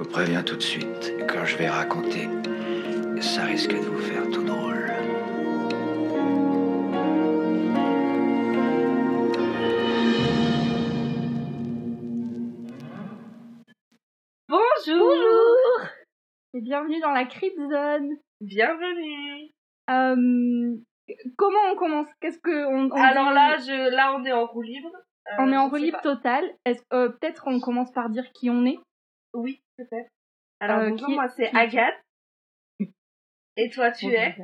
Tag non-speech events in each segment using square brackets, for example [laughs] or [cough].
vous préviens tout de suite, quand je vais raconter, ça risque de vous faire tout drôle. Bonjour Et bienvenue dans la Crypt Zone. Bienvenue Euh, comment on commence? Qu'est-ce que on, on Alors dit- là, je, là, on est en roue libre. Euh, on est en je sais relibre pas. total. Est-ce euh, peut-être on commence par dire qui on est? Oui, peut-être. Alors Euh, bonjour, qui- moi c'est qui- Agathe. Et toi, tu es?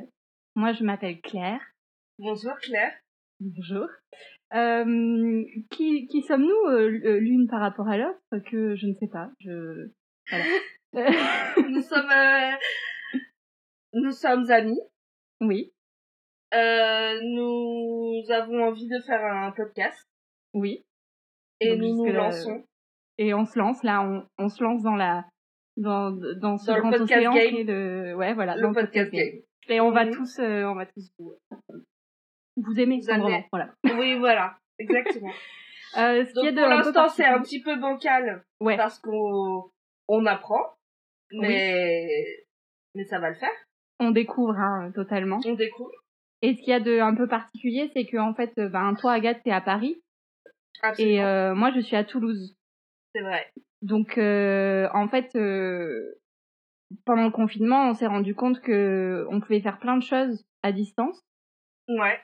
Moi, je m'appelle Claire. Bonjour Claire. Bonjour. Euh, qui qui sommes-nous euh, l'une par rapport à l'autre? Que je ne sais pas. Je voilà. [laughs] Nous sommes, nous sommes amis. oui, nous avons envie de faire un podcast oui. et Donc, nous nous lançons. Et on se lance là. On, on se lance dans la dans dans ce Dans grand podcast océan game. qui est le ouais voilà Le dans podcast game. Et on va Mhm. tous, euh, on va tous vous, vous aimer Vous voilà. [laughs] Oui, voilà, exactement. Euh, ce qui Donc est de pour l'instant, c'est un petit peu bancal Ouais. parce qu'on on apprend, mais mais ça va le faire. On découvre hein, totalement. On découvre. Et ce qu'il y a de un peu particulier, c'est que en fait, euh, ben toi Agathe, t'es à Paris Absolument. et euh, moi je suis à Toulouse. C'est vrai. Donc euh, en fait, euh, pendant le confinement, on s'est rendu compte que on pouvait faire plein de choses à distance. Ouais.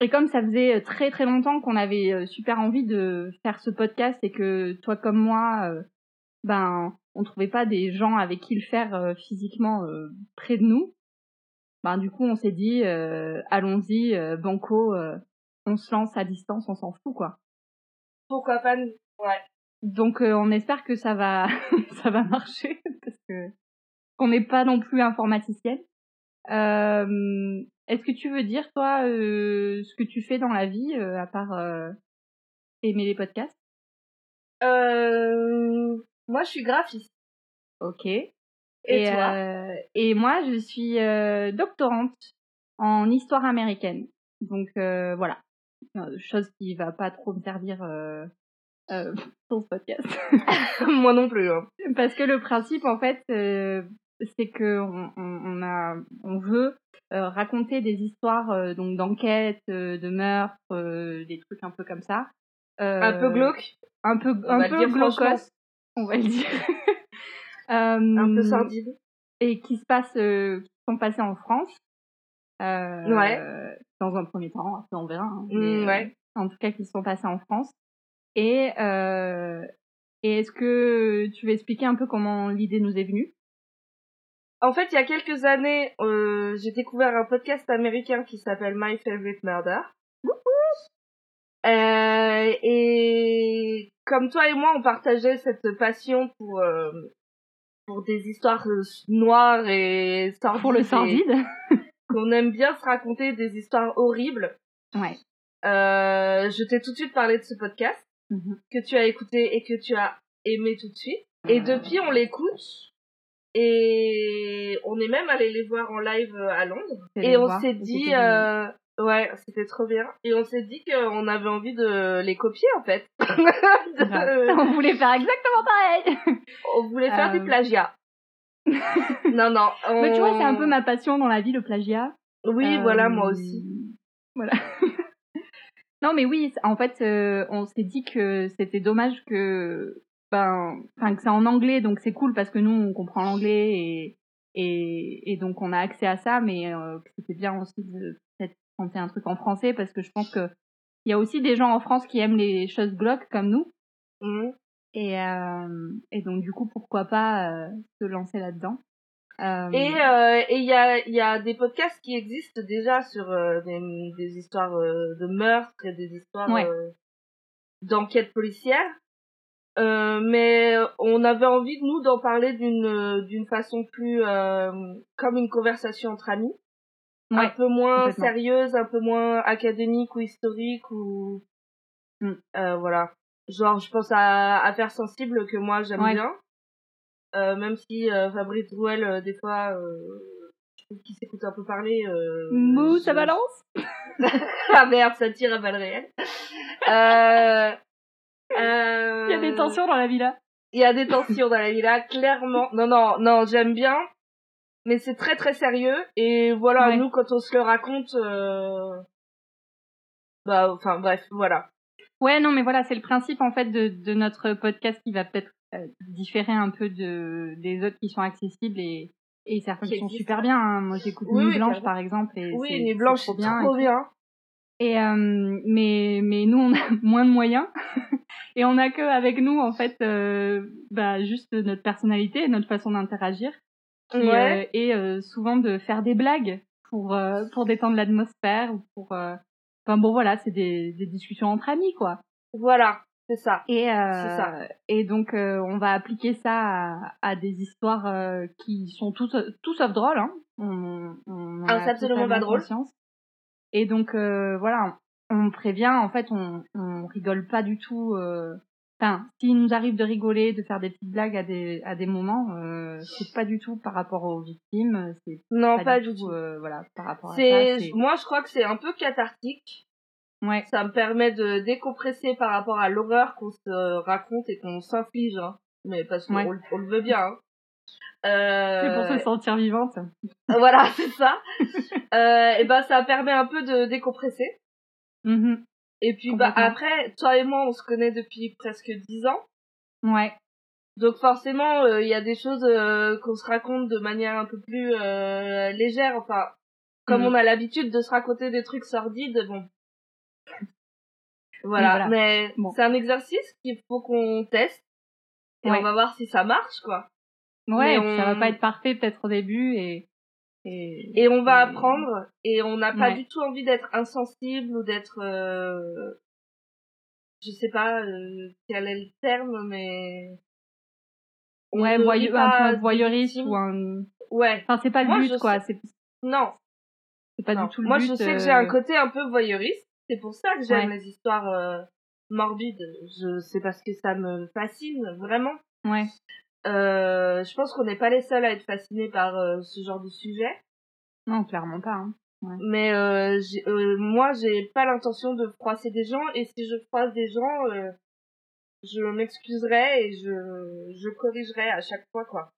Et comme ça faisait très très longtemps qu'on avait euh, super envie de faire ce podcast et que toi comme moi, euh, ben on trouvait pas des gens avec qui le faire euh, physiquement euh, près de nous, ben du coup on s'est dit euh, allons-y euh, banco, euh, on se lance à distance, on s'en fout quoi. Pourquoi pas nous? Ouais. Donc euh, on espère que ça va [laughs] ça va marcher [laughs] parce que qu'on n'est pas non plus informaticienne. Euh, Est-ce que tu veux dire toi euh, ce que tu fais dans la vie euh, à part euh, aimer les podcasts? Euh, moi, je suis graphiste. Ok. Et, Et, toi? euh, et moi je suis euh, doctorante en histoire américaine. Donc euh, voilà, chose qui va pas trop me servir euh, euh, [laughs] pour ce podcast. [laughs] Moi non plus. Hein. Parce que le principe, en fait, euh, c'est que on, a, on veut euh, raconter des histoires euh, donc d'enquête, euh, de meurtres, des trucs un peu comme ça. Un peu glauque, un peu, on un peu glaucos, on va le dire. [laughs] un peu sordide. Et qui se passe, euh, qui sont passés en France. Ouais. Dans un premier temps, après on verra. hein, Mm, mais, euh, ouais. en tout cas, qui se sont passés en France. Et, euh, et est-ce que tu veux expliquer un peu comment l'idée nous est venue? En fait, il y a quelques années, euh, j'ai découvert un podcast américain qui s'appelle My Favorite Murder. Euh, et comme toi et moi, on partageait cette passion pour pour des histoires noires et sordides. Pour le sordide [laughs] Qu'on aime bien se raconter des histoires horribles. Ouais. Euh, je t'ai tout de suite parlé de ce podcast Mhm. que tu as écouté et que tu as aimé tout de suite. Et depuis, on l'écoute. Et on est même allé les voir en live euh, à Londres. Et on s'est dit, euh, ouais, c'était trop bien. Et on s'est dit qu'on avait envie de les copier, en fait. [laughs] De- on voulait faire exactement pareil. on voulait faire Euh. du plagiat. [laughs] non, non. on- Mais tu vois, c'est un peu ma passion dans la vie, le plagiat. Oui, Euh, voilà, moi aussi. Voilà. [laughs] non, mais oui, en fait, euh, on s'est dit que c'était dommage que, ben, que c'est en anglais, donc c'est cool parce que nous, on comprend l'anglais et, et, et donc on a accès à ça, mais euh, que c'était bien aussi de peut-être tenter un truc en français parce que je pense que il y a aussi des gens en France qui aiment les choses glauques comme nous. Mhm. Et, euh, et donc, du coup, pourquoi pas euh, se lancer là-dedans. Euh, Et euh, et il y a il y a des podcasts qui existent déjà sur euh, des, des histoires euh, de meurtres et des histoires Ouais. euh, d'enquête policière. Euh, mais on avait envie nous d'en parler d'une d'une façon plus euh, comme une conversation entre amis, un peu moins sérieuse, un peu moins académique ou historique ou Mm. euh, voilà. Genre je pense à Affaires sensibles que moi j'aime Ouais. bien. Euh, même si euh, Fabrice Drouel, euh, des fois, je trouve qu'il s'écoute un peu parler. Mou, ça balance [laughs] ah merde, ça tire à balles réelles. Il y a des tensions dans la villa. Il y a des tensions dans la villa, clairement. Non, non, non, j'aime bien. Mais c'est très très sérieux. Et voilà, nous, quand on se le raconte, euh... bah, enfin, bref, voilà. Ouais, non, mais voilà, c'est le principe en fait de, de notre podcast qui va peut-être différer un peu de des autres qui sont accessibles et et certains qui, sont super bien. Hein. Moi, j'écoute Nuit Blanche par exemple. Et oui, Nuit Blanche, c'est trop bien. Trop bien. Et euh, mais mais nous on a [laughs] moins de moyens [laughs] et on a que avec nous en fait euh, bah juste notre personnalité, notre façon d'interagir ouais. euh, et euh, souvent de faire des blagues pour euh, pour détendre l'atmosphère ou pour enfin bon voilà c'est des des discussions entre amis quoi. Voilà c'est ça. Et ça. et donc on va appliquer ça à, à des histoires qui sont tous tous sauf drôles hein. On, on ah, c'est absolument pas drôle. Conscience. Et donc euh, voilà, on prévient, en fait, on, on rigole pas du tout. Euh... Enfin, s'il nous arrive de rigoler, de faire des petites blagues à des à des moments, euh, c'est pas du tout par rapport aux victimes. Non, pas, du tout. Euh, voilà, par rapport à ça. Moi, je crois que c'est un peu cathartique. Ouais. Ça me permet de décompresser par rapport à l'horreur qu'on se raconte et qu'on s'inflige. Hein. Mais parce qu'on on le veut bien. Hein. Euh... C'est pour se sentir vivante. [laughs] Voilà, c'est ça. euh, et ben ça permet un peu de décompresser. Mm Et puis bah après, toi et moi, on se connaît depuis presque dix ans. Ouais. Donc forcément, euh, il y a des choses euh, qu'on se raconte de manière un peu plus légère. Enfin, comme mm. on a l'habitude de se raconter des trucs sordides, bon. Voilà. Mais c'est un exercice qu'il faut qu'on teste. Et on va voir si ça marche, quoi. Ouais, ça va pas être parfait peut-être au début et et, et on va apprendre et on n'a pas du tout envie d'être insensible ou d'être euh... je sais pas euh, quel est le terme mais ouais voyeur, un peu voyeuriste ou un ouais. Enfin c'est pas le but quoi non. C'est pas du tout le moi but je sais que j'ai un euh, côté un peu voyeuriste c'est pour ça que j'aime les histoires euh, morbides je c'est parce que ça me fascine vraiment ouais euh, je pense qu'on n'est pas les seuls à être fascinés par euh, ce genre de sujet. Non, clairement pas. Hein. Mais euh, euh, moi, j'ai pas l'intention de froisser des gens, et si je froisse des gens, je m'excuserai et je, je corrigerai à chaque fois, quoi.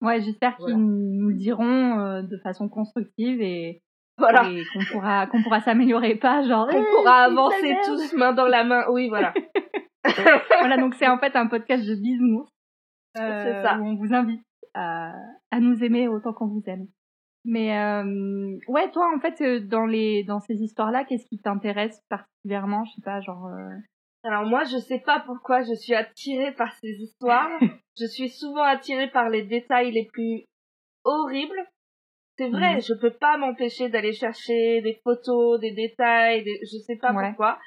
Ouais, j'espère qu'ils nous diront de façon constructive et, voilà. et qu'on pourra qu'on pourra s'améliorer pas, genre qu'on pourra avancer tous main dans la main. Oui, voilà. [laughs] voilà, donc c'est en fait un podcast de bisounours c'est ça. Où on vous invite à, à nous aimer autant qu'on vous aime. Mais euh, ouais, toi, en fait, euh, dans les dans ces histoires-là, qu'est-ce qui t'intéresse particulièrement? Je sais pas, genre. Euh... Alors moi, je sais pas pourquoi je suis attirée par ces histoires. [laughs] je suis souvent attirée par les détails les plus horribles. C'est vrai, mhm. je peux pas m'empêcher d'aller chercher des photos, des détails, des... je sais pas pourquoi.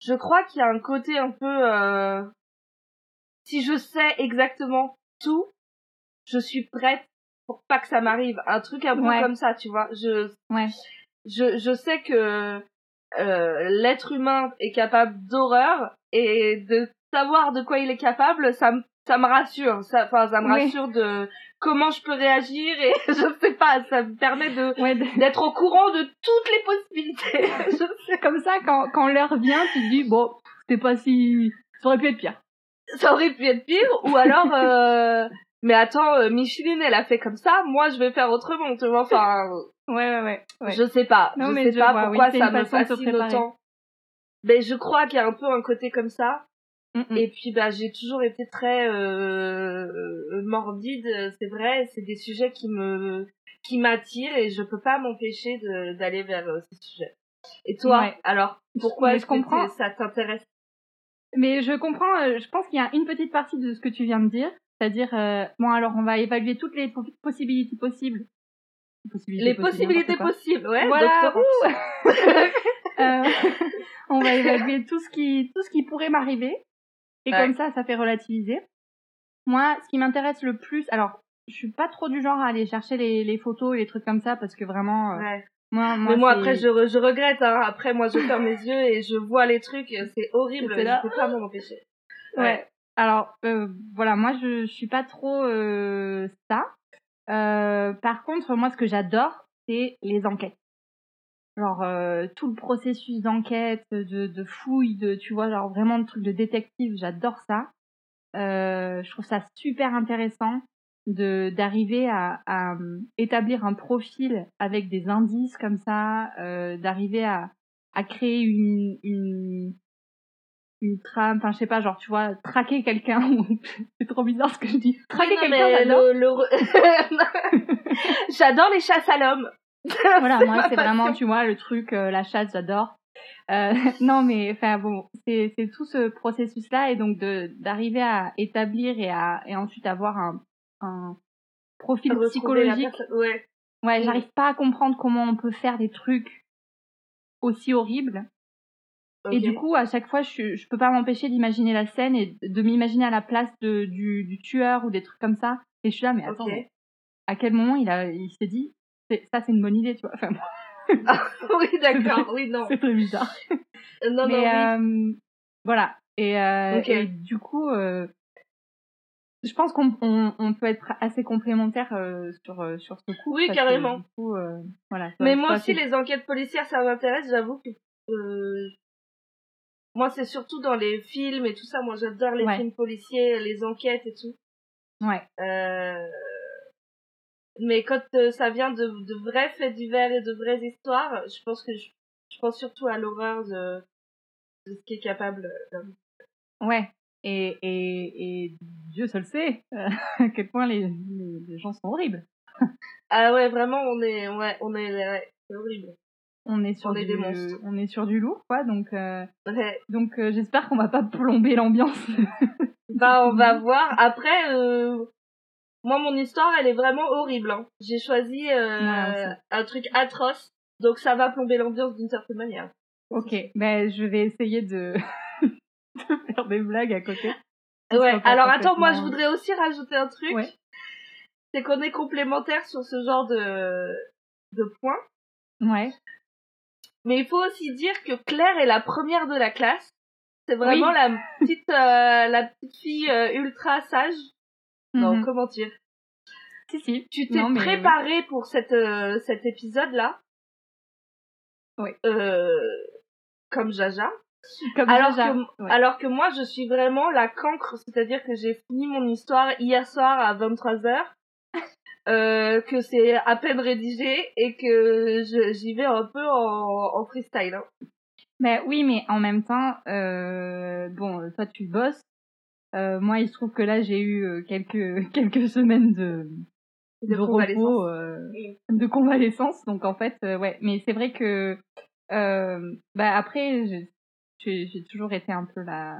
Je crois qu'il y a un côté un peu euh, si je sais exactement tout, je suis prête pour pas que ça m'arrive. Un truc un peu comme ça, tu vois. Je, ouais. je, je sais que euh, l'être humain est capable d'horreur et de savoir de quoi il est capable, ça me ça me rassure, ça, enfin, ça me rassure de comment je peux réagir et [laughs] je sais pas, ça me permet de [laughs] d'être au courant de toutes les possibilités. [laughs] je Comme ça, quand quand l'heure vient, tu te dis bon, c'est pas si, ça aurait pu être pire. Ça aurait pu être pire ou alors euh... mais attends euh, Micheline elle a fait comme ça moi je vais faire autrement tu vois enfin ouais ouais ouais, je sais pas non, je mais sais pas pourquoi ça me fascine autant. Mais je crois qu'il y a un peu un côté comme ça et puis bah j'ai toujours été très euh, morbide c'est vrai c'est des sujets qui me qui m'attirent et je peux pas m'empêcher d'aller vers euh, ces sujets. Et toi alors pourquoi est-ce que ça t'intéresse? Mais je comprends, euh, je pense qu'il y a une petite partie de ce que tu viens de dire, c'est-à-dire, euh, bon alors on va évaluer toutes les possibilités possibles. les possibilités possibles, ouais. Voilà. [laughs] on va évaluer tout ce qui tout ce qui pourrait m'arriver et comme ça, ça fait relativiser. Moi, ce qui m'intéresse le plus, alors je suis pas trop du genre à aller chercher les, les photos et les trucs comme ça parce que vraiment, euh, ouais. Moi, moi, mais moi après je, je regrette hein. après moi je ferme les yeux et je vois les trucs c'est horrible je peux pas m'en empêcher ouais. alors euh, voilà moi je, je suis pas trop euh, ça euh, par contre moi ce que j'adore c'est les enquêtes genre euh, tout le processus d'enquête de, de fouille de tu vois genre vraiment le truc de détective j'adore ça Euh, je trouve ça super intéressant de d'arriver à, à, euh, établir un profil avec des indices comme ça, euh, d'arriver à, à créer une, une une trame, enfin je sais pas, genre tu vois, traquer quelqu'un, [laughs] [laughs] c'est trop bizarre ce que je dis. Traquer quelqu'un, j'adore. [laughs] j'adore les chasses à l'homme. [laughs] voilà, moi c'est vraiment, tu vois, le truc, euh, la chasse, j'adore. Euh, [laughs] non, mais enfin bon, c'est tout ce processus-là et donc d'arriver à établir et à et ensuite avoir un un profil psychologique. Ouais. Ouais, j'arrive pas à comprendre comment on peut faire des trucs aussi horribles. Et du coup, à chaque fois, je, je peux pas m'empêcher d'imaginer la scène et de m'imaginer à la place de, du, du tueur ou des trucs comme ça. Et je suis là, mais attends, à quel moment il a, il s'est dit, ça c'est une bonne idée, tu vois. Enfin, [laughs] ah, oui, d'accord, oui, non. C'est très bizarre. Euh, non, Mais euh, voilà. Et, euh, et, du coup, euh, je pense qu'on on, on, peut être assez complémentaires sur sur ce coup. Oui, carrément. Que, coup, voilà. Mais moi aussi, les enquêtes policières, ça m'intéresse. J'avoue que moi, c'est surtout dans les films et tout ça. Moi, j'adore les films policiers, les enquêtes et tout. Ouais. Euh, mais quand euh, ça vient de, de vrais faits divers et de vraies histoires, je pense que je, je pense surtout à l'horreur de, de ce qui est capable d'homme. Ouais. Et, et, et Dieu seul sait [laughs] à quel point les, les, gens sont horribles. ah ouais, vraiment, on est, ouais, on est, ouais, c'est horrible. On est sur on du, est on est sur du lourd, quoi. Donc, euh, ouais. donc euh, j'espère qu'on va pas plomber l'ambiance. bah, on va voir. Après, euh, moi, mon histoire, elle est vraiment horrible. Hein. J'ai choisi euh, un truc atroce, donc ça va plomber l'ambiance d'une certaine manière. Ok, ben je vais essayer de... [laughs] de faire des blagues à côté. Ouais, alors attends, moi je voudrais aussi rajouter un truc. Ouais. C'est qu'on est complémentaires sur ce genre de, de points. Ouais. Mais il faut aussi dire que Claire est la première de la classe. C'est vraiment la petite, euh, la petite fille euh, ultra sage non, mhm. comment dire? Si, si. Tu t'es préparé pour cette, euh, cet épisode-là? Oui. Euh, comme Jaja? Comme alors, Jaja. Que, alors que moi, je suis vraiment la cancre, c'est-à-dire que j'ai fini mon histoire hier soir à 23h. [laughs] Euh, que c'est à peine rédigé et que j'y vais un peu en, en freestyle. Hein. Mais oui, mais en même temps, euh, bon, toi tu bosses, euh, moi, il se trouve que là, j'ai eu euh, quelques [laughs] quelques semaines de de, repos, euh, de convalescence. Donc en fait, euh, ouais. Mais c'est vrai que bah après, j'ai toujours été un peu la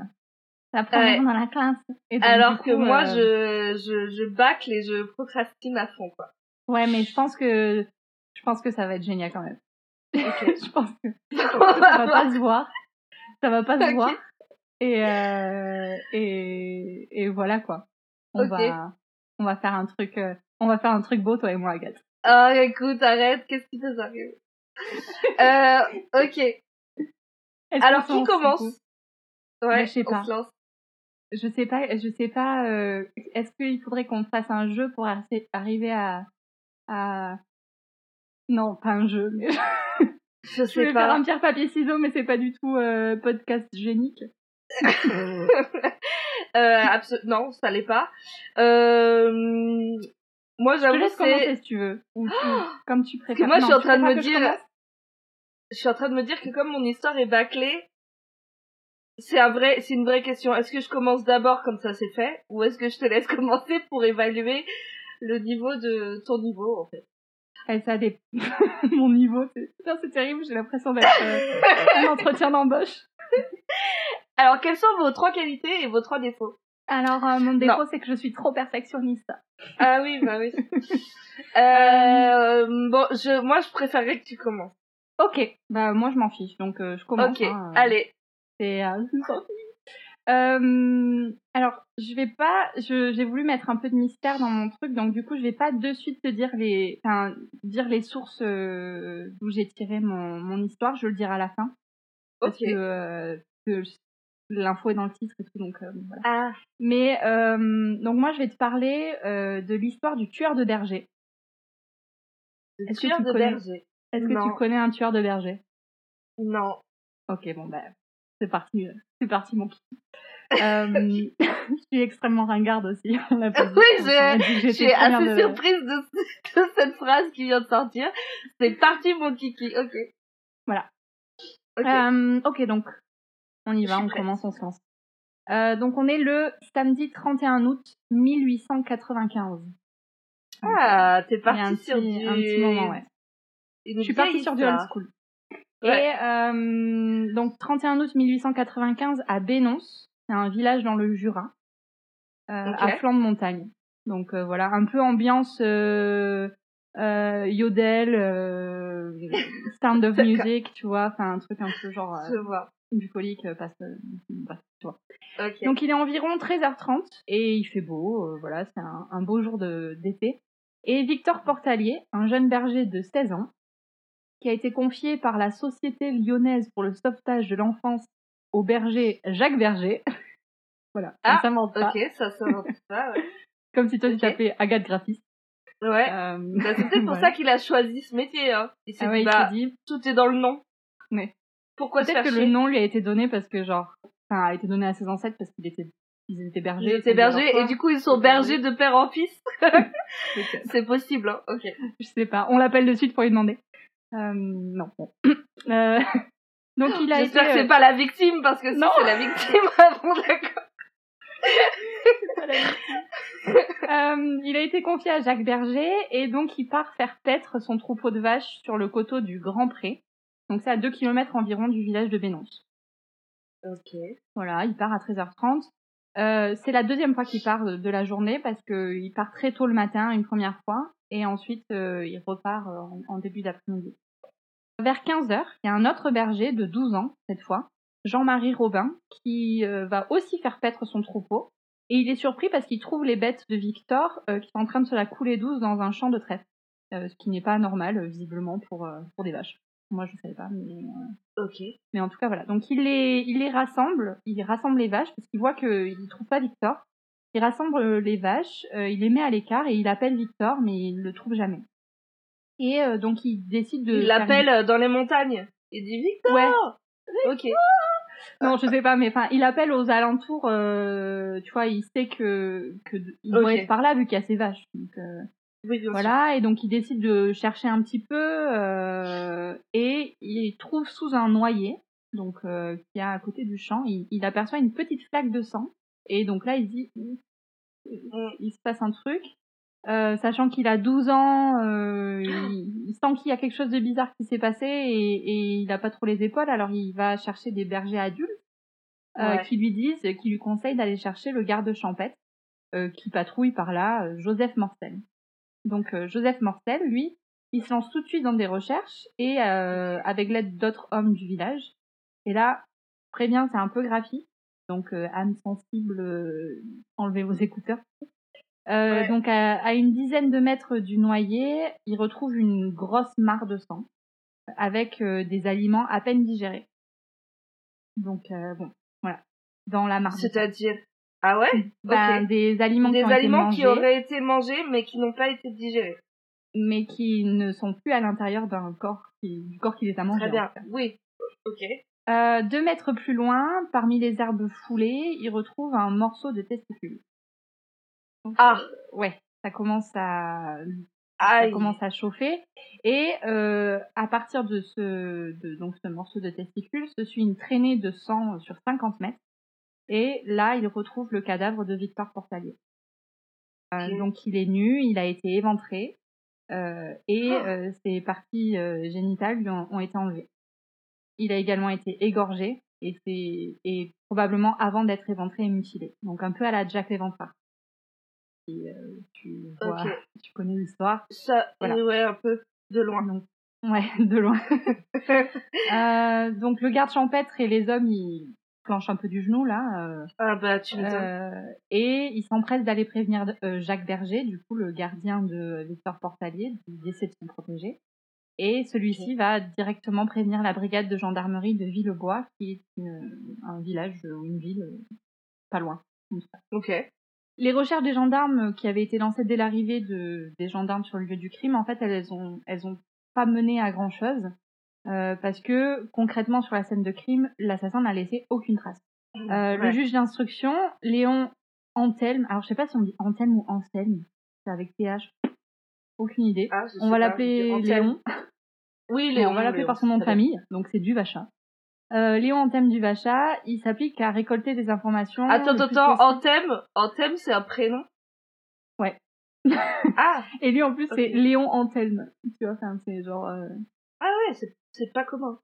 la première dans la classe. Et Alors que moi, je, je je bâcle et je procrastine à fond, quoi. Ouais, mais je pense que je pense que ça va être génial quand même. [laughs] je pense que, [laughs] ça va pas se voir. Ça va pas se voir. Et, [laughs] euh, et, et voilà quoi. On va, on va faire un truc, euh, on va faire un truc beau toi et moi, Agathe. Oh, écoute, arrête, qu'est-ce qui te arrive? Euh, ok. [laughs] Alors, qui commence? Ouais, je sais pas. Je sais pas, je sais pas, euh, est-ce qu'il faudrait qu'on fasse un jeu pour arriver à, à, non, pas un jeu, mais [laughs] je sais je vais faire un pierre papier ciseaux, mais c'est pas du tout euh, podcast génique. [laughs] euh, non, ça l'est pas. Euh, moi, j'avoue, Je te laisse commencer si tu veux. Ou, comme tu préfères. moi, je suis en train de me dire, je, suis en train de me dire que comme mon histoire est bâclée, c'est un vrai, c'est une vraie question. Est-ce que je commence d'abord comme ça c'est fait, ou est-ce que je te laisse [laughs] commencer pour évaluer le niveau de ton niveau en fait? Eh, ça dépend. [laughs] mon niveau, c'est terrible, j'ai l'impression d'être euh, un entretien d'embauche. Alors, quelles sont vos trois qualités et vos trois défauts? Alors, euh, mon défaut, c'est que je suis trop perfectionniste. Ah oui, bah oui. [laughs] euh, bon, je, moi, je préférerais que tu commences. Ok, bah moi, je m'en fiche, donc euh, je commence. Ok, hein, allez. C'est... Euh, alors, je vais pas, j'ai voulu mettre un peu de mystère dans mon truc, donc du coup, je vais pas de suite te dire les, enfin, dire les sources d'où j'ai tiré mon, mon histoire. Je le dirai à la fin. Parce que, que l'info est dans le titre et tout, donc euh, voilà. Ah. Mais euh, donc moi je vais te parler euh, de l'histoire du tueur de berger. Le tueur de berger. Est-ce que tu connais un tueur de berger Non. Ok, bon bah c'est parti, c'est parti mon kiki. Euh, [laughs] je suis extrêmement ringarde aussi. [laughs] on l'a pas dit. Oui, que je suis assez de- surprise de, de cette phrase qui vient de sortir. C'est parti mon kiki, ok. Voilà. Ok. Euh, ok, donc on y va, on prête. commence, on se lance. Euh, donc on est le samedi 31 août 1895. ah, t'es a un parti sur du... un petit moment, ouais. Je suis partie sur du old school. Ouais. Et euh, donc 31 août 1895 à Bénonce, c'est un village dans le Jura, euh, à flanc de montagne. Donc euh, voilà, un peu ambiance euh, euh, yodel, euh, sound of music, tu vois, enfin un truc un peu genre euh, vois. bucolique, euh, parce que bref, tu vois. Donc il est environ 13h30 et il fait beau, euh, voilà, c'est un, un beau jour d'été. Et Victor Portalier, un jeune berger de 16 ans, qui a été confié par la Société lyonnaise pour le sauvetage de l'enfance au berger Jacques Berger. [laughs] voilà, Ah, ça s'invente pas. Ok, ça s'invente pas, ouais. [laughs] Comme si toi tu t'appelais Agathe Graphiste. Ouais. Euh, Bah, c'est [laughs] peut-être pour ça qu'il a choisi ce métier, hein. Il s'est Ah ouais, dit, il bah, dit, tout est dans le nom. Ouais. Pourquoi peut-être que le nom lui a été donné parce que genre, enfin, a été donné à ses ancêtres parce qu'ils étaient, ils étaient bergers. Ils étaient bergers et du coup ils sont bergers de père en fils? [laughs] [laughs] C'est possible, hein. Ok. Je sais pas. On l'appelle de suite pour lui demander. Euh, non. Bon. [clears throat] Euh, donc il a été. J'espère que euh, c'est pas la victime parce que si c'est la victime, ah bon d'accord. Euh, il a été confié à Jacques Berger et donc il part faire paître son troupeau de vaches sur le coteau du Grand Pré. Donc c'est à 2 km environ du village de Bénonce. Ok. Voilà, il part à 13h30. Euh, c'est la deuxième fois qu'il part de, la journée parce qu'il part très tôt le matin une première fois et ensuite euh, il repart en, en début d'après-midi. Vers 15h, il y a un autre berger de 12 ans cette fois, Jean-Marie Robin, qui va aussi faire paître son troupeau et il est surpris parce qu'il trouve les bêtes de Victor euh, qui sont en train de se la couler douce dans un champ de trèfle, Euh, ce qui n'est pas normal euh, visiblement pour, pour des vaches. Moi je savais pas, mais Ok. mais en tout cas, voilà. Donc, il les, il les rassemble. Il rassemble les vaches parce qu'il voit qu'il ne trouve pas Victor. Il rassemble les vaches, il les met à l'écart et il appelle Victor, mais il le trouve jamais. Et donc, il décide de. Il l'appelle dans les montagnes. Il dit Victor. Ouais. Ok. Non, je sais pas, mais enfin, il appelle aux alentours. euh, tu vois, il sait que que il être par là vu qu'il y a ses vaches. Donc, euh, Oui, bien sûr. Voilà, et donc il décide de chercher un petit peu euh, et il trouve sous un noyer, donc qui est à côté du champ, il, il aperçoit une petite flaque de sang et donc là il dit il se passe un truc. Euh, sachant qu'il a 12 ans, euh, il, sent qu'il y a quelque chose de bizarre qui s'est passé et, et il n'a pas trop les épaules, alors il va chercher des bergers adultes euh, Ouais. qui lui disent, qui lui conseillent d'aller chercher le garde champêtre euh, qui patrouille par là, euh, Joseph Morcel. Donc euh, Joseph Morcel, lui, il se lance tout de suite dans des recherches et euh, avec l'aide d'autres hommes du village. Et là, prévient, c'est un peu graphique, donc euh, âme sensible, euh, enlevez vos écouteurs. Euh, Ouais. Donc à, à une dizaine de mètres du noyer, il retrouve une grosse mare de sang avec euh, des aliments à peine digérés. Donc euh, bon, voilà, dans la mare. C'est-à-dire? Ah ouais? Ben, ok. des aliments qui Des été aliments mangés, qui auraient été mangés mais qui n'ont pas été digérés. mais qui ne sont plus à l'intérieur d'un corps qui, du corps qui les a mangés. Très en bien. Oui. Ok. Deux mètres plus loin, parmi les herbes foulées, il retrouve un morceau de testicule. Ah. ouais, ça commence à ça Aïe. commence à chauffer et euh, à partir de ce de, donc ce morceau de testicule se suit une traînée de sang sur 50 mètres et là il retrouve le cadavre de Victor Portalier. Euh, donc il est nu, il a été éventré euh, et Ah. ses parties génitales lui ont, ont été enlevées. Il a également été égorgé et c'est et probablement avant d'être éventré et mutilé. Donc un peu à la Jack l'Éventreur. Si euh, tu vois, Ok. tu connais l'histoire. Ça, Voilà. ouais, un peu de loin. Donc, ouais, [laughs] de loin. Euh, donc le garde champêtre et les hommes, ils planchent un peu du genou là, euh, ah bah tu et ils s'empressent d'aller prévenir Jacques Berger, du coup le gardien de Victor Portalier, du décès de son protégé. Et celui-ci va directement prévenir la brigade de gendarmerie de Villebois, qui est une- un village ou une ville pas loin. Ok. Les recherches des gendarmes qui avaient été lancées dès l'arrivée de, des gendarmes sur le lieu du crime, en fait, elles ont, elles ont pas mené à grand chose. Euh, parce que concrètement sur la scène de crime, l'assassin n'a laissé aucune trace. Euh, Le juge d'instruction, Léon Antelme, alors je sais pas si on dit Antelme ou Anselme, c'est avec TH, aucune idée. Ah, On va l'appeler. Léon. Oui, Léon. on va l'appeler par son nom de famille, donc c'est Duvacha. Euh, Léon Antelme Duvacha, il s'applique à récolter des informations. Attends, attends, Anthem, Anthem, c'est un prénom. Ouais. [laughs] ah, Et lui en plus c'est. Léon Antelme, tu vois, enfin c'est genre. euh, ah ouais, c'est pas commun.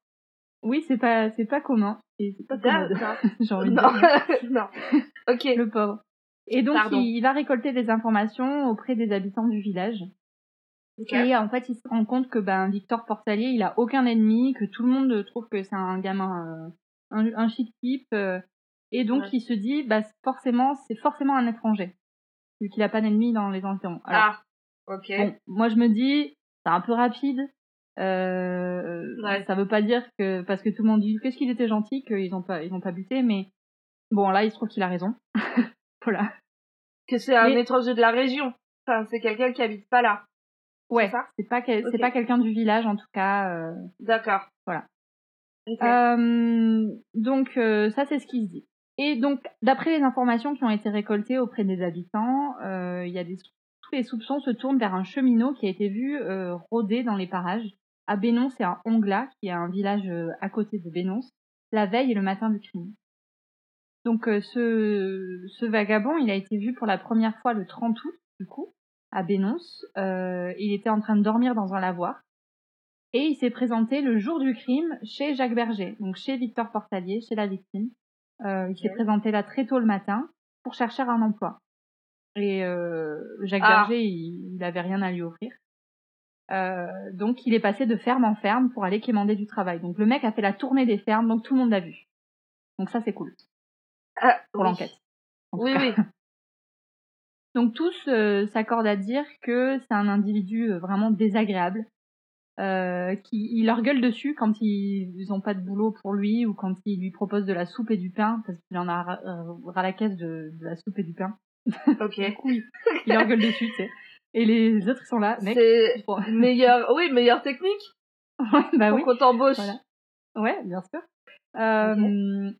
Oui, c'est pas c'est pas commun et c'est pas commode, D'accord. [laughs] j'ai envie de dire. [laughs] non. Ok. le pauvre. Et donc il va récolter des informations auprès des habitants du village. Et en fait, il se rend compte que ben Victor Portalier, il a aucun ennemi, que tout le monde trouve que c'est un gamin, euh, un, un chic type, euh, et donc Ouais. il se dit, bah forcément, c'est forcément un étranger, vu qu'il a pas d'ennemi dans les environs. Alors, Ah, ok. bon, moi je me dis, c'est un peu rapide. Euh, Ouais. Ça veut pas dire que parce que tout le monde dit qu'est-ce qu'il était gentil qu'ils ont pas ils ont pas buté, mais bon là il se trouve qu'il a raison. [laughs] voilà. Que c'est un Mais- étranger de la région. Enfin, c'est quelqu'un qui habite pas là. Ouais, c'est pas quel- c'est Ok. pas quelqu'un du village en tout cas. euh, D'accord. Voilà. Euh, donc euh, ça c'est ce qui se dit. Et donc d'après les informations qui ont été récoltées auprès des habitants, il y a des tous les soupçons se tournent vers un cheminot qui a été vu rôder dans les parages à Bénonce et à Ongla, qui est un village à côté de Bénonce, la veille et le matin du crime. Donc ce, ce vagabond, il a été vu pour la première fois le 30 août, du coup, à Bénonce. Euh, il était en train de dormir dans un lavoir. Et il s'est présenté le jour du crime chez Jacques Berger, donc chez Victor Portalier, chez la victime. Euh, il s'est présenté là très tôt le matin pour chercher un emploi. Et euh, Jacques Ah. Berger, il, il avait rien à lui offrir. Euh, donc il est passé de ferme en ferme pour aller quémander du travail. Donc le mec a fait la tournée des fermes, donc tout le monde l'a vu. Donc ça c'est cool Ah, pour oui. l'enquête. Oui, oui. [laughs] Donc tous euh, s'accordent à dire que c'est un individu euh, vraiment désagréable, euh, qui il leur gueule dessus quand ils ils ont pas de boulot pour lui ou quand ils lui proposent de la soupe et du pain parce qu'il en a ras, ras la caisse de, de la soupe et du pain. Ok. [laughs] Coup, il, leur gueule dessus, tu sais. Et les autres sont là, mec. C'est meilleur, oui, meilleure technique [laughs] bah pour oui. qu'on t'embauche. Voilà. Ouais, bien sûr.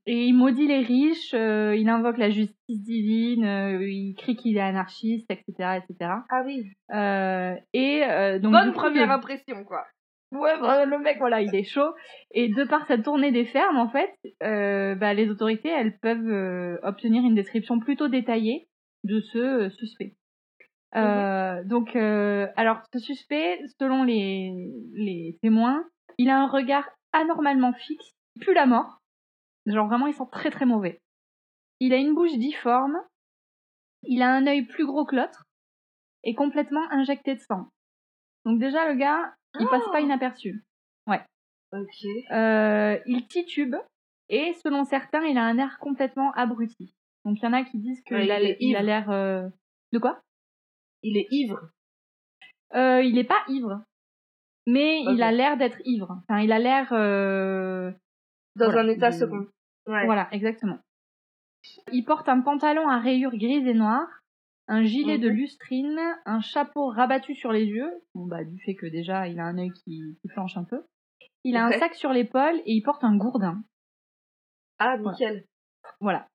Et il maudit les riches, il invoque la justice divine, il crie qu'il est anarchiste, etc., etc. Ah oui. Et donc Bonne coup, première impression, quoi. Ouais, bah, le mec, voilà, il est chaud. Et de par sa tournée des fermes, en fait, euh, bah, les autorités, elles peuvent euh, obtenir une description plutôt détaillée de ce euh, suspect. Donc, alors, ce suspect, selon les, les témoins, il a un regard anormalement fixe, il pue la mort. Genre vraiment, il sent très très mauvais. Il a une bouche difforme, il a un œil plus gros que l'autre et complètement injecté de sang. Donc déjà, le gars, il passe pas Oh. inaperçu. Ok. Euh, il titube et selon certains, il a un air complètement abruti. Donc il y en a qui disent qu'il Ouais, a l'air euh, de quoi? Il est ivre. euh, Il est pas ivre, mais il a l'air d'être ivre. Enfin, il a l'air euh, Dans Voilà, un état second. Ouais. Voilà, exactement. Il porte un pantalon à rayures grises et noires, un gilet de Mhm. lustrine, un chapeau rabattu sur les yeux, bon, bah, du fait que déjà il a un œil qui, qui flanche un peu. Il a un sac sur l'épaule et il porte un gourdin. Ah, Voilà. nickel. Voilà.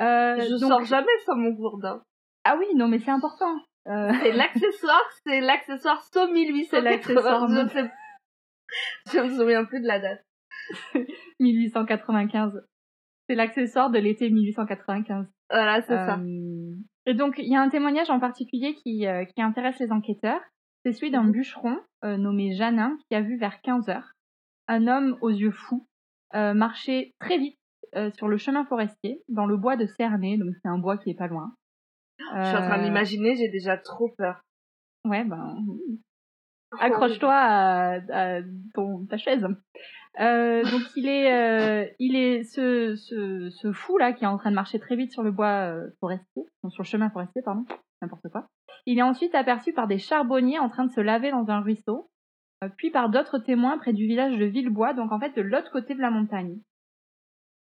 Euh, Je donc- sors jamais sans mon gourdin. Ah oui, non mais c'est important. Euh, C'est l'accessoire, c'est l'accessoire SO 1880. C'est l'accessoire Je sais- [laughs] Je me souviens plus de la date. [laughs] 1895. C'est l'accessoire de l'été 1895. Voilà, c'est ça. Euh, Et donc, il y a un témoignage en particulier qui, euh, qui intéresse les enquêteurs. C'est celui d'un Mhm. bûcheron nommé Janin qui a vu vers 15 heures un homme aux yeux fous marcher très vite sur le chemin forestier dans le bois de Cernay, donc c'est un bois qui est pas loin. Je suis en train Euh, d'imaginer, j'ai déjà trop peur. Ouais, ben, accroche-toi à, à ton, ta chaise. Euh, [laughs] donc il est, euh, il est ce, ce, ce fou là qui est en train de marcher très vite sur le bois euh, forestier, sur le chemin forestier, pardon, n'importe quoi. Il est ensuite aperçu par des charbonniers en train de se laver dans un ruisseau, puis par d'autres témoins près du village de Villebois, donc en fait de l'autre côté de la montagne.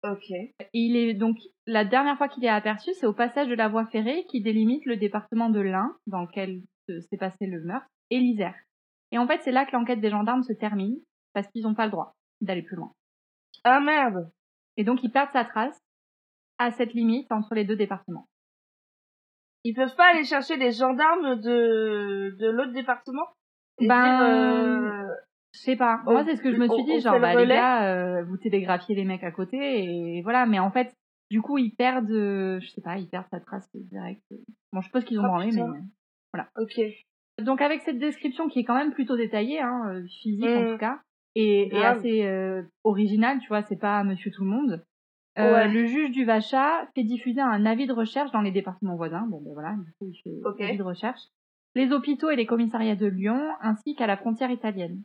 Ok. Il est donc la dernière fois qu'il est aperçu, c'est au passage de la voie ferrée qui délimite le département de l'Ain, dans lequel se- s'est passé le meurtre, et l'Isère. Et en fait, c'est là que l'enquête des gendarmes se termine. parce qu'ils n'ont pas le droit d'aller plus loin. Ah merde Et donc ils perdent sa trace à cette limite entre les deux départements. Ils peuvent pas aller chercher les gendarmes de, de l'autre département? Et Ben, dire, euh, Je sais pas. Moi, c'est ce que je me suis dit, genre, le bah, les relais gars, euh, vous télégraphiez les mecs à côté, et voilà. Mais en fait, du coup, ils perdent, euh, je sais pas, ils perdent sa trace directe. Bon, je suppose qu'ils ont Oh, branlé, mais... putain. ok. Donc, avec cette description qui est quand même plutôt détaillée, hein, euh, physique en Mm. tout cas, et, et Grave. assez euh, originale, tu vois, c'est pas Monsieur Tout le Monde. Ouais. Le juge du Vacha fait diffuser un avis de recherche dans les départements voisins. Bon, ben voilà, il fait Ok. avis de recherche. Les hôpitaux et les commissariats de Lyon, ainsi qu'à la frontière italienne.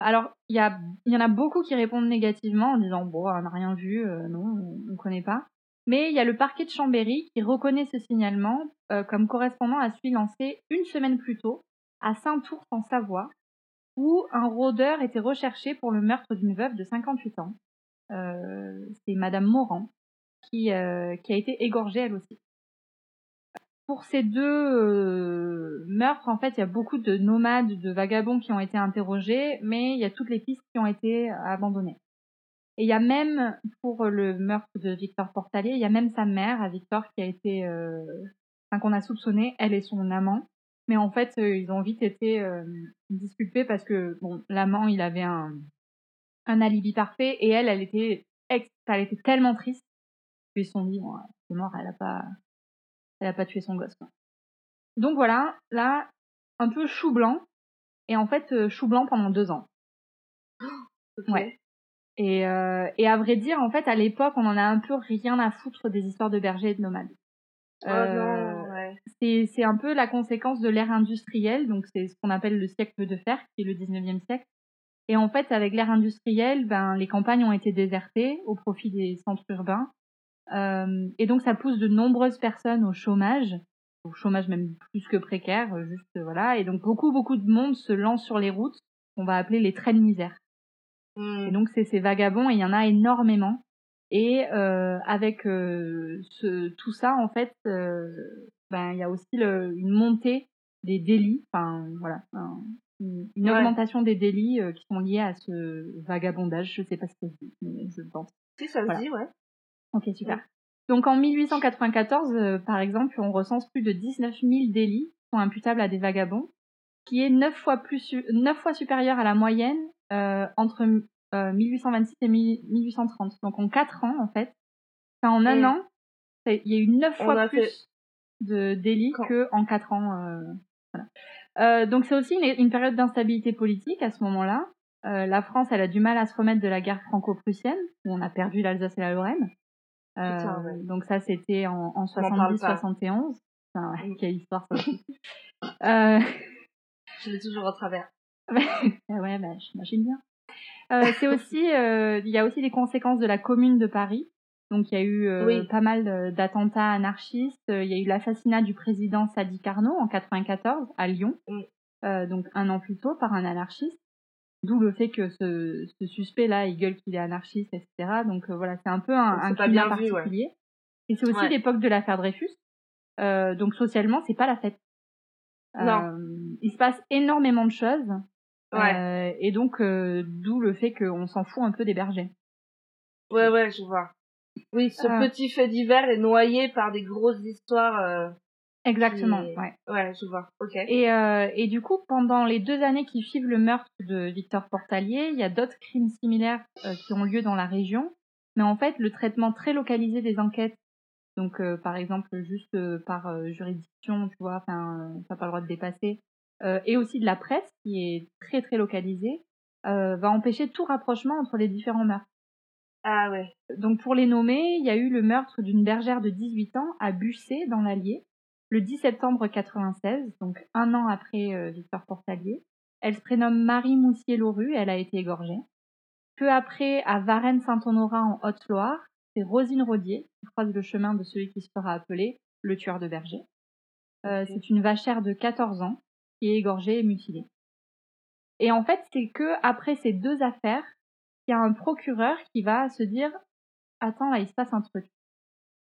Alors, il y, a, y en a beaucoup qui répondent négativement en disant bon, on n'a rien vu, euh, non, on ne connaît pas. Mais il y a le parquet de Chambéry qui reconnaît ce signalement euh, comme correspondant à celui lancé une semaine plus tôt à Saint-Ours en Savoie, où un rôdeur était recherché pour le meurtre d'une veuve de 58 ans. Euh, C'est Madame Morand qui, qui a été égorgée elle aussi. Pour ces deux euh, meurtres, en fait, il y a beaucoup de nomades, de vagabonds qui ont été interrogés, mais il y a toutes les pistes qui ont été abandonnées. Et il y a même, pour le meurtre de Victor Portalier, il y a même sa mère, à Victor, qui a été, euh, enfin, qu'on a soupçonné, elle et son amant. Mais en fait, euh, ils ont vite été euh, disculpés parce que, bon, l'amant, il avait un, un alibi parfait, et elle, elle était, elle était tellement triste qu'ils se sont dit, bon, c'est mort, elle a pas, elle a pas tué son gosse. quoi. Donc voilà, là, un peu chou blanc, et en fait, euh, chou blanc pendant deux ans. [gasps] Ouais. Et, euh, et à vrai dire, en fait, à l'époque, on en a un peu rien à foutre des histoires de bergers et de nomades. Oh Euh, ouais. c'est c'est un peu la conséquence de l'ère industrielle, donc c'est ce qu'on appelle le siècle de fer, qui est le 19e siècle. Et en fait, avec l'ère industrielle, ben, les campagnes ont été désertées au profit des centres urbains. Euh, et donc, ça pousse de nombreuses personnes au chômage, au chômage même plus que précaire, euh, juste euh, voilà. Et donc, beaucoup, beaucoup de monde se lance sur les routes qu'on va appeler les traits de misère. Hmm. Et donc c'est ces vagabonds et il y en a énormément. Et euh, avec euh, ce, tout ça, en fait, ben il y a aussi le, une montée des délits, enfin voilà, un- une, une Ouais. augmentation des délits qui sont liés à ce vagabondage. Je sais pas si ça se dit, mais je pense. Si, ça se Voilà. dit, ouais. Ok, super. Donc en 1894, euh, par exemple, on recense plus de 19 000 délits qui sont imputables à des vagabonds, qui est neuf fois plus su- neuf fois supérieur à la moyenne euh, entre euh, 1826 et 1830. Donc en quatre ans, en fait, enfin, en un an, il y a eu neuf On fois a plus fait- de délits Quand- que en quatre ans. euh, voilà. Euh, donc c'est aussi une, une période d'instabilité politique à ce moment-là. Euh, la France, elle a du mal à se remettre de la guerre franco-prussienne, où on a perdu l'Alsace et la Lorraine. Euh, Putain, ouais. Donc ça, c'était en, en On en parle pas. 70-71. Enfin, ouais, Mm. quelle histoire ça aussi. [laughs] Je l'ai toujours au travers. [laughs] ah ouais, bah, j'imagine bien. Euh, c'est [laughs] aussi, euh, il y a aussi les conséquences de la Commune de Paris. Donc il y a eu euh, Oui. pas mal d'attentats anarchistes. Il y a eu l'assassinat du président Sadi Carnot en 94 à Lyon, donc un an plus tôt par un anarchiste. D'où le fait que ce, ce suspect-là, il gueule qu'il est anarchiste, etc. Donc euh, voilà, c'est un peu un, un pas climat bien vu, ouais. particulier. Et c'est aussi Ouais. l'époque de l'affaire Dreyfus. Euh, donc socialement, c'est pas la fête. Non. Euh, il se passe énormément de choses. Ouais. Et donc, d'où le fait qu'on s'en fout un peu des bergers. Ouais, ouais, je vois. Oui, ce petit fait divers est noyé par des grosses histoires. Exactement, qui- ouais. Ouais, je vois. Ok. Et, euh, et du coup, pendant les deux années qui suivent le meurtre de Victor Portalier, il y a d'autres crimes similaires euh, qui ont lieu dans la région. Mais en fait, le traitement très localisé des enquêtes, donc euh, par exemple juste par juridiction, tu vois, enfin, t'as pas le droit de dépasser, et aussi de la presse qui est très très localisée, va empêcher tout rapprochement entre les différents meurtres. Ah ouais. Donc pour les nommer, il y a eu le meurtre d'une bergère de 18 ans à Bussé dans l'Allier le 10 septembre 96, donc un an après euh, Victor Portalier. Elle se prénomme Marie Moussier-Lauru, elle a été égorgée. Peu après, à Varennes-Saint-Honorat en Haute-Loire, c'est Rosine Rodier qui croise le chemin de celui qui se fera appeler le tueur de berger. Euh. C'est une vachère de 14 ans qui est égorgée et mutilée. Et en fait, c'est que après ces deux affaires, il y a un procureur qui va se dire attends là il se passe un truc.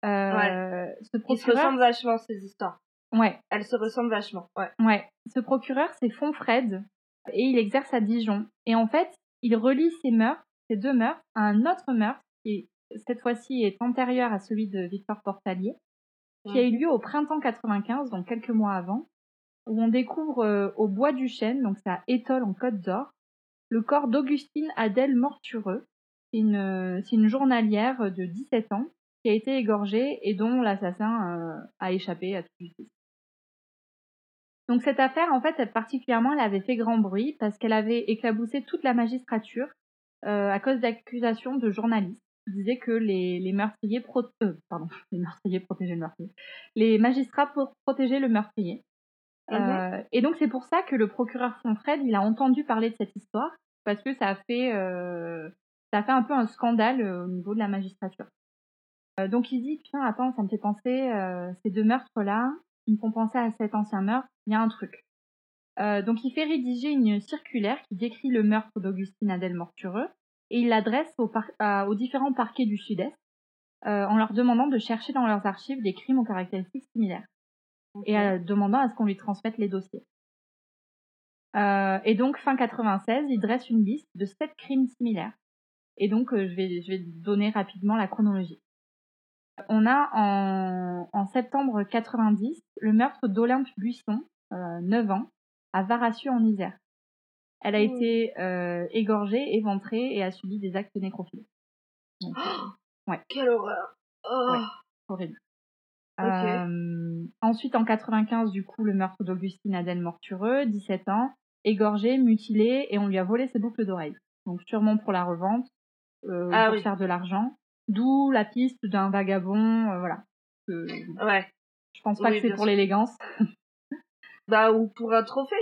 Euh, Ce Ils se ressemblent vachement, ces histoires. ouais, Elles se ressemblent vachement. Ouais. ouais. Ce procureur, c'est Fonfred, et il exerce à Dijon. Et en fait, il relie ces meurtres, ces deux meurtres, à un autre meurtre qui, cette fois-ci, est antérieur à celui de Victor Portalier, qui a eu lieu au printemps 95, donc quelques mois avant, où on découvre euh, au Bois du Chêne, donc c'est à Étole en Côte d'Or, le corps d'Augustine Adèle Mortureux. C'est une, c'est une journalière de 17 ans qui a été égorgée et dont l'assassin euh, a échappé à toute justice. Donc cette affaire, en fait, particulièrement, elle avait fait grand bruit parce qu'elle avait éclaboussé toute la magistrature euh, à cause d'accusations de journalistes qui disaient que les, les meurtriers, pro euh, pardon, [laughs] les meurtriers protégeaient le meurtrier, les magistrats protégeaient le meurtrier. Euh, et donc c'est pour ça que le procureur Fonfred, il a entendu parler de cette histoire parce que ça a fait, ça a fait un peu un scandale au niveau de la magistrature. Euh, donc il dit, putain, attends, ça me fait penser, ces deux meurtres-là, ils me font penser à cet ancien meurtre, il y a un truc. donc il fait rédiger une circulaire qui décrit le meurtre d'Augustine Adèle Mortureux et il l'adresse aux, aux, différents parquets du Sud-Est en leur demandant de chercher dans leurs archives des crimes aux caractéristiques similaires et euh, demandant à ce qu'on lui transmette les dossiers. Euh, et donc, fin 96, il dresse une liste de sept crimes similaires. Et donc, euh, je, vais, je vais donner rapidement la chronologie. On a en, en septembre 90 le meurtre d'Olympe Buisson, euh, 9 ans, à Varassieux en Isère. Elle a mmh. été euh, égorgée, éventrée et a subi des actes nécrophiles. Donc, ouais. Quelle horreur oh. ouais, Horrible. Euh, ensuite, en 95, du coup, le meurtre d'Augustine Adèle Mortureux, 17 ans, égorgé, mutilé, et on lui a volé ses boucles d'oreilles. Donc sûrement pour la revente, euh, ah pour faire de l'argent. D'où la piste d'un vagabond, euh, voilà. ouais. Je pense pas que c'est pour l'élégance. [laughs] bah ou pour un trophée.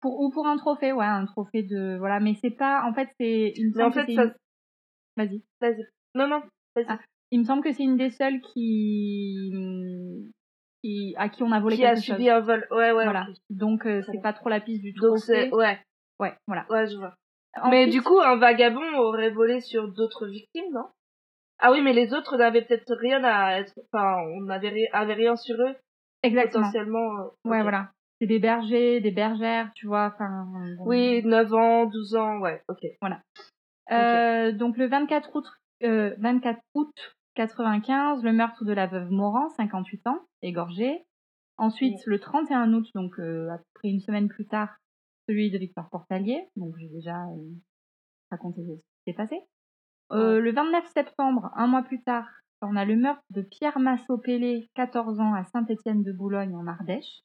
Pour ou pour un trophée, ouais, un trophée de voilà, mais c'est pas en fait c'est une. Mais en fait ça. Vas-y. Vas-y. Non non. Vas-y. Ah. Il me semble que c'est une des seules qui, qui à qui on a volé qui quelque a subi un vol. Ouais, ouais. Voilà. Donc euh, c'est pas trop la piste du tout. Donc c'est ouais. Ouais, voilà. Ouais, je vois. mais du coup, un vagabond aurait volé sur d'autres victimes, non? Ah oui, mais les autres n'avaient peut-être rien à être. Enfin, on n'avait avait rien sur eux. Exactement. Potentiellement. Euh, ouais, voilà. C'est des bergers, des bergères, tu vois. Enfin. Oui, 9 ans, 12 ans, ouais. Ok. Voilà. Euh, donc le 24 août, euh, 24 août 95, le meurtre de la veuve Moran, 58 ans, égorgée. Ensuite, le 31 août, donc euh, après une semaine plus tard, celui de Victor Portalier. Donc j'ai déjà euh, raconté ce qui s'est passé. Euh, le 29 septembre, un mois plus tard, on a le meurtre de Pierre Massot-Pellé, 14 ans, à Saint-Étienne de Boulogne, en Ardèche.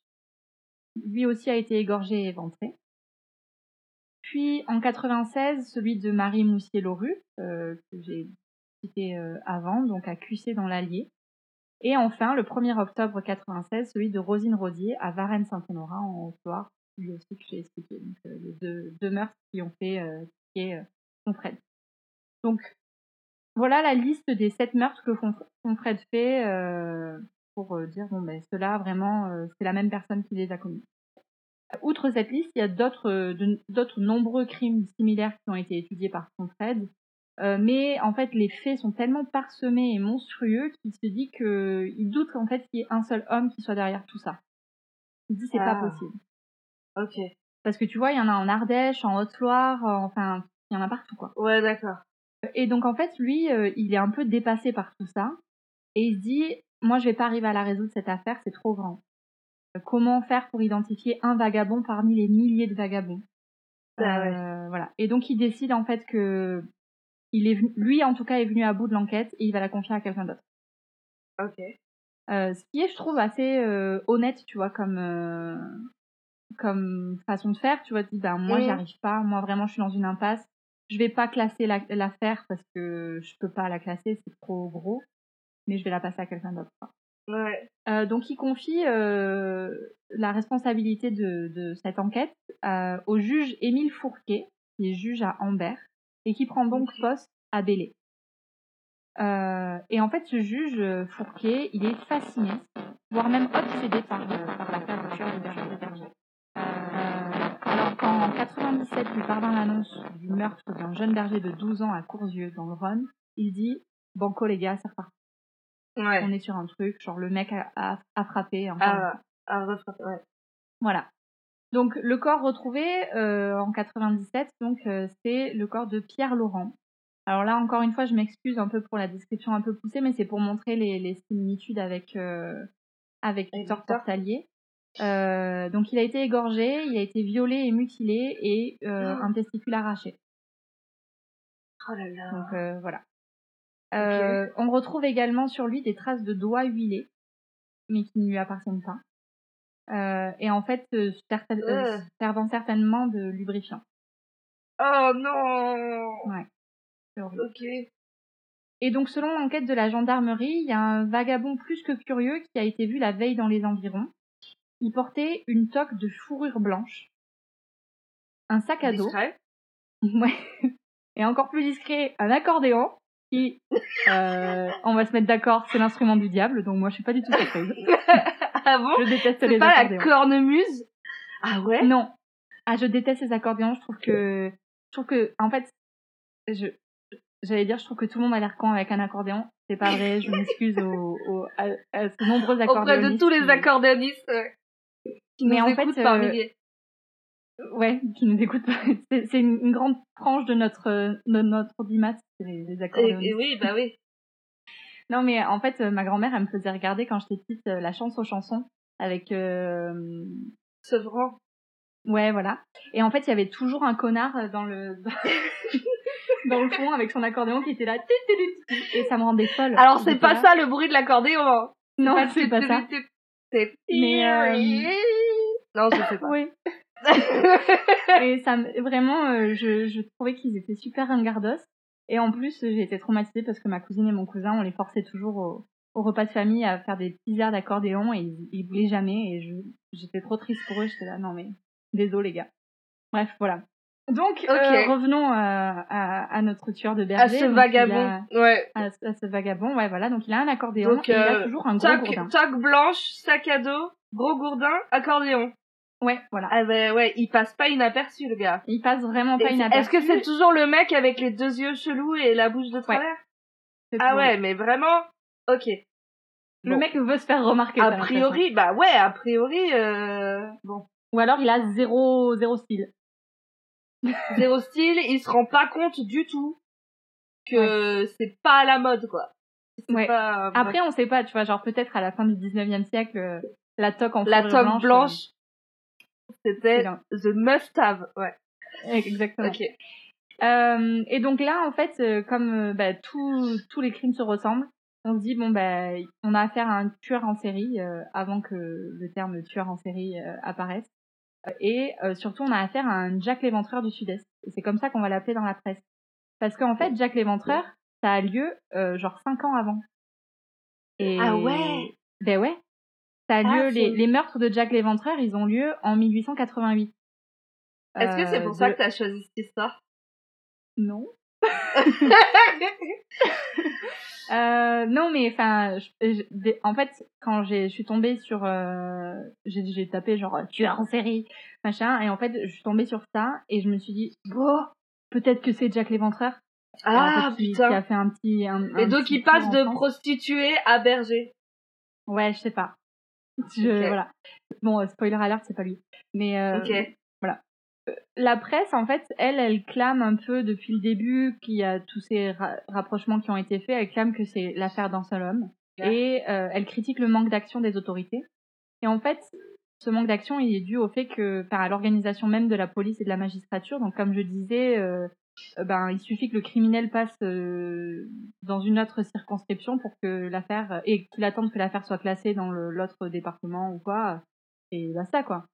Lui aussi a été égorgé et éventré. Puis en 96, celui de Marie Moussier-Loru, euh, que j'ai cité euh, avant, donc à QC dans l'Allier. Et enfin, le 1er octobre 96, celui de Rosine Rodier à Varennes-Saint-Honorat en Haute-Loire, lui aussi que j'ai expliqué. Donc, les deux, deux, meurtres qui ont fait qui est Fonfred. Donc, voilà la liste des sept meurtres que Fonfred fait euh, pour dire, bon, ben, ceux-là, vraiment, c'est la même personne qui les a commis. Outre cette liste, il y a d'autres, d'autres nombreux crimes similaires qui ont été étudiés par euh, mais en fait, les faits sont tellement parsemés et monstrueux qu'il se dit qu'il doute en fait qu'il y ait un seul homme qui soit derrière tout ça. Il dit c'est pas ah. possible. Ok. Parce que tu vois, il y en a en Ardèche, en Haute-Loire, euh, enfin, il y en a partout quoi. Ouais, d'accord. Et donc en fait, lui, euh, il est un peu dépassé par tout ça et il se dit, moi, je vais pas arriver à la résoudre cette affaire, c'est trop grand. Comment faire pour identifier un vagabond parmi les milliers de vagabonds? Ah, ouais. Voilà. Et donc il décide en fait que il est lui en tout cas est venu à bout de l'enquête et il va la confier à quelqu'un d'autre. Ok. Euh, ce qui est, je trouve, assez euh, honnête, tu vois, comme euh, comme façon de faire. Tu vois, tu dis, ben moi, j'y arrive pas. Moi, vraiment, je suis dans une impasse. Je vais pas classer l'affaire parce que je peux pas la classer, c'est trop gros. Mais je vais la passer à quelqu'un d'autre. Ouais. Euh, donc, il confie euh, la responsabilité de, de cette enquête au juge Émile Fourquet, qui est juge à Ambert et qui prend donc poste à Bélé. Euh, et en fait, ce juge euh, Fourquier, il est fasciné, voire même obsédé par, euh, par l'affaire de tueur de berger. Euh, qu'en 97 lui parvint l'annonce du meurtre d'un jeune berger de 12 ans à Courzieux, dans le Rhône, il dit « Banco les gars, c'est reparti. Ouais. On est sur un truc, genre le mec a, a, a frappé. Enfin, a, a refrappé, ouais. Voilà. Donc le corps retrouvé euh, en 97, donc euh, c'est le corps de Pierre Laurent. Alors là encore une fois, je m'excuse un peu pour la description un peu poussée, mais c'est pour montrer les, les similitudes avec euh, avec Victor Victor. Portalier. Euh, donc il a été égorgé, il a été violé et mutilé et euh, Oh. un testicule arraché. Oh là là. Donc euh, voilà. Euh, on retrouve également sur lui des traces de doigts huilés, mais qui ne lui appartiennent pas. Euh, et en fait, euh, servant certainement de lubrifiant. Oh non. Ouais. Ok. Et donc, selon l'enquête de la gendarmerie, il y a un vagabond plus que curieux qui a été vu la veille dans les environs. Il portait une toque de fourrure blanche, un sac à dos, Discret. [laughs] ouais, et encore plus discret, un accordéon qui, euh, on va se mettre d'accord, c'est l'instrument du diable, donc moi je suis pas du tout surprise. [laughs] ah bon? Je déteste C'est les pas la cornemuse? Ah ouais? Non. Ah, je déteste les accordéons. Je trouve que, je trouve que, en fait, je, j'allais dire, je trouve que tout le monde a l'air con avec un accordéon. C'est pas vrai. Je m'excuse aux, aux- à, à nombreux Auprès accordéonistes. de tous les accordéonistes qui Mais nous en fait, écoutent par euh, milliers. Ouais, qui nous écoutent. [laughs] C'est, c'est une, une grande tranche de notre, euh, de notre audimat, les, les Et, accordéonistes. et oui, bah oui. [laughs] Non, mais en fait, euh, ma grand-mère, elle me faisait regarder quand j'étais petite la chance aux chansons avec. euh, Sevran. Ouais, voilà. Et en fait, il y avait toujours un connard dans le [laughs] dans le fond avec son accordéon qui était là. Et ça me rendait folle. Alors c'est pas là. ça le bruit de l'accordéon. hein. Non, c'est pas ça. C'est Mais, euh, Non, je sais pas. Oui. [laughs] Et ça me- vraiment, euh, je, je trouvais qu'ils étaient super ringardos. Et en plus, j'ai été traumatisée parce que ma cousine et mon cousin, on les forçait toujours au, au repas de famille à faire des petits airs d'accordéon et ils, ils voulaient jamais. Et j'étais trop triste pour eux. J'étais là, non mais, désolé les gars. Bref, voilà. Donc, euh, revenons à, à, à notre tueur de berger. à ce vagabond. a- Ouais. à, à ce vagabond, ouais, voilà. Donc, il a un accordéon Donc, et il a euh, toujours un gros Toque, gourdin. toque blanche, sac à dos, gros gourdin, accordéon. Ouais, voilà. Ah bah ouais, il passe pas inaperçu le gars. Il passe vraiment pas inaperçu. Est-ce que c'est toujours le mec avec les deux yeux chelous et la bouche de travers Ah ouais, mais vraiment Ok. Le Bon. mec veut se faire remarquer. A priori, bah ouais, a priori, euh... bon. Ou alors il a zéro, zéro style. [laughs] Zéro style, il se rend pas compte du tout que c'est pas à la mode, quoi. Ouais. pas- Après, on sait pas, tu vois, genre peut-être à la fin du 19e siècle, euh, la toque en la toque blanche. blanche, c'était the must-have, ouais. euh, Exactement. Ok. Euh, et donc là, en fait, euh, comme euh, bah, tous tous les crimes se ressemblent, on se dit bon bah on a affaire à un tueur en série euh, avant que le terme tueur en série euh, apparaisse. Et surtout, on a affaire à un Jack l'Éventreur du Sud-Est. Et c'est comme ça qu'on va l'appeler dans la presse. Parce qu'en fait, Jack l'Éventreur, ça a lieu genre cinq ans avant. Et... Ah ouais? Ben ouais. Ça a Ah, lieu, les, les meurtres de Jack l'Éventreur, ils ont lieu en 1888. Est-ce que c'est Euh, pour ça que t'as choisi cette histoire Non. [laughs] Euh, non, mais enfin, en fait, quand je suis tombée sur, euh, j'ai, tapé genre tueur en série, machin, et en fait, je suis tombée sur ça et je me suis dit, bon, peut-être que c'est Jack l'Éventreur. En Ah, fait, putain. qui a fait un petit. Un, Et un donc petit il passe de prostituée à berger. Ouais, je sais pas. Je. Voilà. Bon, euh, spoiler alert, c'est pas lui. Mais euh, Ok. la presse, en fait, elle, elle clame un peu depuis le début qu'il y a tous ces ra- rapprochements qui ont été faits. Elle clame que c'est l'affaire d'un seul homme. Et euh, elle critique le manque d'action des autorités. Et en fait, ce manque d'action, il est dû au fait que, enfin, à l'organisation même de la police et de la magistrature. Donc, comme je disais, euh, euh, ben, il suffit que le criminel passe euh, dans une autre circonscription pour que l'affaire et qu'il attende que l'affaire soit classée dans l'autre département ou quoi. Et basta, quoi.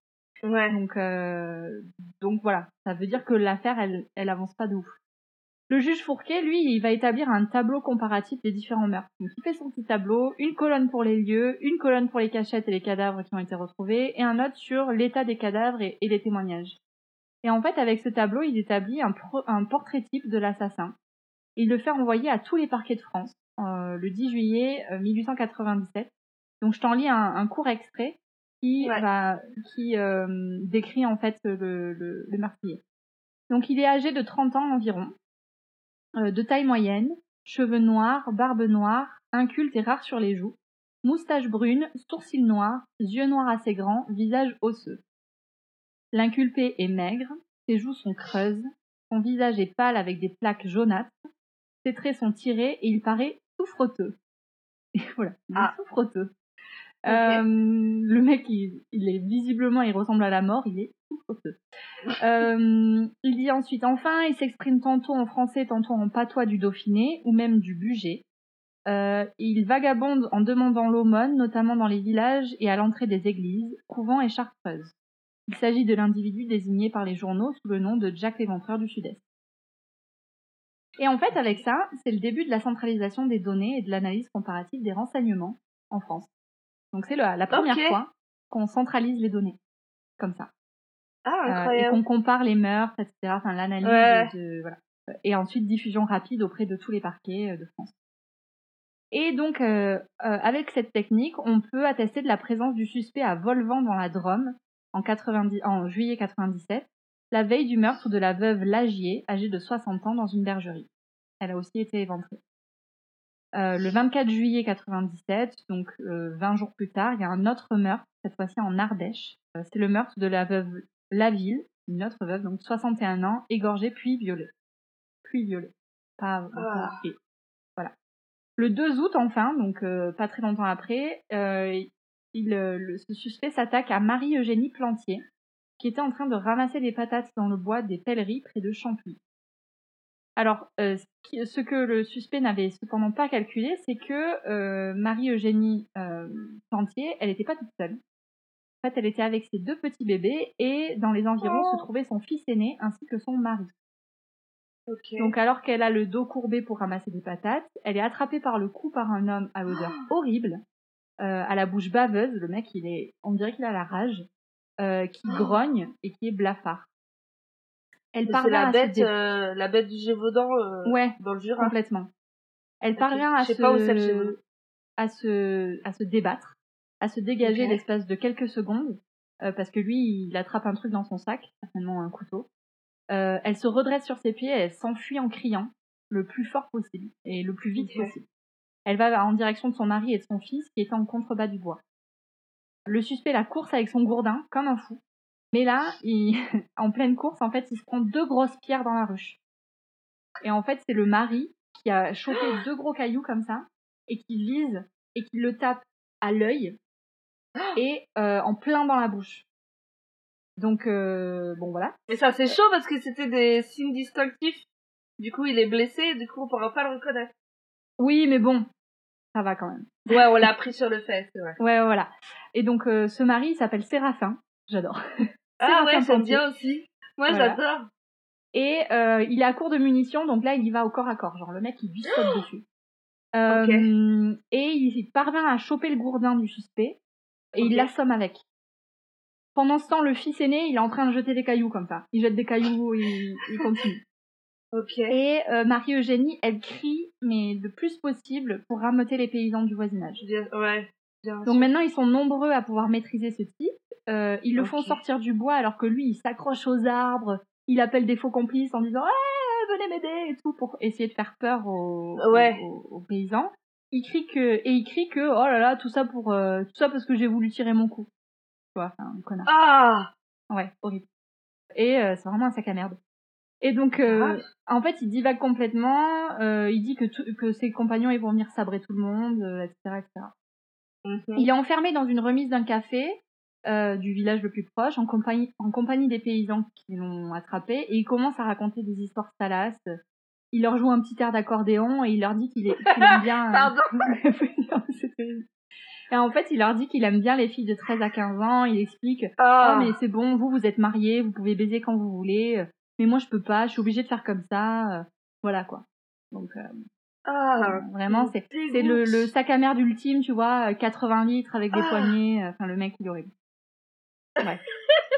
Ouais. Donc, euh, donc voilà, ça veut dire que l'affaire, elle, elle avance pas de ouf. Le juge Fourquet, lui, il va établir un tableau comparatif des différents meurtres. Donc, il fait son petit tableau, une colonne pour les lieux, une colonne pour les cachettes et les cadavres qui ont été retrouvés, et un autre sur l'état des cadavres et, et les témoignages. Et en fait, avec ce tableau, il établit un, pro- un portrait type de l'assassin. Il le fait envoyer à tous les parquets de France euh, le 10 juillet euh, 1897. Donc, je t'en lis un, un court extrait qui Ouais. va qui euh, décrit en fait le, le, le meurtrier. Donc il est âgé de 30 ans environ, euh, de taille moyenne, cheveux noirs, barbe noire, inculte et rare sur les joues, moustache brune, sourcils noirs, yeux noirs assez grands, visage osseux. L'inculpé est maigre, ses joues sont creuses, son visage est pâle avec des plaques jaunâtres, ses traits sont tirés et il paraît. Et [laughs] voilà, il est Ah. Euh, le mec, il, il est visiblement, il ressemble à la mort, il est souffreteux. [laughs] Euh, il dit ensuite, enfin, il s'exprime tantôt en français, tantôt en patois du Dauphiné, ou même du Bugey. Euh, il vagabonde en demandant l'aumône, notamment dans les villages et à l'entrée des églises, couvents et chartreuses. Il s'agit de l'individu désigné par les journaux sous le nom de Jack l'éventreur du Sud-Est. Et en fait, avec ça, c'est le début de la centralisation des données et de l'analyse comparative des renseignements en France. Donc c'est la, la première fois qu'on centralise les données comme ça. Ah, Euh, et incroyable. qu'on compare les meurtres, etc. Enfin, l'analyse Ouais. de voilà. Et ensuite diffusion rapide auprès de tous les parquets euh, de France. Et donc, euh, euh, avec cette technique, on peut attester de la présence du suspect à Volvan dans la Drôme en, 90, en juillet 97, la veille du meurtre de la veuve Lagier, âgée de 60 ans, dans une bergerie. Elle a aussi été éventrée. Euh, le 24 juillet 97, donc euh, 20 jours plus tard, il y a un autre meurtre, cette fois-ci en Ardèche. Euh, C'est le meurtre de la veuve Laville, une autre veuve, donc 61 ans, égorgée puis violée. Puis violée. Pas, pas Ah. et- Voilà. Le 2 août, enfin, donc euh, pas très longtemps après, euh, il, euh, le, ce suspect s'attaque à Marie-Eugénie Plantier, qui était en train de ramasser des patates dans le bois des Pelleries près de Champly. Alors, euh, ce, que le suspect n'avait cependant pas calculé, c'est que euh, Marie-Eugénie euh, Plantier, elle n'était pas toute seule. En fait, elle était avec ses deux petits bébés et dans les environs Oh. se trouvait son fils aîné ainsi que son mari. Donc alors qu'elle a le dos courbé pour ramasser des patates, elle est attrapée par le cou par un homme à l'odeur [gasps] horrible, à la bouche baveuse. Le mec, il est, on dirait qu'il a la rage, euh, qui grogne et qui est blafard. Elle parvient la à se bête, dé- euh, la bête du Gévaudan euh, Ouais, dans le Jura. complètement. Elle parvient à pas où le se, à se, à se débattre, à se dégager l'espace de quelques secondes, euh, parce que lui, il attrape un truc dans son sac, certainement un couteau. Euh, elle se redresse sur ses pieds, et elle s'enfuit en criant le plus fort possible et le plus vite possible. Elle va en direction de son mari et de son fils qui étaient en contrebas du bois. Le suspect la course avec son gourdin comme un fou. Mais là, il, [laughs] en pleine course, en fait, il se prend deux grosses pierres dans la ruche. Et en fait, c'est le mari qui a chopé [gasps] deux gros cailloux comme ça et qui vise et qui le tape à l'œil [gasps] et euh, en plein dans la bouche. Donc euh, bon voilà. Mais ça, c'est chaud parce que c'était des signes distinctifs. Du coup, il est blessé, et du coup, on pourra pas le reconnaître. Oui, mais bon, ça va quand même. Ouais, on l'a pris sur le fait, c'est vrai. Ouais, voilà. Et donc euh, ce mari il s'appelle Séraphin. J'adore. [laughs] Ah Séraphin ouais, j'aime bien aussi. Moi, Voilà. j'adore. Et euh, il est à court de munitions, donc là il y va au corps à corps. Genre le mec il lui saute [gasps] dessus. Euh, Et il parvient à choper le gourdin du suspect et il l'assomme avec. Pendant ce temps, le fils aîné, il est en train de jeter des cailloux comme ça. Il jette des cailloux, il, il continue. Et euh, Marie-Eugénie, elle crie, mais le plus possible, pour rameuter les paysans du voisinage. Bien- ouais. Bien Donc sûr. maintenant, ils sont nombreux à pouvoir maîtriser ce type. Euh, ils le font sortir du bois alors que lui, il s'accroche aux arbres. Il appelle des faux complices en disant hey, venez m'aider et tout pour essayer de faire peur aux, Ouais. aux- aux paysans. Il crie que et il crie que oh là là tout ça pour euh, tout ça parce que j'ai voulu tirer mon coup. Tu vois, enfin, un connard. Ah Ouais, horrible. Et c'est vraiment un sac à merde. Et donc, euh, Grave. en fait, il divague complètement. euh, il dit que, tout- que ses compagnons ils vont venir sabrer tout le monde, euh, etc., etc. Il est enfermé dans une remise d'un café du village le plus proche, en compagnie, en compagnie des paysans qui l'ont attrapé, et il commence à raconter des histoires salaces. Il leur joue un petit air d'accordéon et il leur dit qu'il est- aime bien. [laughs] Pardon. [laughs] Et en fait, il leur dit qu'il aime bien les filles de 13 à 15 ans. Il explique Ah, ah mais c'est bon, vous vous êtes mariés, vous pouvez baiser quand vous voulez, mais moi je peux pas, je suis obligée de faire comme ça, euh, voilà quoi. Donc euh, ah, vraiment c'est c'est le, le sac à merde ultime, tu vois, euh, 80 litres avec des Ah. poignées, euh, enfin le mec il est horrible. Ouais.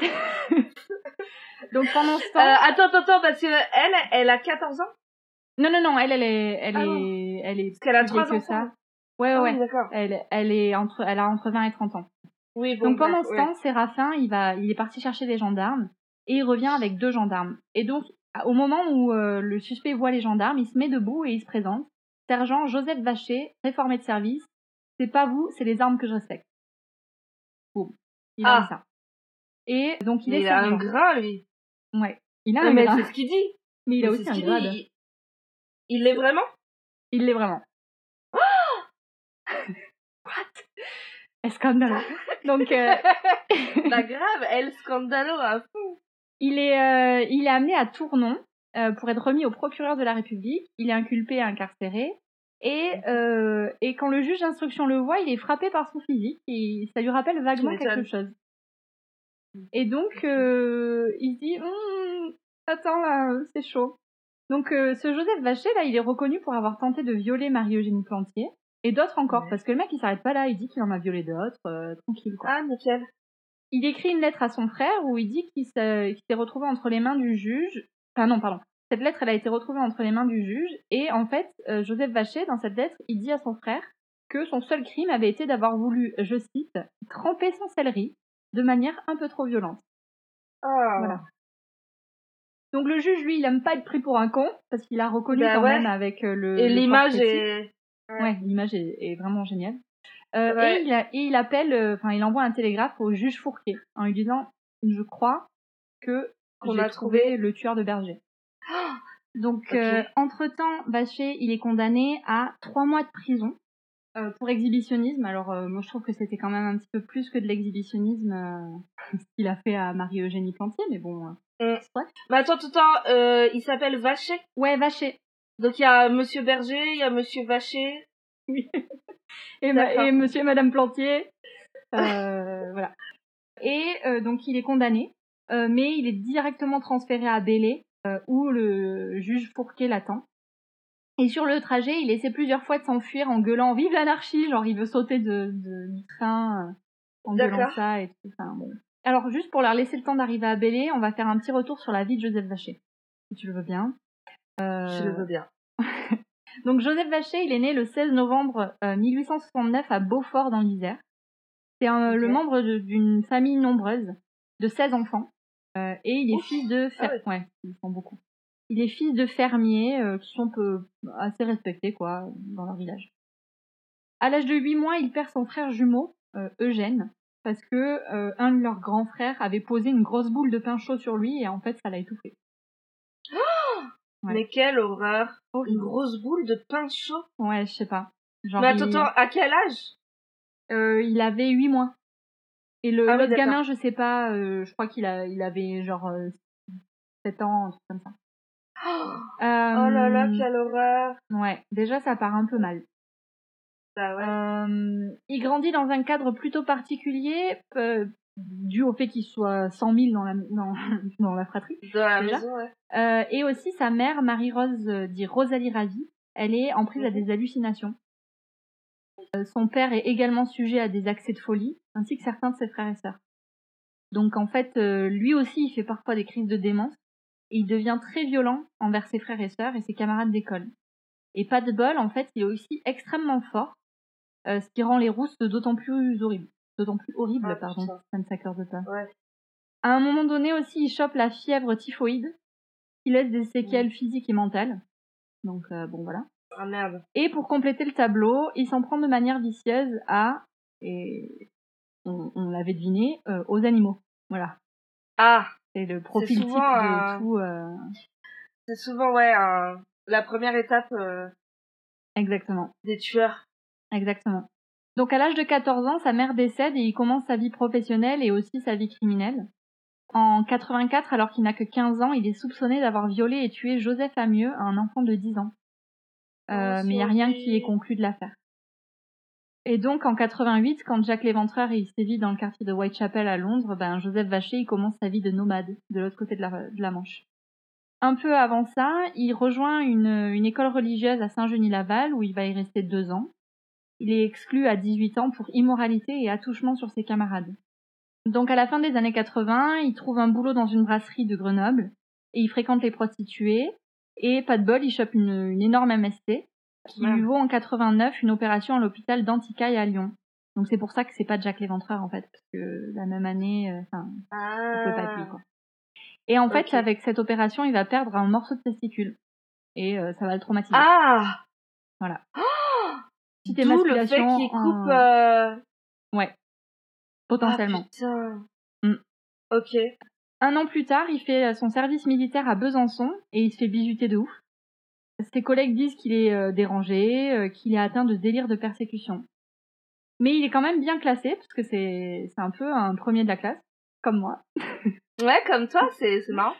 [laughs] [laughs] Donc pendant ce Euh, temps, attends, attends, attends, parce que elle, elle a 14 ans? Non non non, elle elle est elle Ah est elle est Parce qu'elle a plus vieille trois que ça. enfants. Ouais Ah ouais. Elle elle est entre elle a entre 20 et 30 ans. Oui, bon, Donc pendant bref, ce ouais. temps, Séraphin, il va, il est parti chercher des gendarmes et il revient avec deux gendarmes. Et donc, au moment où euh, le suspect voit les gendarmes, il se met debout et il se présente. Sergent Joseph Vacher, réformé de service. C'est pas vous, c'est les armes que je respecte. Boum. Il a Ah. ça. Et donc il Mais est il a un gras, lui. Ouais. Il a Non, un mais gras. c'est ce qu'il dit. Mais il a Mais aussi un grade. dit. Il l'est vraiment? Il l'est vraiment. [gasps] What? Escandalo. [laughs] Donc, euh, Bah grave, El Scandalo à [laughs] fond. Il, est, euh, il est amené à Tournon euh, pour être remis au procureur de la République. Il est inculpé et incarcéré. Et, euh, et quand le juge d'instruction le voit, il est frappé par son physique et ça lui rappelle vaguement quelque chose. Et donc, euh, il dit, Hum, attends là, c'est chaud. Donc, euh, ce Joseph Vacher, là, il est reconnu pour avoir tenté de violer Marie-Eugénie Plantier. Et d'autres encore, Ouais. parce que le mec, il s'arrête pas là, il dit qu'il en a violé d'autres, tranquille, quoi. Ah, nickel. Il écrit une lettre à son frère où il dit qu'il s'est retrouvé entre les mains du juge. Enfin non, pardon. Cette lettre, elle a été retrouvée entre les mains du juge. Et en fait, euh, Joseph Vacher, dans cette lettre, il dit à son frère que son seul crime avait été d'avoir voulu, je cite, tremper son céleri de manière un peu trop violente. Ah. Voilà. Donc le juge, lui, il aime pas être pris pour un con parce qu'il a reconnu Bah quand ouais. même avec euh, le. Et l'image est... Ouais, l'image est, est vraiment géniale. Euh, Ouais. et, il a- et il appelle, euh, enfin, il envoie un télégraphe au juge Fourquet en lui disant Je crois que Qu'on a trouvé trouvé. le tueur de Berger. [gasps] Donc, euh, entre-temps, Vacher, il est condamné à trois mois de prison pour exhibitionnisme. Alors, moi, je trouve que c'était quand même un petit peu plus que de l'exhibitionnisme [laughs] ce qu'il a fait à Marie-Eugénie Plantier, mais bon, Mm. bref. Mais attends, tout le temps, il s'appelle Vacher? Ouais, Vacher. Donc il y a Monsieur Berger, il y a Monsieur Vacher. [laughs] et, ma- D'accord. et monsieur et madame Plantier. Euh, [laughs] voilà. Et euh, donc il est condamné, euh, mais il est directement transféré à Bélé, où le juge Fourquet l'attend. Et sur le trajet, il essaie plusieurs fois de s'enfuir en gueulant Vive l'anarchie Genre il veut sauter de, de- du train en gueulant ça et tout. Enfin, bon. Alors juste pour leur laisser le temps d'arriver à Bélé, on va faire un petit retour sur la vie de Joseph Vacher, si tu le veux bien. Je le veux bien. [laughs] donc Joseph Vacher, il est né le 16 novembre euh, 1869 à Beaufort dans l'Isère. C'est le membre d'une famille nombreuse de 16 enfants. Euh, et il est Ouf. fils de... fer- Ah ouais. ils sont beaucoup. Il est fils de fermiers euh, qui sont peu, assez respectés quoi dans leur village. À l'âge de 8 mois, il perd son frère jumeau, euh, Eugène, parce que euh, un de leurs grands frères avait posé une grosse boule de pain chaud sur lui et en fait ça l'a étouffé. Ouais. Mais quelle horreur. Une grosse boule de pain chaud. Ouais, je sais pas. Genre, Mais attends, il- attends, à quel âge? Euh, il avait 8 mois. Et le Ah gamin, je sais pas, euh, je crois qu'il a, il avait genre euh, 7 ans, un truc comme ça. Oh Euh, là là, quelle horreur. Ouais, déjà ça part un peu mal. Bah ouais. Euh, il grandit dans un cadre plutôt particulier, euh, dû au fait qu'il soit 100 000 dans la, dans, [laughs] dans la fratrie. Dans la maison, ouais. Euh, et aussi sa mère, Marie-Rose, euh, dit Rosalie Ravi, elle est en prise à Mhm. des hallucinations. Euh, son père est également sujet à des accès de folie, ainsi que certains de ses frères et sœurs. Donc en fait, lui aussi, il fait parfois des crises de démence, et il devient très violent envers ses frères et sœurs et ses camarades d'école. Et pas de bol, en fait, il est aussi extrêmement fort, ce qui rend les rousses d'autant plus horribles. D'autant plus horribles, Ah, pardon, ça ne s'accorde pas. Ouais. À un moment donné aussi, il chope la fièvre typhoïde, qui laisse des séquelles physiques et mentales. Donc euh, bon voilà. Ah merde. Et pour compléter le tableau, il s'en prend de manière vicieuse à, et on, on l'avait deviné, euh, aux animaux. Voilà. Ah, C'est le profil type de tout. euh, c'est souvent, ouais, la première étape Exactement. des tueurs. Exactement. Donc à l'âge de 14 ans, sa mère décède et il commence sa vie professionnelle et aussi sa vie criminelle. En 84, alors qu'il n'a que 15 ans, il est soupçonné d'avoir violé et tué Joseph Amieux, un enfant de 10 ans. Euh, Oh, mais il n'y a rien qui est conclu de l'affaire. Et donc en 88, quand Jack l'Éventreur il sévit dans le quartier de Whitechapel à Londres, ben Joseph Vacher il commence sa vie de nomade de l'autre côté de la, de la Manche. Un peu avant ça, il rejoint une, une école religieuse à Saint-Genis-Laval où il va y rester deux ans. Il est exclu à 18 ans pour immoralité et attouchement sur ses camarades. Donc à la fin des années 80, il trouve un boulot dans une brasserie de Grenoble et il fréquente les prostituées. Et pas de bol, il chope une, une énorme MST qui lui vaut en 89 une opération à l'hôpital d'Anticaille à Lyon. Donc c'est pour ça que c'est pas Jack l'Éventreur en fait, parce que la même année, euh, enfin, ça peut pas Ah. quoi. Et en fait, Ok. avec cette opération, il va perdre un morceau de testicule. Et euh, ça va le traumatiser. Ah Voilà. Oh Petite D'où le fait qu'il coupe... euh, Ouais. Potentiellement. Ah. Mm. Ok. Un an plus tard, il fait son service militaire à Besançon et il se fait bizuter de ouf. Ses collègues disent qu'il est euh, dérangé, euh, qu'il est atteint de délire de persécution. Mais il est quand même bien classé, parce que c'est un peu un premier de la classe, comme moi. [laughs] Ouais, comme toi, c'est marrant.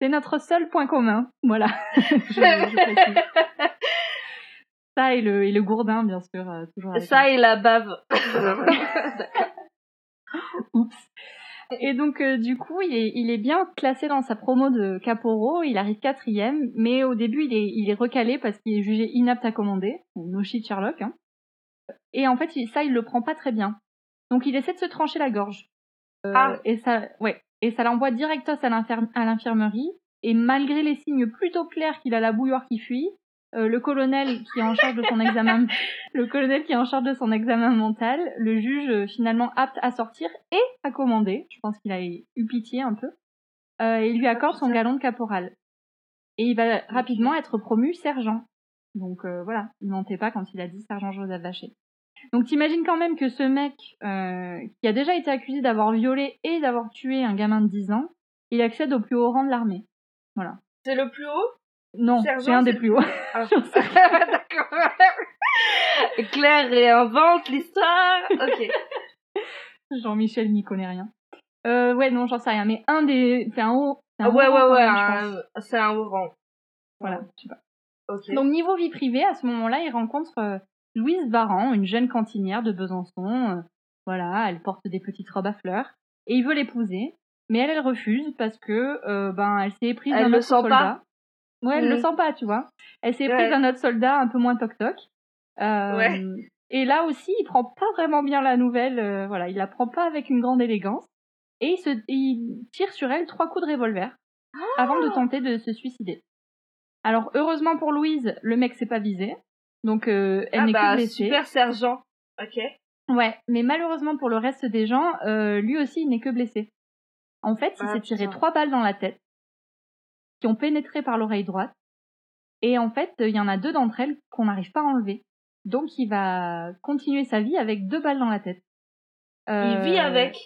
C'est notre seul point commun, voilà. [laughs] je, je [laughs] Ça et le, et le gourdin, bien sûr. Euh, toujours Ça et la bave. [laughs] Oups. Et donc, euh, du coup, il est, il est bien classé dans sa promo de Caporo. Il arrive quatrième, mais au début, il est, il est recalé parce qu'il est jugé inapte à commander. No shit Sherlock. Hein. Et en fait, ça, il le prend pas très bien. Donc, il essaie de se trancher la gorge. Euh, ah. Et ça, ouais. Et ça l'envoie directos à l'infirmerie. Et malgré les signes plutôt clairs qu'il a la bouilloire qui fuit, le colonel qui est en charge de son examen, [laughs] le colonel qui est en charge de son examen mental, le juge euh, finalement apte à sortir et à commander. Je pense qu'il a eu pitié un peu. Euh, et il lui accorde son galon de caporal. Et il va rapidement être promu sergent. Donc euh, voilà, il mentait pas quand il a dit sergent Joseph Vacher. Donc t'imagines quand même que ce mec qui a déjà été accusé d'avoir violé et d'avoir tué un gamin de 10 ans, il accède au plus haut rang de l'armée. Voilà. C'est le plus haut? Non, c'est un des plus hauts. Ah. [laughs] Claire réinvente l'histoire. Ok. [laughs] Jean-Michel n'y connaît rien. Euh, ouais, non, j'en sais rien. Mais un des. C'est un haut. Un ouais, ouais, ouais, c'est un haut rang. Voilà, je sais pas. Okay. Donc, niveau vie privée, à ce moment-là, il rencontre euh, Louise Baran, une jeune cantinière de Besançon. Euh, voilà, elle porte des petites robes à fleurs. Et il veut l'épouser. Mais elle, elle refuse parce que, ben, elle s'est prise d'un autre soldat. Pas. Ouais, elle le mm. sent pas, tu vois. Elle s'est prise un autre soldat un peu moins toc-toc. Euh, ouais. Et là aussi, il prend pas vraiment bien la nouvelle. Euh, voilà, il la prend pas avec une grande élégance. Et il, se, il tire sur elle trois coups de revolver avant de ah tenter de se suicider. Alors heureusement pour Louise, le mec s'est pas visé, donc euh, elle ah n'est que bah, blessée. Super sergent. Ok. Ouais, mais malheureusement pour le reste des gens, euh, lui aussi il n'est que blessé. En fait, il ah, s'est tiré trois balles dans la tête qui ont pénétré par l'oreille droite. Et en fait, il y en a deux d'entre elles qu'on n'arrive pas à enlever. Donc il va continuer sa vie avec deux balles dans la tête. il vit euh, avec.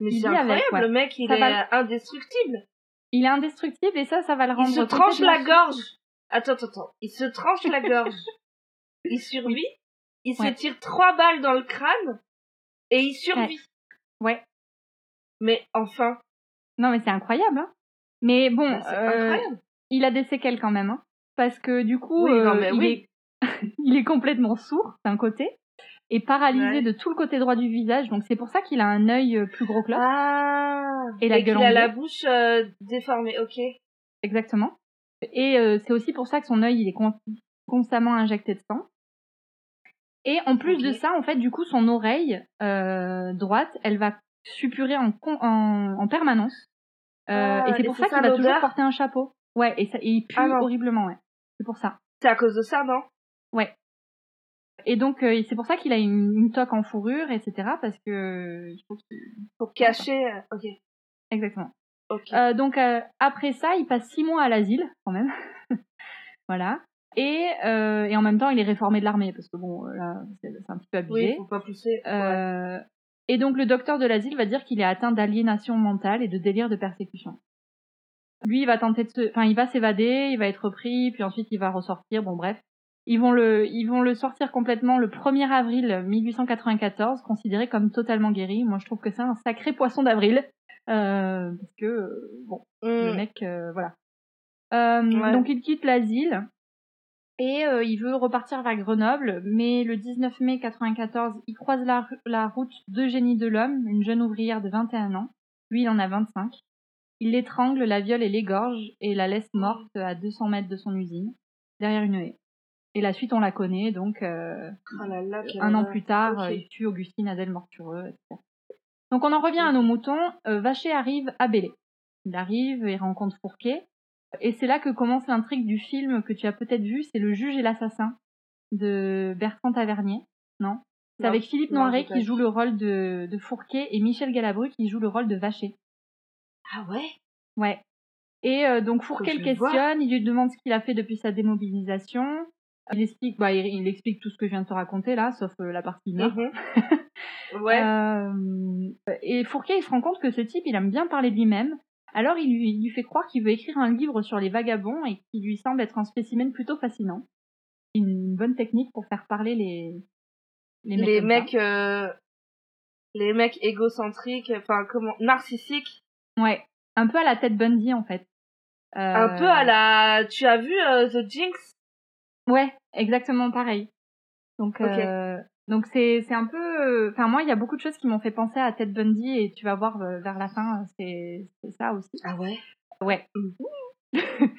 Mais c'est incroyable, le mec, il est indestructible. Il est indestructible et ça, ça va le rendre. Il se tranche la gorge. Attends, attends, attends. Il se tranche la gorge. [laughs] Il survit. Il se tire trois balles dans le crâne et il survit. Ouais. Mais enfin. Non, mais c'est incroyable. Hein mais bon, bah, euh, il a des séquelles quand même, hein, parce que du coup, euh, il, est... [laughs] il est complètement sourd d'un côté et paralysé de tout le côté droit du visage. Donc c'est pour ça qu'il a un œil euh, plus gros que l'autre. Ah, et la gueule Il a la bouche déformée, ok. Exactement. Et c'est aussi pour ça que son œil il est constamment injecté de sang. Et en plus de ça, en fait, du coup, son oreille droite, elle va suppurer en, en, en permanence. Euh, et ah, c'est pour ça qu'il va toujours porter un chapeau. Ouais, et, ça, il pue ah, horriblement, ouais. C'est pour ça. C'est à cause de ça, non? Ouais. Et donc, euh, c'est pour ça qu'il a une, une, toque en fourrure, etc. Parce que il faut Pour cacher. Euh, ok. Exactement. Euh, donc après ça, il passe six mois à l'asile, quand même. [laughs] voilà. Et, et en même temps, il est réformé de l'armée parce que bon, là, c'est un petit peu abusé. Oui, faut pas pousser. Ouais. Et donc le docteur de l'asile va dire qu'il est atteint d'aliénation mentale et de délire de persécution. Lui, il va tenter de se, enfin, il va s'évader, il va être pris, puis ensuite il va ressortir. Bon, bref, ils vont le, ils vont le sortir complètement le 1er avril 1894, considéré comme totalement guéri. Moi, je trouve que c'est un sacré poisson d'avril, euh, parce que bon, le mm. mec, euh, voilà. Euh, Donc il quitte l'asile et euh, il veut repartir vers Grenoble, mais le 19 mai 94, il croise la, la route d'Eugénie Delhomme, une jeune ouvrière de 21 ans. Lui, il en a 25. Il l'étrangle, la viole et l'égorge et la laisse morte à 200 mètres de son usine, derrière une haie. Et la suite, on la connaît, donc euh, oh un an plus tard, il tue Augustine Adèle Mortureux, etc. Donc on en revient à nos moutons. Euh, Vacher arrive à Bélé. Il arrive et rencontre Fourquet. Et c'est là que commence l'intrigue du film que tu as peut-être vu, c'est Le juge et l'assassin de Bertrand Tavernier, non? C'est avec Philippe Noiret qui joue le rôle de, de Fourquet et Michel Galabru qui joue le rôle de Vacher. Ah ouais? Ouais. Et euh, donc Fourquet le questionne, il lui demande ce qu'il a fait depuis sa démobilisation. Il explique, bah, il, il explique tout ce que je viens de te raconter là, sauf euh, la partie meurtre. Mhm. [laughs] Ouais. Euh, et Fourquet, il se rend compte que ce type, il aime bien parler de lui-même. Alors, il lui, il lui fait croire qu'il veut écrire un livre sur les vagabonds et qui lui semble être un spécimen plutôt fascinant. Une bonne technique pour faire parler les, les mecs. les euh, les mecs égocentriques, enfin comment, narcissiques, Ouais, un peu à la tête Bundy en fait. un Euh, peu à la. Tu as vu euh, The Jinx? Ouais, exactement pareil. Donc. Euh, donc c'est c'est un peu. Enfin moi, il y a beaucoup de choses qui m'ont fait penser à Ted Bundy et tu vas voir euh, vers la fin, c'est c'est ça aussi. Ah ouais? Ouais. [laughs]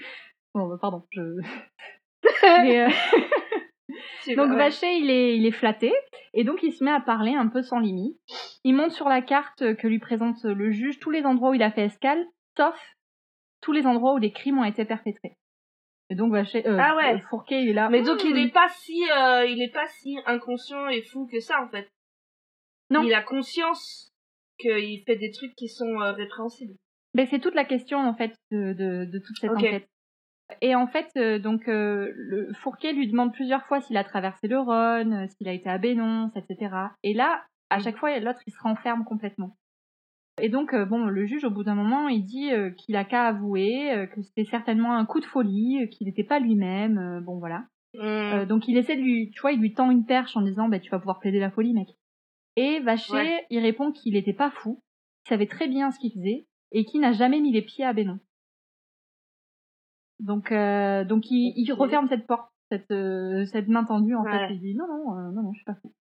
Bon, bah, pardon. Je... [laughs] Mais, euh, [laughs] donc. Vacher, il est il est flatté et donc il se met à parler un peu sans limite. Il montre sur la carte que lui présente le juge tous les endroits où il a fait escale, sauf tous les endroits où des crimes ont été perpétrés. Et donc Vacher, euh, Ah ouais. Fourquet, il est là. Mais donc il Hmm. est pas si, euh, il est pas si inconscient et fou que ça en fait. Non. Il a conscience qu'il fait des trucs qui sont euh, répréhensibles. Ben, c'est toute la question en fait de, de, de toute cette enquête. Et en fait, euh, donc euh, le Fourquet lui demande plusieurs fois s'il a traversé le Rhône, euh, s'il a été à Bénonce, etc. Et là, à Mm. chaque fois, l'autre il se renferme complètement. Et donc, euh, bon, le juge, au bout d'un moment, il dit euh, qu'il a qu'à avouer, euh, que c'était certainement un coup de folie, qu'il n'était pas lui-même. bon, voilà. Euh, donc, il essaie de lui, tu vois, il lui tend une perche en disant, bah, tu vas pouvoir plaider la folie, mec. Et Vacher, Ouais. il répond qu'il n'était pas fou, qu'il savait très bien ce qu'il faisait et qu'il n'a jamais mis les pieds à Bénon. Donc, euh, donc il, referme cette porte, cette, euh, cette main tendue en Ouais. fait. Il dit non, non, euh, non, non, je suis pas fou.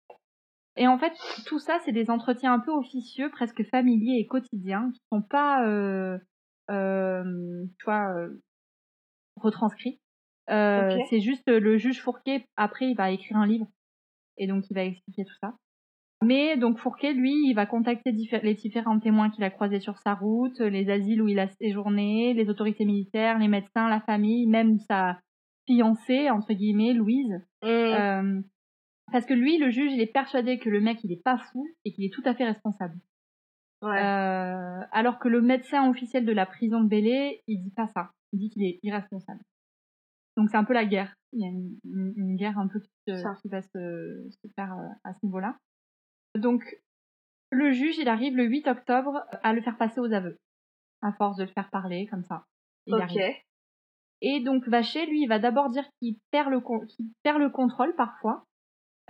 Et en fait, tout ça, c'est des entretiens un peu officieux, presque familiers et quotidiens, qui sont pas, euh, euh, tu vois, euh, retranscrits. C'est juste le juge Fourquet, après, il va écrire un livre. Et donc, il va expliquer tout ça. Mais donc Fourquet, lui, il va contacter diffé- les différents témoins qu'il a croisés sur sa route, les asiles où il a séjourné, les autorités militaires, les médecins, la famille, même sa fiancée, entre guillemets, Louise. Hmm. Parce que lui, le juge, il est persuadé que le mec, il est pas fou et qu'il est tout à fait responsable. ouais. Euh, alors que le médecin officiel de la prison de Bélé, il dit pas ça. Il dit qu'il est irresponsable. Donc c'est un peu la guerre. Il y a une, une- une guerre un peu qui, va se, se faire euh, à ce niveau-là. Donc le juge, il arrive le 8 octobre à le faire passer aux aveux. À force de le faire parler comme ça. Il ok. arrive. Et donc Vacher, lui, il va d'abord dire qu'il perd le con- qu'il perd le contrôle parfois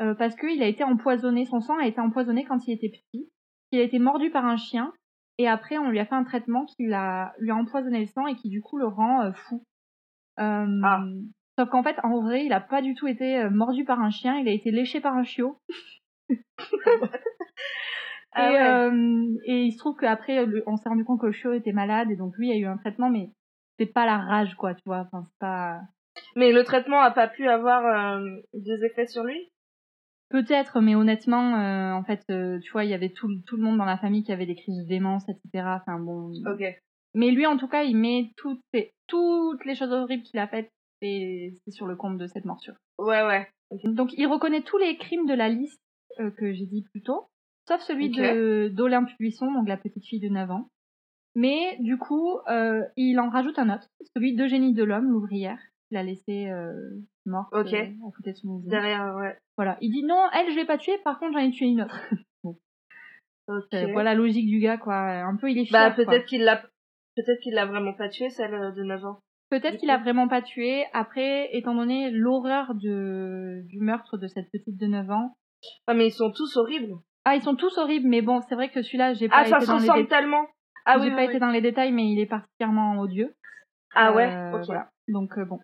euh, parce qu'il a été empoisonné, son sang a été empoisonné quand il était petit, il a été mordu par un chien et après on lui a fait un traitement qui l'a lui a empoisonné le sang et qui du coup le rend euh, fou. Euh, Ah. Sauf qu'en fait, en vrai, il a pas du tout été euh, mordu par un chien, il a été léché par un chiot. [laughs] Ah et, ouais. et il se trouve qu'après, on s'est rendu compte que le chiot était malade et donc lui a eu un traitement, mais c'est pas la rage, quoi, tu vois. Enfin, c'est pas. Mais le traitement a pas pu avoir euh, des effets sur lui? Peut-être, mais honnêtement, euh, en fait, euh, tu vois, il y avait tout, tout le monde dans la famille qui avait des crises de démence, etc. Enfin bon. Ok. Mais lui, en tout cas, il met toutes, les choses horribles qu'il a faites, c'est sur le compte de cette morsure. Ouais, ouais. Donc, il reconnaît tous les crimes de la liste euh, que j'ai dit plus tôt, sauf celui de d'Olympe Buisson, donc la petite fille de 9 ans. Mais du coup, il en rajoute un autre, celui d'Eugénie Delhomme, l'ouvrière, qu'il a laissé euh, morte Ok. euh, à côté de son usine. Derrière, ouais. Voilà, il dit non, elle, je l'ai pas tuée, par contre, j'en ai tué une autre. [laughs] Ok. Euh, voilà la logique du gars, quoi. Un peu, il est Bah fier, quoi. peut-être qu'il l'a, peut-être qu'il l'a vraiment pas tué celle euh, de 9 ans. Peut-être qu'il a vraiment pas tué. Après, étant donné l'horreur de, du meurtre de cette petite de 9 ans. Ah mais ils sont tous horribles. Ah, ils sont tous horribles, mais bon, c'est vrai que celui-là, j'ai pas Ah ça été se dans les ressemble détails. tellement. Ah oui, j'ai oui, pas oui. été dans les détails, mais il est particulièrement odieux. Ah ouais. Euh, ok. Voilà. Donc euh, bon.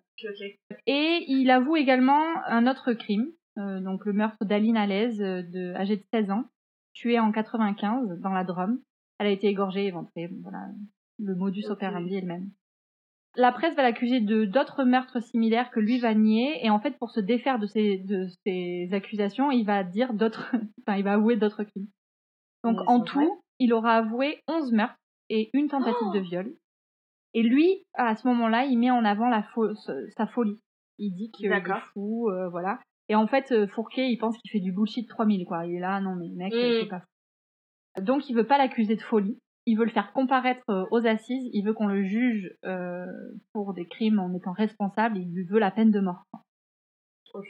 Et il avoue également un autre crime, euh, donc le meurtre d'Aline Alaise, euh, de, âgée de 16 ans, tuée en 95 dans la Drôme. Elle a été égorgée, éventrée. Bon, Voilà, le modus operandi est le même. La presse va l'accuser de d'autres meurtres similaires que lui va nier, et en fait, pour se défaire de ces de ces accusations, il va dire d'autres, [laughs] enfin, il va avouer d'autres crimes. Donc Mais en tout, vrai il aura avoué 11 meurtres et une tentative Oh de viol. Et lui, à ce moment-là, il met en avant la fo- ce- sa folie. Il dit qu'il est fou, euh, voilà. Et en fait, euh, Fourquet, il pense qu'il fait du bullshit 3000, quoi. Il est là, non mais mec, Mm. c'est pas fou. Donc il veut pas l'accuser de folie. Il veut le faire comparaître euh, aux assises. Il veut qu'on le juge euh, pour des crimes en étant responsable. Il lui veut la peine de mort. Ok.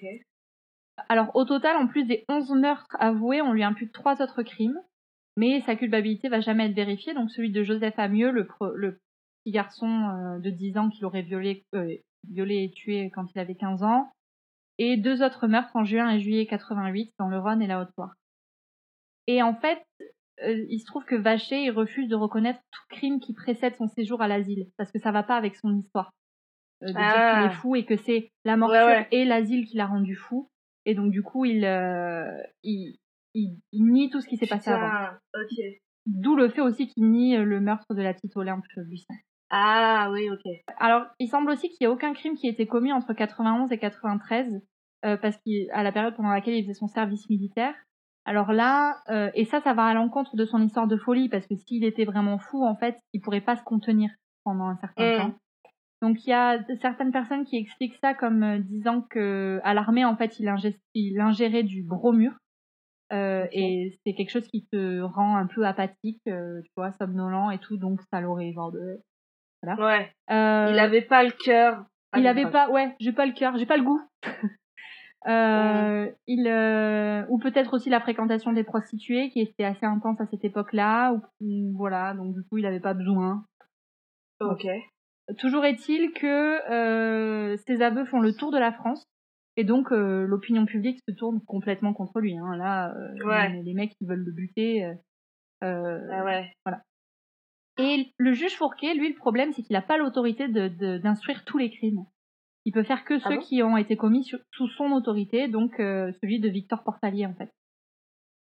Alors au total, en plus des 11 meurtres avoués, on lui impute trois autres crimes, mais sa culpabilité va jamais être vérifiée. Donc celui de Joseph Amieux, le, le petit garçon euh, de 10 ans qu'il aurait violé, euh, violé et tué quand il avait 15 ans, et deux autres meurtres en juin et juillet 88 dans le Rhône et la Haute-Loire. Et en fait, euh, il se trouve que Vacher il refuse de reconnaître tout crime qui précède son séjour à l'asile parce que ça va pas avec son histoire. de dire qu'il Ah. est fou et que c'est la Ouais, ouais. et l'asile qui l'a rendu fou. Et donc du coup, il, euh, il, il, il nie tout ce qui s'est passé avant. D'où le fait aussi qu'il nie le meurtre de la petite Olympe Lucien. Ah oui, ok. Alors, il semble aussi qu'il n'y ait aucun crime qui ait été commis entre 91 et 93, euh, parce qu'à la période pendant laquelle il faisait son service militaire. Alors là, euh, et ça, ça va à l'encontre de son histoire de folie, parce que s'il était vraiment fou, en fait, il pourrait pas se contenir pendant un certain Mm. temps. Donc il y a certaines personnes qui expliquent ça comme euh, disant que à l'armée, en fait, il, ingé- il ingérait du bromure. Euh. Et c'est quelque chose qui te rend un peu apathique, euh, tu vois, somnolent et tout, donc ça l'aurait genre de. Ouais. Euh, Il avait pas le cœur. il Ah, avait non. pas, ouais, j'ai pas le cœur, j'ai pas le goût. [laughs] Euh, il euh, ou peut-être aussi la fréquentation des prostituées qui était assez intense à cette époque-là ou, voilà donc du coup il avait pas besoin. Ok. Toujours est-il que ses aveux font le tour de la France et donc l'opinion publique se tourne complètement contre lui. Hein. Là, Ouais. les, les mecs qui veulent le buter. euh, Ah ouais. Et le juge Fourquet, lui, le problème, c'est qu'il n'a pas l'autorité d'instruire tous les crimes. Il peut faire que Ah ceux bon? qui ont été commis sur- sous son autorité, donc euh, celui de Victor Portalier, en fait.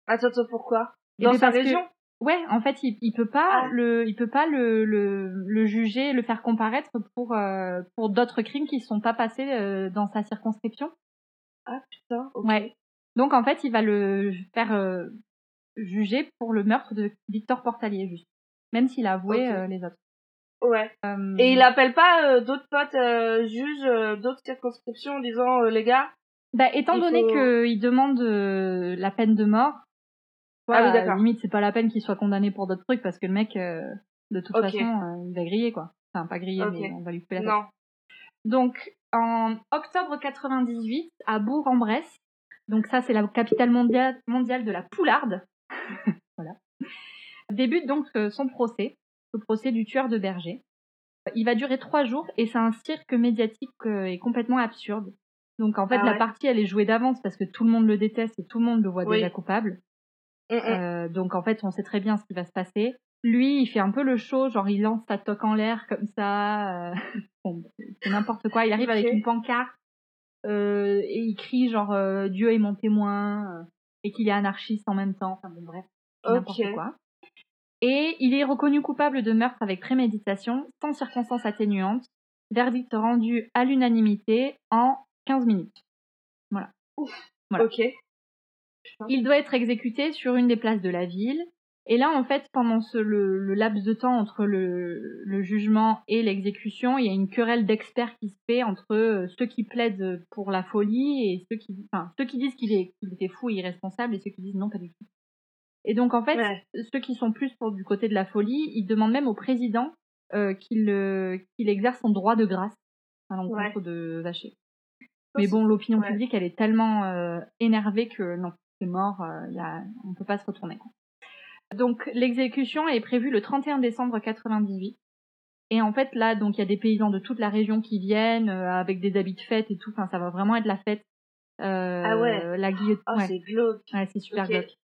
Attends, attends, pourquoi? Dans sa parce que- région? Ouais, en fait, il, il peut pas Ah. le, il peut pas le, le, le juger, le faire comparaître pour euh, pour d'autres crimes qui ne sont pas passés euh, dans sa circonscription. Ah putain. Ouais. Donc en fait, il va le faire juger pour le meurtre de Victor Portalier, juste, même s'il a avoué Ok. euh, les autres. Ouais. Euh, Et il appelle pas euh, d'autres potes juges d'autres circonscriptions en disant les gars. Bah, étant donné faut- qu'il demande la peine de mort, Ah oui, voilà, d'accord. limite c'est pas la peine qu'il soit condamné pour d'autres trucs parce que le mec, de toute façon, il va griller quoi. Enfin pas griller, mais on va lui couper la tête. Non. Donc en octobre 98, à Bourg-en-Bresse, donc ça c'est la capitale mondiale, mondiale de la poularde, [laughs] voilà, débute donc euh, son procès, le procès du tueur de berger. Il va durer trois jours et c'est un cirque médiatique euh, et complètement absurde. Donc en fait Ah la partie elle est jouée d'avance parce que tout le monde le déteste et tout le monde le voit Oui. déjà coupable. Mm, mm. Euh, donc en fait on sait très bien ce qui va se passer. Lui il fait un peu le show, genre il lance sa toque en l'air comme ça, euh, [laughs] bon, c'est n'importe quoi. Il arrive avec une pancarte euh, et il crie genre Dieu est mon témoin et qu'il est anarchiste en même temps. Enfin bon bref, c'est n'importe quoi. Et il est reconnu coupable de meurtre avec préméditation, sans circonstances atténuantes. Verdict rendu à l'unanimité en 15 minutes. Voilà. Voilà. Ok. Il doit être exécuté sur une des places de la ville. Et là, en fait, pendant ce, le, le laps de temps entre le, le jugement et l'exécution, il y a une querelle d'experts qui se fait entre euh, ceux qui plaident pour la folie et ceux qui, enfin, ceux qui disent qu'il était fou et irresponsable et ceux qui disent non, pas du tout. Et donc, en fait, Ouais. ceux qui sont plus pour du côté de la folie, ils demandent même au président euh, qu'il euh, qu'il exerce son droit de grâce à l'encontre de Vacher. Mais bon, l'opinion Ouais. publique, elle est tellement euh, énervée que non, c'est mort, y a, on peut pas se retourner. Donc l'exécution est prévue le 31 décembre 98. Et en fait, là, donc il y a des paysans de toute la région qui viennent avec des habits de fête et tout. Enfin, ça va vraiment être la fête. Ah ouais. La guillotine. Oh, c'est glauque. Ouais, c'est super Ok. glauque.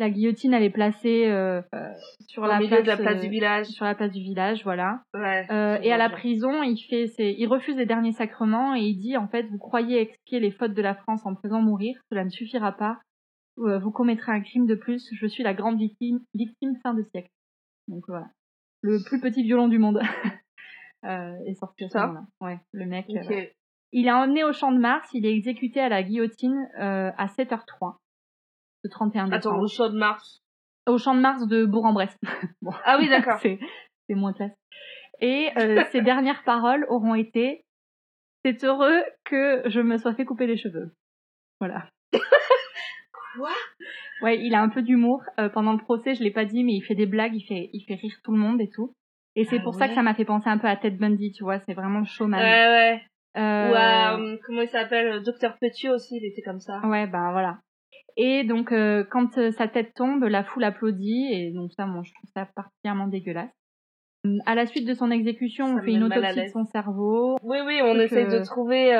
La guillotine, elle est placée euh, euh, sur Au la place, de la place euh, du village. sur la place du village, voilà. Ouais. Euh, et à la prison, il fait, ses- il refuse les derniers sacrements et il dit en fait, vous croyez expier les fautes de la France en faisant mourir, cela ne suffira pas. Vous commettrez un crime de plus. Je suis la grande victime, victime fin de siècle. Donc voilà, le plus petit violon du monde [laughs] est sorti ce Ça. Ouais, le mec. il est emmené au champ de Mars. Il est exécuté à la guillotine à 7h03 le 31 Attends, au champ de Mars. Au champ de Mars de Bourg-en-Bresse. [laughs] bon. Ah oui, d'accord. [laughs] c'est moins classe. Et euh, [laughs] ses dernières paroles auront été C'est heureux que je me sois fait couper les cheveux. Voilà. Quoi? Ouais, il a un peu d'humour. Euh, pendant le procès, je l'ai pas dit, mais il fait des blagues, il fait, il fait rire tout le monde et tout. Et c'est Ah pour ça que ça m'a fait penser un peu à Ted Bundy, tu vois. C'est vraiment le showman. Ouais, ouais. Euh, Ou à, euh, comment il s'appelle Docteur Petiot aussi, il était comme ça. Ouais, bah voilà. Et donc, euh, quand euh, sa tête tombe, la foule applaudit, et donc ça, moi, je trouve ça particulièrement dégueulasse. À la suite de son exécution, Ça on fait une autopsie de son cerveau. Oui, oui, on Donc, essaye de euh, trouver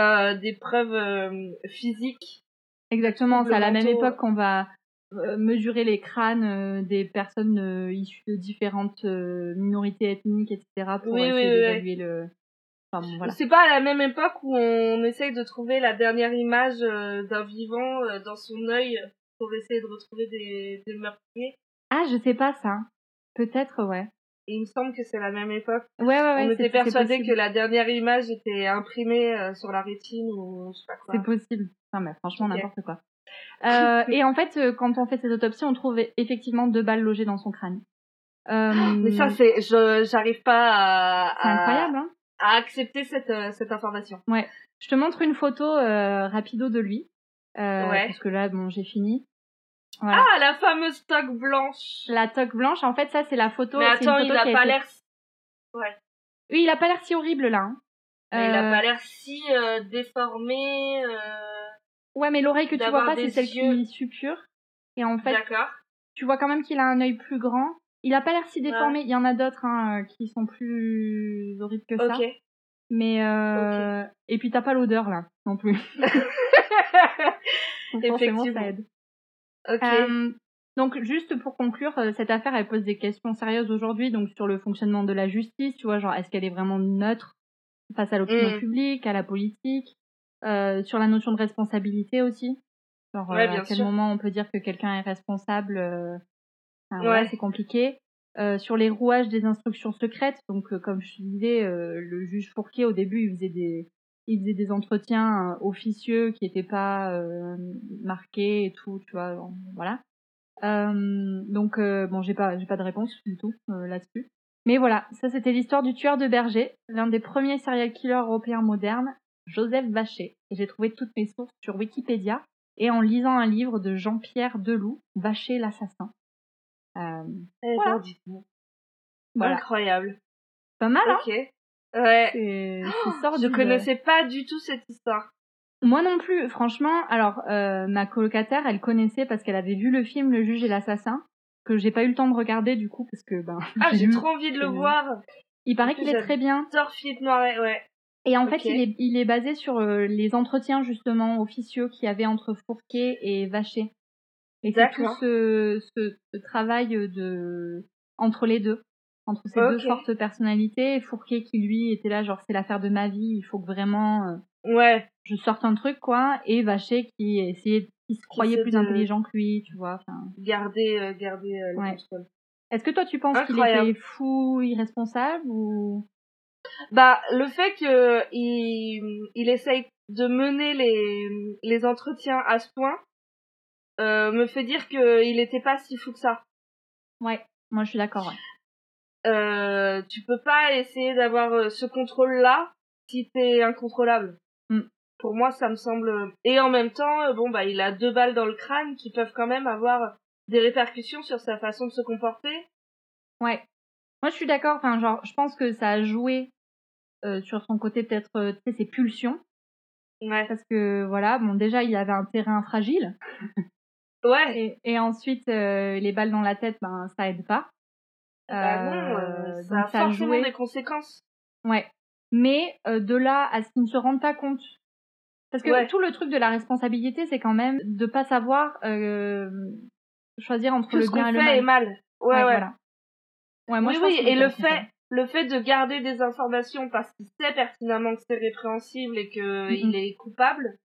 des preuves physiques. Exactement, c'est à la même époque qu'on va mesurer les crânes des personnes issues de différentes minorités ethniques, etc., pour Oui, essayer oui, oui, d'évaluer le... Enfin, bon, voilà. C'est pas à la même époque où on essaye de trouver la dernière image euh, d'un vivant euh, dans son œil pour essayer de retrouver des, des meurtriers. Ah, je sais pas ça. Peut-être, ouais. Et il me semble que c'est la même époque. Ouais, ouais, ouais. on était persuadé que la dernière image était imprimée euh, sur la rétine ou je sais pas quoi. C'est possible. Non, mais franchement, n'importe quoi. Euh, et en fait, euh, quand on fait cette autopsie, on trouve effectivement deux balles logées dans son crâne. Euh, Mais ça, c'est, je, j'arrive pas à, c'est incroyable, hein à accepter cette, euh, cette information. Je te montre une photo euh, rapido de lui. Euh, Ouais. Parce que là, bon, j'ai fini. Voilà. Ah, la fameuse toque blanche. La toque blanche, en fait, ça, c'est la photo. Mais une attends, photo il a pas été- l'air, Oui, il a pas l'air si horrible, là. hein. il a Euh, pas l'air si déformé. Ouais, mais l'oreille que tu vois pas, c'est celle qui suppure. Et en fait, tu vois quand même qu'il a un œil plus grand. Il a pas l'air si déformé. Il y en a d'autres hein, euh, qui sont plus horribles que ça. Mais euh... et puis t'as pas l'odeur là non plus. [laughs] Donc ça Effectivement. aide. ok. Euh, donc juste pour conclure, cette affaire elle pose des questions sérieuses aujourd'hui donc sur le fonctionnement de la justice, tu vois, genre est-ce qu'elle est vraiment neutre face à l'opinion Mm. publique, à la politique, euh, sur la notion de responsabilité aussi? Genre Ouais, bien à quel sûr. moment on peut dire que quelqu'un est responsable enfin, Ouais. voilà, c'est compliqué. Euh, sur les rouages des instructions secrètes, donc euh, comme je te disais, euh, le juge Fourquet au début il faisait des il faisait des entretiens officieux qui n'étaient pas marqués et tout, tu vois, bon, voilà. Donc bon, j'ai pas j'ai pas de réponse du tout là-dessus. Mais voilà, ça c'était l'histoire du tueur de berger, l'un des premiers serial killers européens modernes, Joseph Vacher. Et j'ai trouvé toutes mes sources sur Wikipédia et en lisant un livre de Jean-Pierre Deloup, Vacher l'assassin. Euh, voilà. Incroyable. pas mal, hein Ok. Ouais. C'est Je connaissais pas du tout cette histoire. Moi non plus, franchement. Alors, euh, ma colocataire, elle connaissait parce qu'elle avait vu le film Le juge et l'assassin, que j'ai pas eu le temps de regarder du coup parce que ben. [laughs] Ah, j'ai trop envie de le voir. Il paraît qu'il est très bien. Philippe Noiret, ouais. Et en fait, il est, il est basé sur euh, les entretiens justement officieux qu'il y avait entre Fourquet et Vacher. Et c'est tout ce, ce, ce travail de entre les deux, entre ces deux fortes personnalités. Et Fourquet qui lui était là, genre c'est l'affaire de ma vie, il faut que vraiment euh, Ouais. je sorte un truc quoi. Et Vacher qui essayait, qui se croyait plus de- intelligent que lui, tu vois. Garder, euh, garder euh, le Ouais. contrôle. Est-ce que toi tu penses qu'il était fou, irresponsable ou? Bah, le fait que il, il essaye de mener les, les entretiens à ce point euh, me fait dire qu'il était pas si fou que ça. Ouais, moi je suis d'accord. Ouais. Euh, tu peux pas essayer d'avoir euh, ce contrôle-là si t'es incontrôlable. Mm. Pour moi, ça me semble. Et en même temps, euh, bon bah, il a deux balles dans le crâne qui peuvent quand même avoir des répercussions sur sa façon de se comporter. Ouais. Moi, je suis d'accord. Enfin, genre, je pense que ça a joué euh, sur son côté peut-être, euh, tu sais, ses pulsions, Ouais. parce que voilà, bon, déjà, il avait un terrain fragile, Ouais. et, et ensuite, euh, les balles dans la tête, ben, ça aide pas. Bah non, Euh, euh, ça a forcément joué. des conséquences. Ouais. Mais euh, de là à ce qu'ils ne se rendent pas compte. Parce que Ouais. tout le truc de la responsabilité, c'est quand même de pas savoir euh, choisir entre le bien et le mal. est mal. Ouais, ouais. voilà. Ouais, moi, oui, je pense oui, qu'il et le fait, le fait de garder des informations parce qu'il sait pertinemment que c'est répréhensible et que Mhm. il est coupable,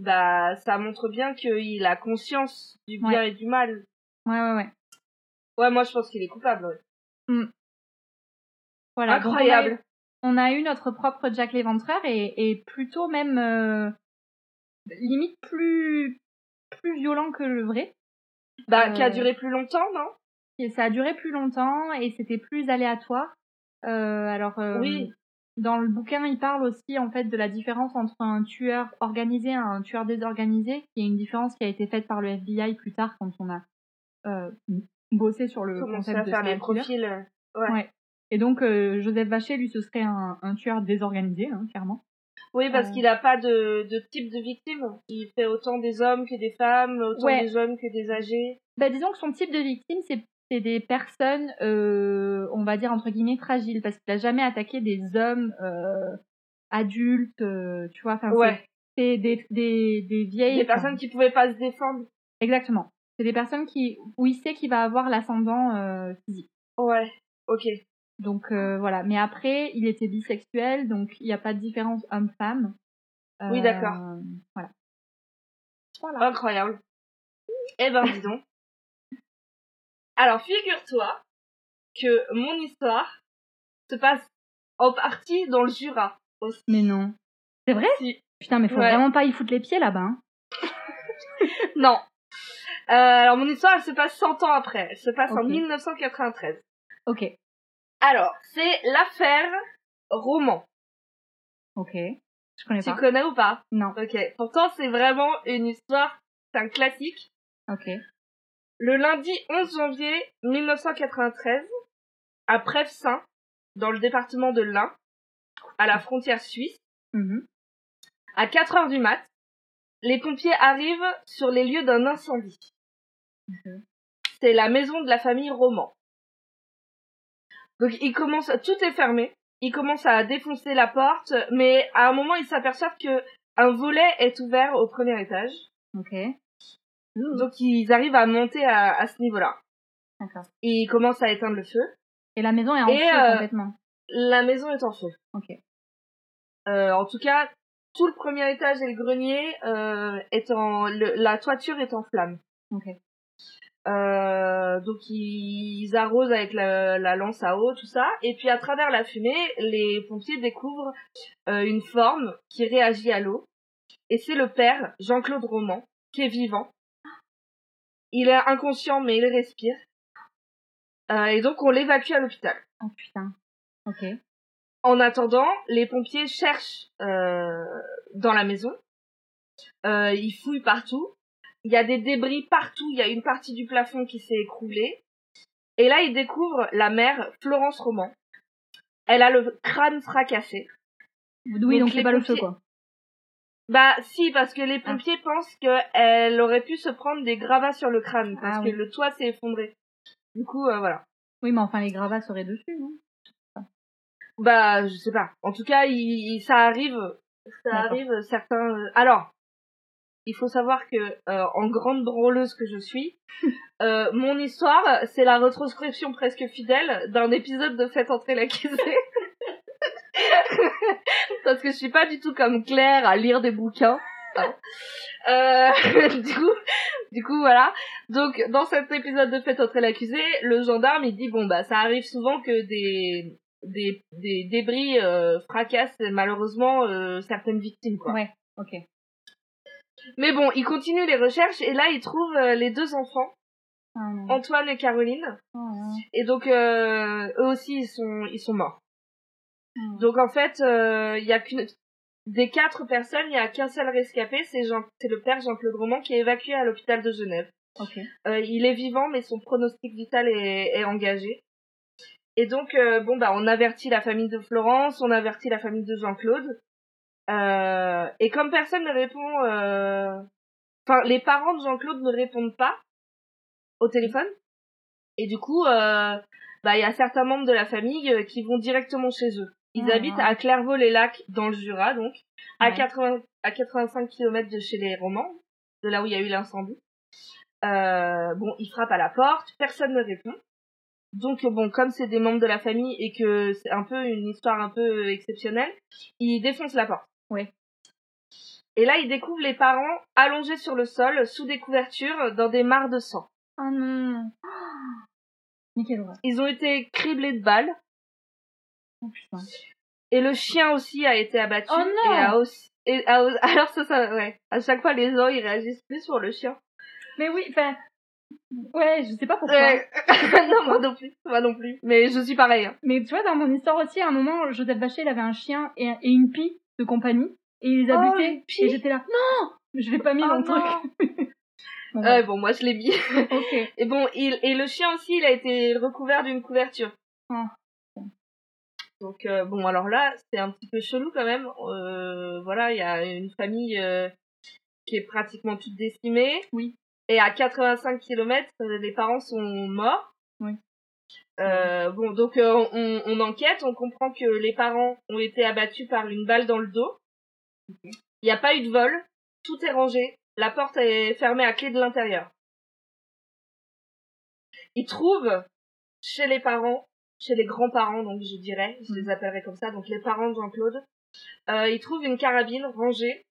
bah, ça montre bien qu'il a conscience du bien Ouais. et du mal. Ouais, ouais, ouais. Ouais, moi, je pense qu'il est coupable, ouais. Voilà. Donc, on a eu- Incroyable. on a eu notre propre Jack l'Éventreur et, et plutôt même euh, limite plus plus violent que le vrai. Bah, qui a Euh, duré plus longtemps, non? Et ça a duré plus longtemps et c'était plus aléatoire. Euh, alors Oui. Dans le bouquin, il parle aussi en fait de la différence entre un tueur organisé et un tueur désorganisé, qui est une différence qui a été faite par le FBI plus tard quand on a euh, bossé sur le Commencer concept de faire les profils. euh, Ouais. Ouais. Et donc euh, Joseph Vacher, lui, ce serait un, un tueur désorganisé, hein, clairement. Oui, parce Euh. qu'il a pas de, de type de victime. Il fait autant des hommes que des femmes, autant Ouais. des jeunes que des âgés. Bah, disons que son type de victime, c'est c'est des personnes, euh, on va dire entre guillemets fragiles, parce qu'il a jamais attaqué des hommes euh, adultes, euh, tu vois. Enfin, c'est- Ouais. c'est des, des, des vieilles. Des personnes qui pouvaient pas se défendre. Exactement. C'est des personnes qui, où il sait qu'il va avoir l'ascendant physique. Ouais. Ok. Donc voilà. Mais après, il était bisexuel, donc il n'y a pas de différence homme-femme. Oui, d'accord. Voilà. Voilà. Incroyable. Eh ben, dis donc. Alors, figure-toi que mon histoire se passe en partie dans le Jura aussi. Mais non. C'est vrai? Si. Putain, mais faut Ouais. vraiment pas y foutre les pieds là-bas. hein. [laughs] Non. Euh, alors, mon histoire, elle se passe 100 ans après. Elle se passe en Ok. 1993. Ok. Alors, c'est l'affaire Roman. Ok. Je connais Tu pas. connais ou pas? Non. Ok. Pourtant, c'est vraiment une histoire, c'est un classique. Ok. Le lundi 11 janvier 1993, à Prèves-Saint, dans le département de l'Ain, à la frontière suisse, Mhm. à 4 heures du mat, les pompiers arrivent sur les lieux d'un incendie. Ok. C'est la maison de la famille Roman. Donc ils commencent, tout est fermé. Ils commencent à défoncer la porte, mais à un moment ils s'aperçoivent que un volet est ouvert au premier étage. Ok. Donc ils arrivent à monter à, à ce niveau-là. D'accord. Ils commencent à éteindre le feu. Et la maison est en Et, feu euh, complètement. La maison est en feu. Ok. Euh, en tout cas, tout le premier étage et le grenier euh, est en, le- la toiture est en flammes. Ok. Donc ils, ils arrosent avec la, la lance à eau, tout ça, et puis à travers la fumée, les pompiers découvrent une forme qui réagit à l'eau, et c'est le père Jean-Claude Roman qui est vivant. Il est inconscient mais il respire, Euh, et donc on l'évacue à l'hôpital. Oh putain. Ok. En attendant, les pompiers cherchent euh, dans la maison. Euh, ils fouillent partout. Il y a des débris partout. Il y a une partie du plafond qui s'est écroulée. Et là, ils découvrent la mère, Florence Roman. Elle a le crâne fracassé. Oui, donc, les c'est pas le feu quoi. Bah si, parce que les Ah. pompiers pensent qu'elle aurait pu se prendre des gravats sur le crâne, parce Ah que le toit s'est effondré. Du coup, euh, voilà. Oui, mais enfin les gravats seraient dessus, non? Bah, je sais pas. En tout cas, il, il- ça arrive, ça arrive certains. euh, Alors, il faut savoir que euh, en grande drôleuse que je suis, [laughs] euh, mon histoire, c'est la retranscription presque fidèle d'un épisode de Faites entrer l'accusé. Parce que je suis pas du tout comme Claire à lire des bouquins. Euh, [laughs] du coup, du coup, voilà. Donc, dans cet épisode de Faites entrer l'accusé, le gendarme, il dit, bon, bah, ça arrive souvent que des, des, des débris euh, fracassent malheureusement euh, certaines victimes, quoi. Ouais. Ok. Mais bon, il continue les recherches et là, il trouve les deux enfants, Ah. Antoine et Caroline. Oh, non. Et donc, eux aussi, ils sont, ils sont morts. Hmm. Donc, en fait, euh, il y a qu'une, des quatre personnes, il y a qu'un seul rescapé, c'est Jean, c'est le père Jean-Claude Roman qui est évacué à l'hôpital de Genève. Euh, il est vivant, mais son pronostic vital est, est engagé. Et donc, euh, bon, bah, on avertit la famille de Florence, on avertit la famille de Jean-Claude. Euh, et comme personne ne répond, euh, enfin, les parents de Jean-Claude ne répondent pas au téléphone. Et du coup, euh, bah, il y a certains membres de la famille euh, qui vont directement chez eux. Ils Ah. habitent à Clairvaux-les-Lacs, dans le Jura, donc, à Ouais. 80, à 85 km de chez les Romans, de là où il y a eu l'incendie. Euh, bon, ils frappent à la porte, personne ne répond. Donc bon, comme c'est des membres de la famille et que c'est un peu une histoire un peu exceptionnelle, ils défoncent la porte. Ouais. Et là, ils découvrent les parents allongés sur le sol, sous des couvertures, dans des mares de sang. Oh non. [gasps] Oh. Horreur. Ils ont été criblés de balles. Oh putain. Et le chien aussi a été abattu. Oh non Et a aussi, et a- [laughs] alors ça, ça, ouais. À chaque fois, les gens, ils réagissent plus sur le chien. Mais oui, enfin. Ouais, je sais pas pourquoi. Ouais. [laughs] non, moi non plus. Moi non plus. Mais je suis pareil. hein. Mais tu vois, dans mon histoire aussi, à un moment, Joseph Bachet, il avait un chien et, et une pie de compagnie. Et il les a Oh, butés. Et j'étais là, non Je l'ai pas mis Oh dans le non. truc. [laughs] Bon, Ouais, bon, moi je l'ai mis. ok. Et bon, il, et le chien aussi, il a été recouvert d'une couverture. Oh. Donc euh, bon, alors là, c'est un petit peu chelou quand même. Euh, voilà, il y a une famille euh, qui est pratiquement toute décimée. Oui. Et à 85 km, les parents sont morts. Oui. Bon, donc on, on enquête, on comprend que les parents ont été abattus par une balle dans le dos. Il n'y a pas eu de vol, tout est rangé, la porte est fermée à clé de l'intérieur. Ils trouvent chez les parents, chez les grands-parents, donc je dirais, je les appellerai comme ça, donc les parents de Jean-Claude, euh, ils trouvent une carabine rangée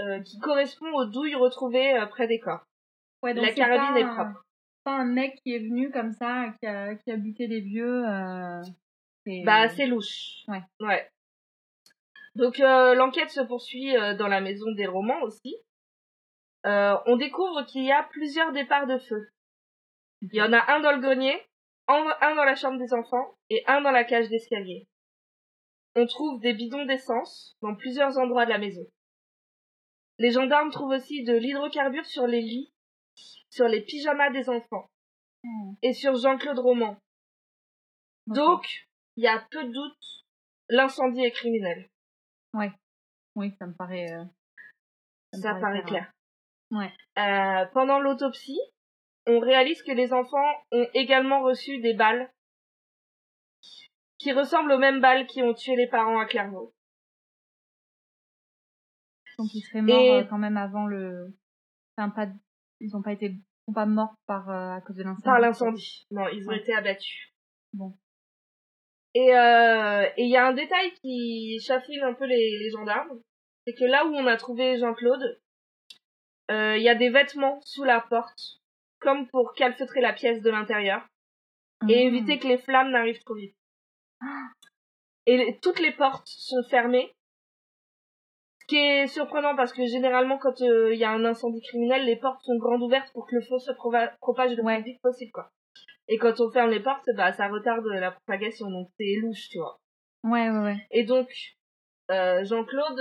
euh, qui correspond aux douilles retrouvées euh, près des corps. Ouais, donc La carabine est propre. Pas un mec qui est venu comme ça, qui a, qui a buté des vieux. Bah, c'est louche. Ouais. Ouais. Donc, l'enquête se poursuit dans la maison des romans aussi. On découvre qu'il y a plusieurs départs de feu. Il y en a un dans le grenier, un dans la chambre des enfants et un dans la cage d'escalier. On trouve des bidons d'essence dans plusieurs endroits de la maison. Les gendarmes trouvent aussi de l'hydrocarbure sur les lits, sur les pyjamas des enfants Hmm. et sur Jean-Claude Roman. Donc, il y a peu de doute, l'incendie est criminel. Oui, ça me paraît. euh, Ça, me paraît clair. Ouais. Euh, pendant l'autopsie, on réalise que les enfants ont également reçu des balles qui ressemblent aux mêmes balles qui ont tué les parents à Clairvaux. Donc ils seraient morts Et- euh, quand même avant le. Enfin, pas... Ils ont pas été. Ils sont pas morts par, euh, à cause de l'incendie. Par l'incendie. Non, ils ont Ouais. été abattus. Bon. Et euh, et il y a un détail qui chafouine un peu les, les gendarmes, c'est que là où on a trouvé Jean-Claude, euh, il y a des vêtements sous la porte, comme pour calfeutrer la pièce de l'intérieur. et Mmh. éviter que les flammes n'arrivent trop vite. Et les- toutes les portes sont fermées. Ce qui est surprenant parce que généralement quand euh, il y a un incendie criminel, les portes sont grandes ouvertes pour que le feu se propage le plus vite possible quoi. Et quand on ferme les portes, bah ça retarde la propagation donc c'est louche, tu vois. Ouais, ouais, ouais. Et donc euh, Jean-Claude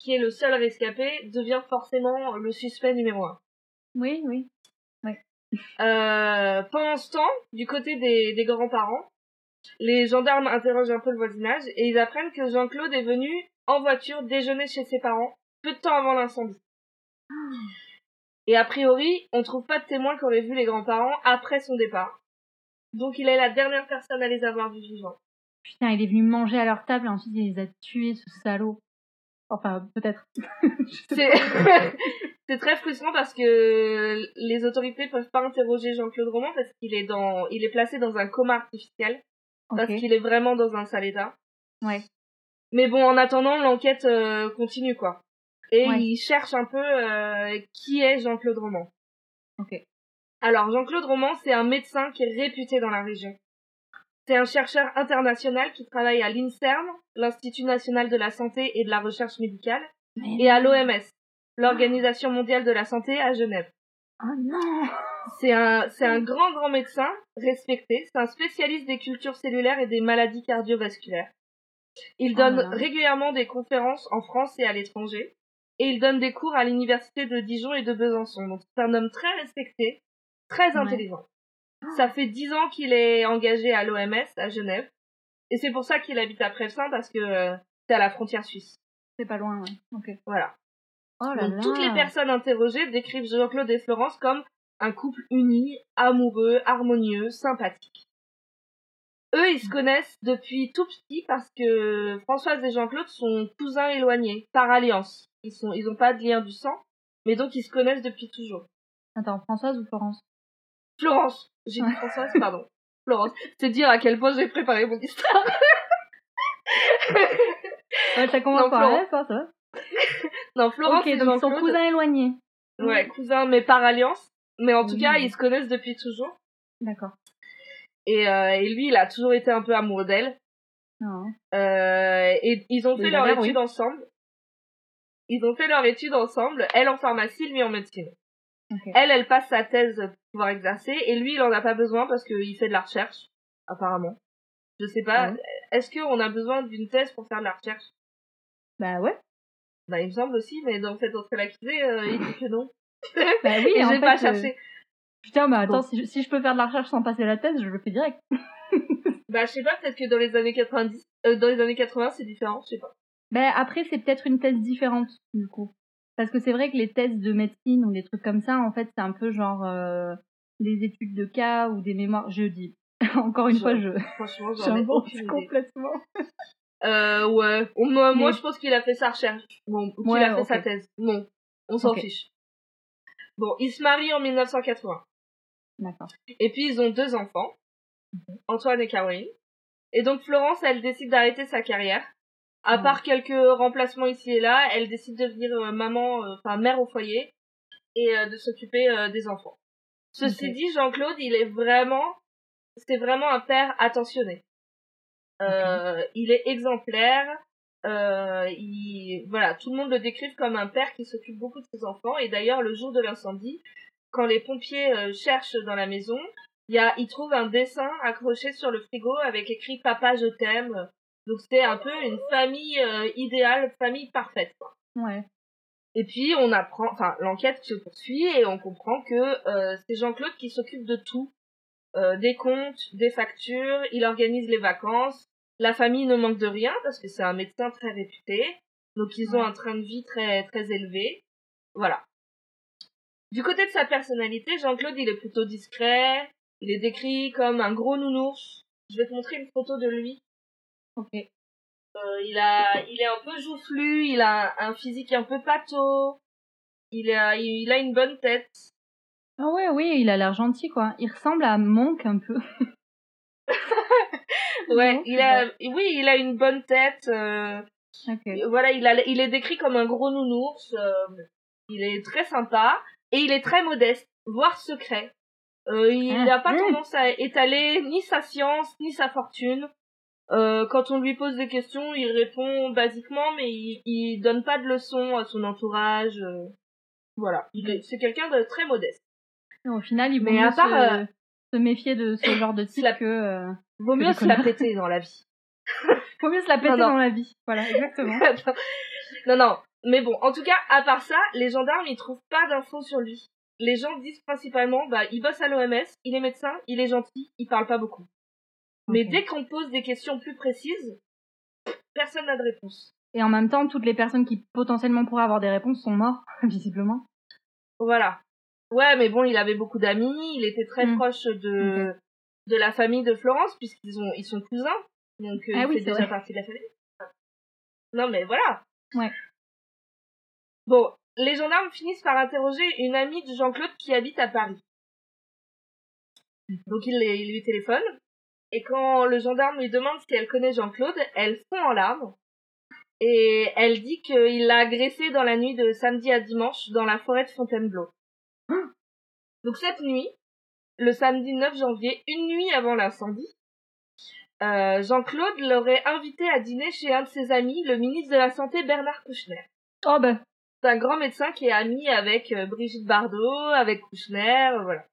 qui est le seul rescapé devient forcément le suspect numéro un. Oui, oui. Euh, pendant ce temps, du côté des, des grands-parents, les gendarmes interrogent un peu le voisinage et ils apprennent que Jean-Claude est venu en voiture déjeuner chez ses parents peu de temps avant l'incendie. Et a priori, on trouve pas de témoins qui auraient vu les grands-parents après son départ. Donc il est la dernière personne à les avoir vus vivants. Putain, il est venu manger à leur table et ensuite il les a tués, ce salaud. Enfin, peut-être. C'est [laughs] c'est très frustrant parce que les autorités peuvent pas interroger Jean-Claude Roman parce qu'il est dans il est placé dans un coma artificiel parce qu'il est vraiment dans un sale état. Ouais. Mais bon, en attendant, l'enquête euh, continue, quoi. Et Ouais. il cherche un peu euh, qui est Jean-Claude Roman. Ok. Alors, Jean-Claude Roman, c'est un médecin qui est réputé dans la région. C'est un chercheur international qui travaille à l'INSERM, l'Institut national de la santé et de la recherche médicale, et à l'OMS, l'Organisation mondiale de la santé à Genève. Oh non C'est un, c'est un grand, grand médecin respecté. C'est un spécialiste des cultures cellulaires et des maladies cardiovasculaires. Il Oh donne régulièrement des conférences en France et à l'étranger. Et il donne des cours à l'université de Dijon et de Besançon. Donc c'est un homme très respecté, très Ouais. intelligent. Ça fait dix ans qu'il est engagé à l'OMS à Genève. Et c'est pour ça qu'il habite à Prevsin parce que euh, c'est à la frontière suisse. C'est pas loin, ouais. Ok. Voilà. Oh là Donc, là toutes les personnes interrogées décrivent Jean-Claude et Florence comme un couple uni, amoureux, harmonieux, sympathique. Eux, ils se connaissent depuis tout petit parce que Françoise et Jean-Claude sont cousins éloignés, par alliance. Ils sont, ils ont pas de lien du sang, mais donc ils se connaissent depuis toujours. Attends, Françoise ou Florence? Florence, j'ai dit Françoise, pardon. [laughs] Florence, c'est dire à quel point j'ai préparé mon histoire. Ouais, ça commence par là, ça, ça. va. Non, Florence Ok, donc Jean-Claude. cousins éloignés. Ouais, cousins, mais par alliance. Mais en tout Oui. cas, ils se connaissent depuis toujours. D'accord. Et, euh, et lui, il a toujours été un peu amoureux d'elle. Non. Euh, et ils ont fait leur étude ensemble. Ils ont fait leur étude ensemble, elle en pharmacie, lui en médecine. Elle, elle passe sa thèse pour pouvoir exercer, et lui, il en a pas besoin parce qu'il fait de la recherche, apparemment. Je sais pas. Est-ce qu'on a besoin d'une thèse pour faire de la recherche? Bah ouais. Bah, il me semble aussi, mais dans cette autre l'accusé, euh, il dit que non. [laughs] Bah oui, [laughs] et en j'ai fait, pas euh, cherché. Putain, mais attends, Bon. si, je, si je peux faire de la recherche sans passer la thèse, je le fais direct. [laughs] Bah, je sais pas, peut-être que dans les années 90, euh, dans les années 80, c'est différent, je sais pas. Ben après, c'est peut-être une thèse différente, du coup. Parce que c'est vrai que les thèses de médecine ou des trucs comme ça, en fait, c'est un peu genre euh, des études de cas ou des mémoires. Je dis, encore une Je- fois, je Franchement, j'en ai complètement. Euh, ouais. Moi, je pense qu'il a fait sa recherche. Bon, ou qu'il Ouais, a fait sa thèse. Non, on s'en fiche. Bon, ils se marient en 1980. D'accord. Et puis, ils ont deux enfants, Mhm. Antoine et Caroline. Et donc, Florence, elle décide d'arrêter sa carrière. À Mhm. part quelques remplacements ici et là, elle décide de devenir euh, maman, euh, enfin mère au foyer, et euh, de s'occuper des enfants. Ceci dit, Jean-Claude, il est vraiment, c'est vraiment un père attentionné. Euh, Il est exemplaire. Euh, il, voilà, tout le monde le décrive comme un père qui s'occupe beaucoup de ses enfants. Et d'ailleurs, le jour de l'incendie, quand les pompiers euh, cherchent dans la maison, il y a, ils trouvent un dessin accroché sur le frigo avec écrit "Papa, je t'aime". Donc c'est un peu une famille euh, idéale, famille parfaite. quoi. Ouais. Et puis on apprend, enfin l'enquête se poursuit et on comprend que euh, c'est Jean-Claude qui s'occupe de tout, Euh, des comptes, des factures, il organise les vacances. La famille ne manque de rien parce que c'est un médecin très réputé, donc ils ont un train de vie très très élevé. Voilà. Du côté de sa personnalité, Jean-Claude il est plutôt discret, il est décrit comme un gros nounours. Je vais te montrer une photo de lui. Ok. Euh, il a, il est un peu joufflu, il a un physique un peu pâteau, il a, il a une bonne tête. Ah ouais, oui, il a l'air gentil, quoi. Il ressemble à Monk un peu. [laughs] Ouais, il a, oui, il a une bonne tête. euh, voilà, il a, il est décrit comme un gros nounours. euh, il est très sympa et il est très modeste, voire secret. Euh, il Ah, n'a pas mmh. tendance à étaler ni sa science ni sa fortune. Quand on lui pose des questions, il répond basiquement, mais il, il donne pas de leçons à son entourage. voilà, il est- c'est quelqu'un de très modeste. Au final, il Mais à part, se, se méfier de ce [coughs] genre de type la- que... Euh... [laughs] Vaut mieux se la péter dans la vie. Faut mieux se la péter Non, non. dans la vie. Voilà, exactement. [laughs] non, non. Mais bon, en tout cas, à part ça, les gendarmes, ils trouvent pas d'infos sur lui. Les gens disent principalement, bah, il bosse à l'OMS, il est médecin, il est gentil, il parle pas beaucoup. Mais dès qu'on pose des questions plus précises, personne n'a de réponse. Et en même temps, toutes les personnes qui potentiellement pourraient avoir des réponses sont mortes, [laughs] visiblement. Voilà. Ouais, mais bon, il avait beaucoup d'amis, il était très Mm. proche de, de la famille de Florence, puisqu'ils ont, ils sont cousins. Donc, euh, Ah il oui, fait déjà vrai. partie de la famille. Non, mais voilà. Ouais. Bon, les gendarmes finissent par interroger une amie de Jean-Claude qui habite à Paris. Donc, il, lui téléphone. Et quand le gendarme lui demande si elle connaît Jean-Claude, elle fond en larmes. Et elle dit qu'il l'a agressé dans la nuit de samedi à dimanche dans la forêt de Fontainebleau. Donc cette nuit, le samedi 9 janvier, une nuit avant l'incendie, euh, Jean-Claude l'aurait invité à dîner chez un de ses amis, le ministre de la Santé Bernard Kouchner. Oh ben, C'est un grand médecin qui est ami avec euh, Brigitte Bardot, avec Kouchner, euh, voilà.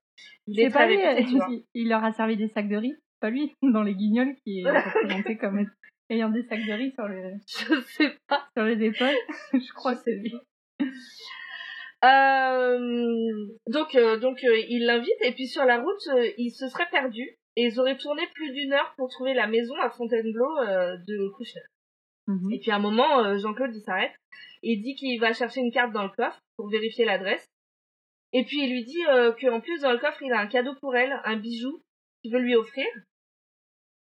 Il est c'est pas lui, [laughs] il leur a servi des sacs de riz. Pas lui, [laughs] dans les guignols, qui est [laughs] représenté comme ayant des sacs de riz sur les, Je sais pas. sur les épaules. Je crois que c'est lui. Euh, donc, euh, donc euh, il l'invite et puis sur la route, euh, il se serait perdu et ils auraient tourné plus d'une heure pour trouver la maison à Fontainebleau euh, de Kouchner. Mhm. Et puis à un moment, Jean-Claude il s'arrête et il dit qu'il va chercher une carte dans le coffre pour vérifier l'adresse. Et puis il lui dit euh, qu'en plus dans le coffre il a un cadeau pour elle, un bijou qu'il veut lui offrir.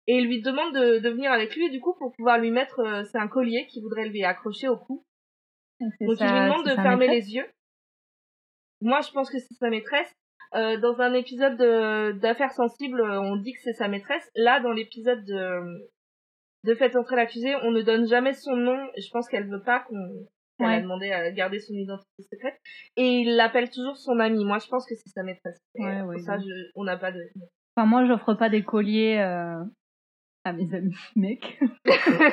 Et il lui demande de, de venir avec lui du coup pour pouvoir lui mettre, euh, c'est un collier qu'il voudrait lui accrocher au cou. Donc il lui demande de fermer les yeux. Moi, je pense que c'est sa maîtresse. Euh, dans un épisode de- d'affaires sensibles, euh, on dit que c'est sa maîtresse. Là, dans l'épisode de, de Faites entrer l'accusé, on ne donne jamais son nom. Je pense qu'elle veut pas qu'on qu'elle a demandé à garder son identité secrète. Et il l'appelle toujours son ami. Moi, je pense que c'est sa maîtresse. Ouais, euh, ouais, ça, je- on n'a pas de... Enfin, moi, j'offre pas des colliers euh, à mes amis [laughs] mecs.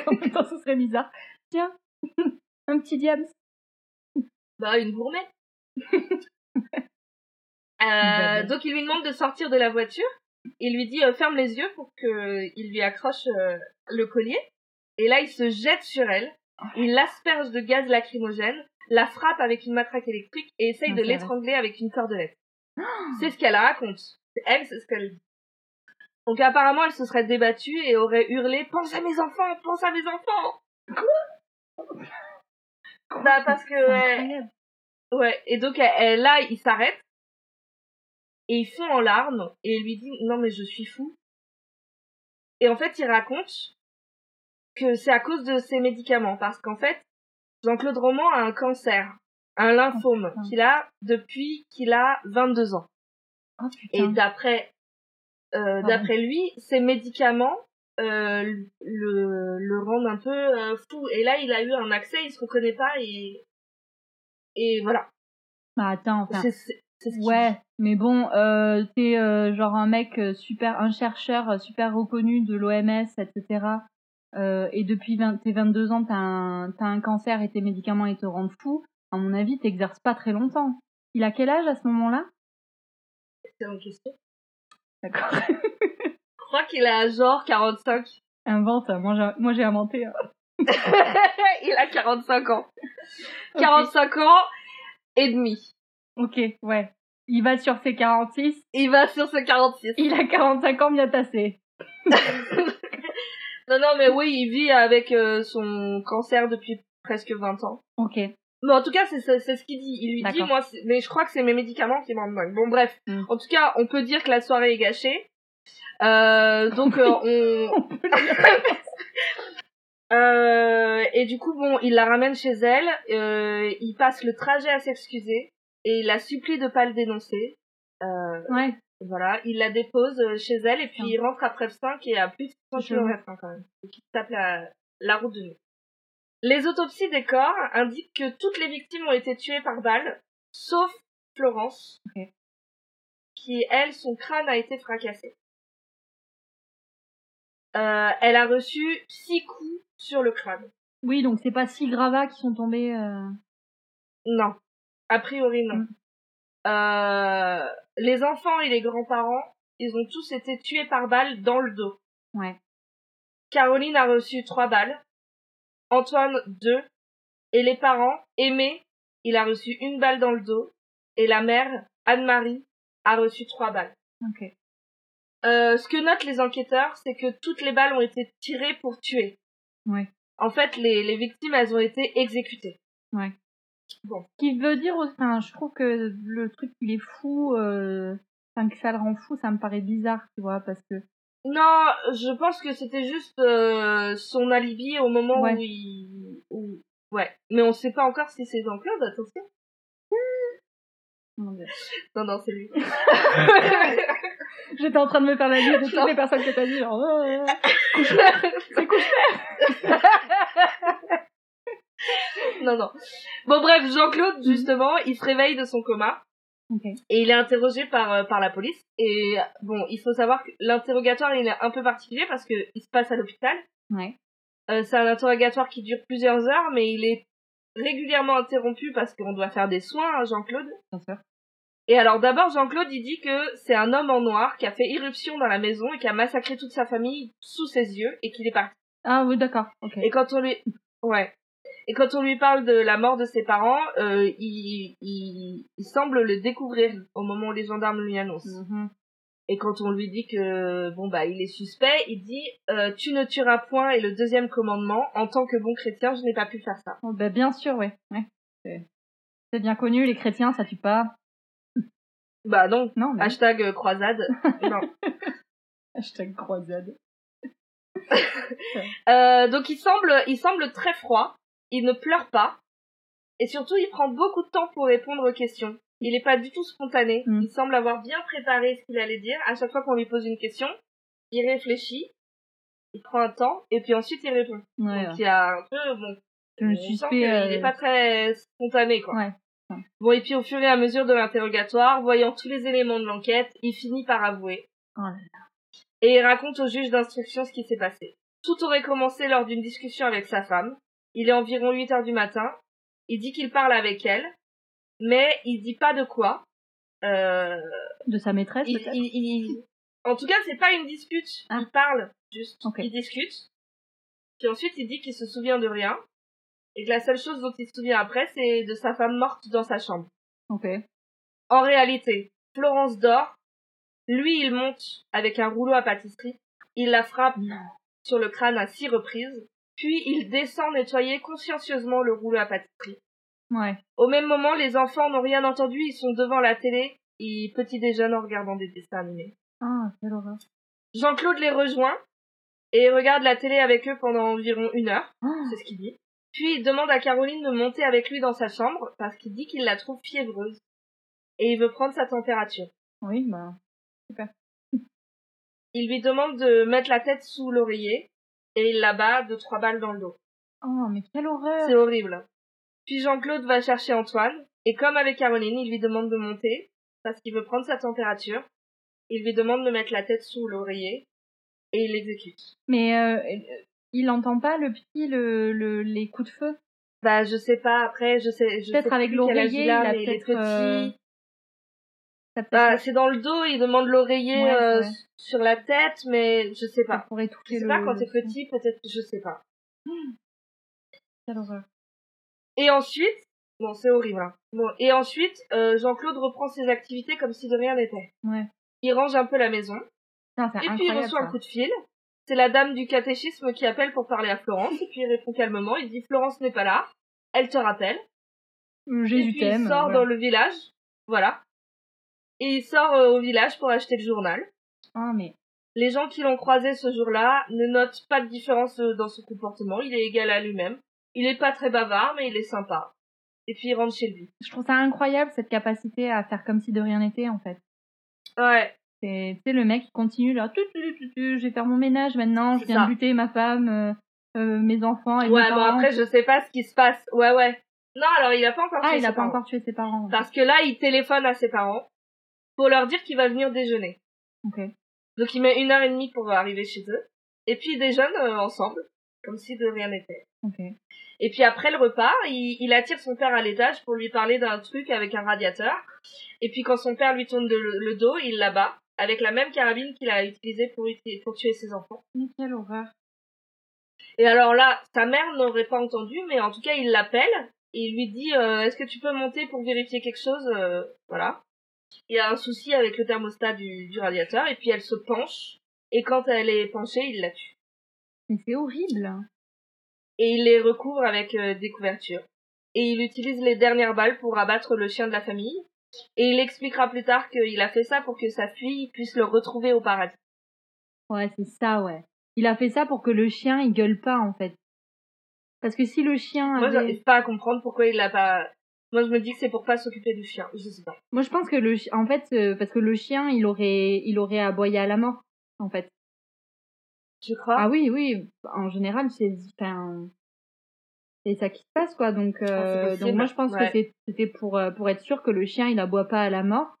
en même temps, ce serait bizarre. Tiens, [laughs] un petit diable. Bah, une gourmette. Euh, donc il lui demande de sortir de la voiture. Il lui dit euh, ferme les yeux pour que il lui accroche euh, le collier. Et là il se jette sur elle. Il l'asperge de gaz lacrymogène, la frappe avec une matraque électrique et essaye Ah, de l'étrangler avec une cordelette. [gasps] C'est ce qu'elle raconte. Elle, c'est ce qu'elle dit. Donc apparemment, elle se serait débattue et aurait hurlé Pense à mes enfants, pense à mes enfants Bah parce que ouais, et donc elle- elle- là il s'arrête et il fond en larmes et il lui dit non mais je suis fou. Et en fait il raconte que c'est à cause de ses médicaments parce qu'en fait Jean-Claude Roman a un cancer, un lymphome putain. qu'il a depuis qu'il a 22 ans. Oh Et d'après euh, d'après lui, ces médicaments euh, le, le rendent un peu euh, fou. Et là, il a eu un accès, il se reconnaît pas et et voilà. Bah attends, enfin. Ouais, mais bon, euh, t'es euh, genre un mec euh, super, un chercheur super reconnu de l'OMS, etc. Euh, et depuis 20, tes 22 ans, t'as un, t'as un cancer et tes médicaments ils te rendent fou. À mon avis, t'exerces pas très longtemps. Il a quel âge à ce moment-là? C'est une question. D'accord. Je crois qu'il a genre 45. Invente, moi j'ai, moi j'ai inventé. hein. [laughs] il a 45 ans. 45 ans et demi. Ok, ouais. Il va sur ses 46, Il va sur ce 46. il a 45 ans bien tassé. [laughs] Non, non, mais oui, il vit avec euh, son cancer depuis presque 20 ans. Ok. Mais en tout cas, c'est ce qu'il dit. Il lui dit, moi, mais je crois que c'est mes médicaments qui me rendent dingue. Bon, bref. Mm. En tout cas, on peut dire que la soirée est gâchée. Euh, donc, euh, [laughs] on... Euh, et du coup, bon, il la ramène chez elle. Euh, il passe le trajet à s'excuser. Et il la supplie de pas le dénoncer. Euh, Ouais. voilà, il la dépose chez elle et puis il rentre après le 5 et à plus de 100 Je- km quand même. Donc il tape la, la route de nuit. Les autopsies des corps indiquent que toutes les victimes ont été tuées par balle, sauf Florence, qui, elle, son crâne a été fracassé. Euh, elle a reçu six coups sur le crâne. Oui, donc c'est pas six gravats qui sont tombés. euh, Non. A priori, non. Mm. Euh, les enfants et les grands-parents, ils ont tous été tués par balle dans le dos. Ouais. Caroline a reçu trois balles. Antoine, deux. Et les parents, Aimé, il a reçu une balle dans le dos. Et la mère, Anne-Marie, a reçu trois balles. Euh, ce que notent les enquêteurs, c'est que toutes les balles ont été tirées pour tuer. Ouais. En fait, les, les victimes, elles ont été exécutées. Ouais. Bon. Ce qui veut dire, enfin, je trouve que le truc il est fou, euh, enfin que ça le rend fou, ça me paraît bizarre, tu vois, parce que Non, je pense que c'était juste euh, son alibi au moment Ouais. où il... Où... Ouais. Mais on sait pas encore si c'est Jean-Claude, attention. Mon Dieu. Non, non, c'est lui. [laughs] j'étais en train de me faire la liste de toutes les personnes que t'as dit, genre, couche-père, c'est couche-père. non, non. Bon, bref, Jean-Claude, justement, il se réveille de son coma et il est interrogé par, euh, par la police. Et bon, il faut savoir que l'interrogatoire, il est un peu particulier parce que il se passe à l'hôpital. Ouais. Euh, c'est un interrogatoire qui dure plusieurs heures, mais il est régulièrement interrompu parce qu'on doit faire des soins à Jean-Claude. Bien sûr. Et alors d'abord, Jean-Claude, il dit que c'est un homme en noir qui a fait irruption dans la maison et qui a massacré toute sa famille sous ses yeux et qu'il est parti. Ah oui, d'accord. Et quand on lui, ouais. Et quand on lui parle de la mort de ses parents, euh, il, il, il semble le découvrir au moment où les gendarmes lui annoncent. Mhm. Et quand on lui dit que bon bah il est suspect, il dit euh, tu ne tueras point et le deuxième commandement. En tant que bon chrétien, je n'ai pas pu faire ça. Oh, bah, bien sûr, ouais. ouais. C'est- C'est bien connu, les chrétiens, ça tue pas. Bah non. Non, mais... Hashtag euh, croisade. [laughs] non. [laughs] Hashtag croisade. [laughs] Euh, donc il semble, il semble très froid. Il ne pleure pas. Et surtout, il prend beaucoup de temps pour répondre aux questions. Il n'est pas du tout spontané. Mm. Il semble avoir bien préparé ce qu'il allait dire. À chaque fois qu'on lui pose une question, il réfléchit, il prend un temps, et puis ensuite il répond. Ouais, Donc ouais. il y a un peu, bon, Le suspect. euh, n'est pas très spontané, quoi. Ouais. Bon, et puis au fur et à mesure de l'interrogatoire, voyant tous les éléments de l'enquête, il finit par avouer. Oh là Et il raconte au juge d'instruction ce qui s'est passé. Tout aurait commencé lors d'une discussion avec sa femme. Il est environ 8 heures du matin. Il dit qu'il parle avec elle, mais il dit pas de quoi. Euh, De sa maîtresse, il- peut-être il- il- En tout cas, c'est pas une dispute. Ah. Il parle, juste. Il discute. Puis ensuite, il dit qu'il se souvient de rien. Et que la seule chose dont il se souvient après, c'est de sa femme morte dans sa chambre. Ok. En réalité, Florence dort Lui, il monte avec un rouleau à pâtisserie. Il la frappe Non. sur le crâne à six reprises. Puis il descend nettoyer consciencieusement le rouleau à pâtisserie. Ouais. Au même moment, les enfants n'ont rien entendu, ils sont devant la télé, ils petit déjeunent en regardant des dessins animés. Ah, quelle horreur. Jean-Claude les rejoint et regarde la télé avec eux pendant environ une heure, Ah, c'est ce qu'il dit. Puis il demande à Caroline de monter avec lui dans sa chambre parce qu'il dit qu'il la trouve fiévreuse et il veut prendre sa température. oui, bah. [laughs] Il lui demande de mettre la tête sous l'oreiller et il la bat de trois balles dans le dos. Oh, mais quelle horreur. C'est horrible. Puis Jean-Claude va chercher Antoine, et comme avec Caroline, il lui demande de monter, parce qu'il veut prendre sa température. Il lui demande de mettre la tête sous l'oreiller, et il l'exécute. Mais euh, euh, il entend pas le petit, le, le, les coups de feu? Bah, je sais pas, après, je sais, je Peut-être avec l'oreiller, il a, peut-être, euh, Ça Bah, c'est dans le dos, il demande l'oreiller Ouais, euh, sur la tête, mais je sais ça pas. pourrait Je sais le... pas, quand t'es petit, peut-être, je sais pas. [gasps] Quelle horreur. Et ensuite, bon, c'est horrible, hein. Bon, et ensuite, euh, Jean-Claude reprend ses activités comme si de rien n'était. Ouais. Il range un peu la maison, Non, Et puis il reçoit un ça. coup de fil. C'est la dame du catéchisme qui appelle pour parler à Florence. Et puis il répond calmement. Il dit Florence n'est pas là. Elle te rappelle. Euh, et Jésus puis t'aime. il sort dans le village. Voilà. Et il sort euh, au village pour acheter le journal. Ah, mais. Les gens qui l'ont croisé ce jour-là ne notent pas de différence euh, dans son comportement. Il est égal à lui-même. Il est pas très bavard, mais il est sympa. Et puis il rentre chez lui. Je trouve ça incroyable cette capacité à faire comme si de rien n'était en fait. Ouais. C'est tu sais, le mec qui continue là, tu, tu, tu, je vais faire mon ménage maintenant, je viens de buter ma femme, euh, euh, mes enfants et Ouais, mes bon parents. après je sais pas ce qui se passe. Ouais, ouais. Non, alors il a pas encore Ah, tué il a pas parents. encore tué ses parents. Parce que là, il téléphone à ses parents pour leur dire qu'il va venir déjeuner. Ok. Donc il met une heure et demie pour arriver chez eux. Et puis ils déjeunent euh, ensemble, comme si de rien n'était. Ok. Et puis après le repas, il, il attire son père à l'étage pour lui parler d'un truc avec un radiateur. Et puis quand son père lui tourne de- le dos, il la bat avec la même carabine qu'il a utilisée pour, pour tuer ses enfants. Mais quelle horreur. Et alors là, sa mère n'aurait pas entendu, mais en tout cas, il l'appelle et il lui dit euh, Est-ce que tu peux monter pour vérifier quelque chose Euh, Voilà. Il y a un souci avec le thermostat du, du radiateur, et puis elle se penche, et quand elle est penchée, il la tue. Mais c'est horrible. Et il les recouvre avec euh, des couvertures. Et il utilise les dernières balles pour abattre le chien de la famille. Et il expliquera plus tard qu'il a fait ça pour que sa fille puisse le retrouver au paradis. Ouais, c'est ça, ouais. Il a fait ça pour que le chien, il gueule pas, en fait. Parce que si le chien Moi, avait... j'arrive pas à comprendre pourquoi il l'a pas. Moi, je me dis que c'est pour pas s'occuper du chien. Je sais pas. Moi, je pense que le en fait, euh, parce que le chien, il aurait, il aurait aboyé à la mort, en fait. Tu crois? Ah oui, oui. En général, c'est, enfin, c'est ça qui se passe, quoi. Donc, euh, donc moi, je pense ouais. que c'était pour, euh, pour être sûr que le chien, il aboie pas à la mort.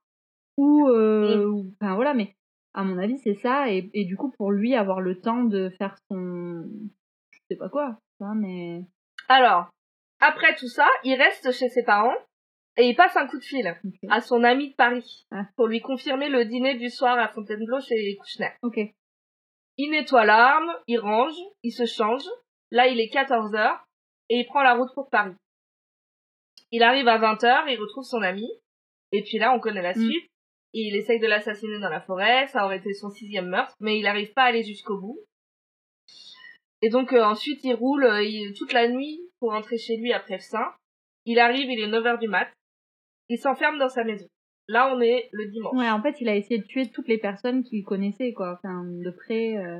Ou, euh, enfin, voilà, mais à mon avis, c'est ça. Et, et du coup, pour lui, avoir le temps de faire son, je sais pas quoi, vois, mais. Alors, après tout ça, il reste chez ses parents et il passe un coup de fil à son ami de Paris Ah. pour lui confirmer le dîner du soir à Fontainebleau chez Kouchner. Ok. Il nettoie l'arme, il range, il se change. Là, il est 14 heures et il prend la route pour Paris. Il arrive à 20 heures, il retrouve son ami et puis là, on connaît la Mm. suite. Il essaye de l'assassiner dans la forêt, ça aurait été son sixième meurtre, mais il n'arrive pas à aller jusqu'au bout. Et donc euh, ensuite, il roule euh, il- toute la nuit pour rentrer chez lui après Saint. Il arrive, il est 9 heures du mat. Il s'enferme dans sa maison. Là, on est le dimanche. Ouais, en fait, il a essayé de tuer toutes les personnes qu'il connaissait, quoi. Enfin, de près. euh.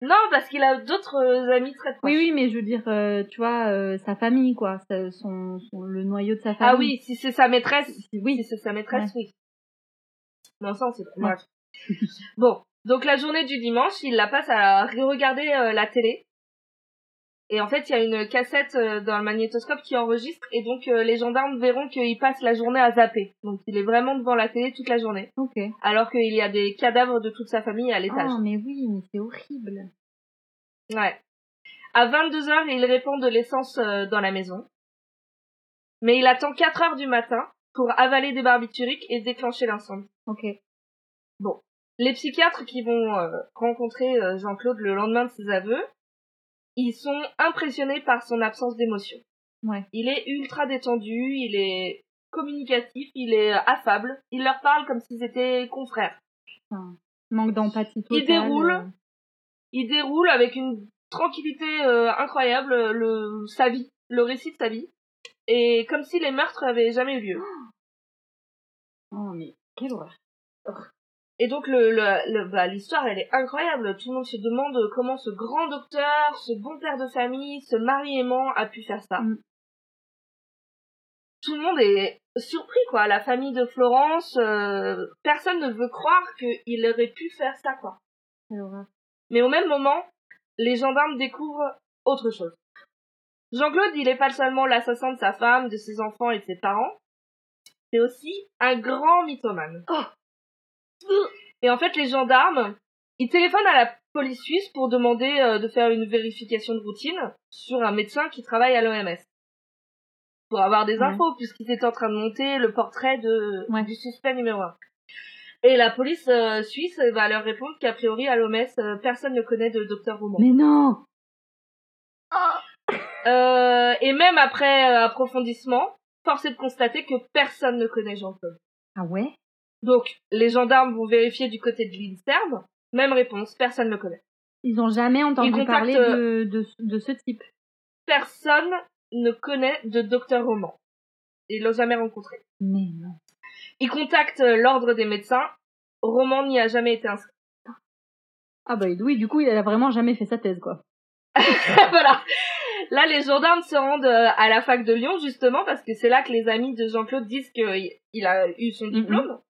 Non, parce qu'il a d'autres euh, amis très proches. Oui, oui, mais je veux dire, euh, tu vois, euh, sa famille, quoi. sa- son, son- le noyau de sa famille. Ah oui, si c'est sa maîtresse. Oui. Si c'est sa maîtresse, oui. Non, ça, c'est bref. bon, donc la journée du dimanche, il la passe à regarder euh, la télé. Et en fait, il y a une cassette euh, dans le magnétoscope qui enregistre, et donc euh, les gendarmes verront qu'il passe la journée à zapper. Donc il est vraiment devant la télé toute la journée, Ok. alors qu'il y a des cadavres de toute sa famille à l'étage. Ah, mais oui, mais c'est horrible. Ouais. À 22 heures, il répand de l'essence euh, dans la maison. Mais il attend 4 heures du matin pour avaler des barbituriques et déclencher l'incendie. Ok. Les psychiatres qui vont euh, rencontrer Jean-Claude le lendemain de ses aveux, ils sont impressionnés par son absence d'émotion. Ouais. Il est ultra détendu, il est communicatif, il est affable, il leur parle comme s'ils étaient confrères. Manque d'empathie totale. Il déroule. euh. Il déroule avec une tranquillité euh, incroyable le, sa vie, le récit de sa vie. Et comme si les meurtres avaient jamais eu lieu. Oh, mais quelle horreur. Et donc le, le, le- bah, l'histoire elle est incroyable. Tout le monde se demande comment ce grand docteur, ce bon père de famille, ce mari aimant a pu faire ça. Mm. Tout le monde est surpris quoi. La famille de Florence, euh, personne ne veut croire qu'il aurait pu faire ça quoi. Mais au même moment, les gendarmes découvrent autre chose. Jean-Claude, il est pas seulement l'assassin de sa femme, de ses enfants et de ses parents, c'est aussi un grand mythomane. Et en fait, les gendarmes, ils téléphonent à la police suisse pour demander euh, de faire une vérification de routine sur un médecin qui travaille à l'OMS. Pour avoir des Ouais. infos, puisqu'ils étaient en train de monter le portrait de, Ouais. du suspect numéro un. Et la police euh, suisse va leur répondre qu'a priori à l'OMS, euh, personne ne connaît de docteur Roman. Mais non [coughs] Euh, et même après approfondissement, force est de constater que personne ne connaît Jean-Claude. Ah ouais? Donc, les gendarmes vont vérifier du côté de l'INSERM. Même réponse, personne ne le connaît. Ils ont jamais entendu contactent, parler de, de, de ce type. Personne ne connaît de docteur Roman. Ils l'ont jamais rencontré. Mais non. Ils contactent euh, l'ordre des médecins. Roman n'y a jamais été inscrit. Ah bah oui, du coup, il a vraiment jamais fait sa thèse, quoi. [laughs] voilà. Là, les gendarmes se rendent euh, à la fac de Lyon, justement, parce que c'est là que les amis de Jean-Claude disent qu'il a eu son diplôme.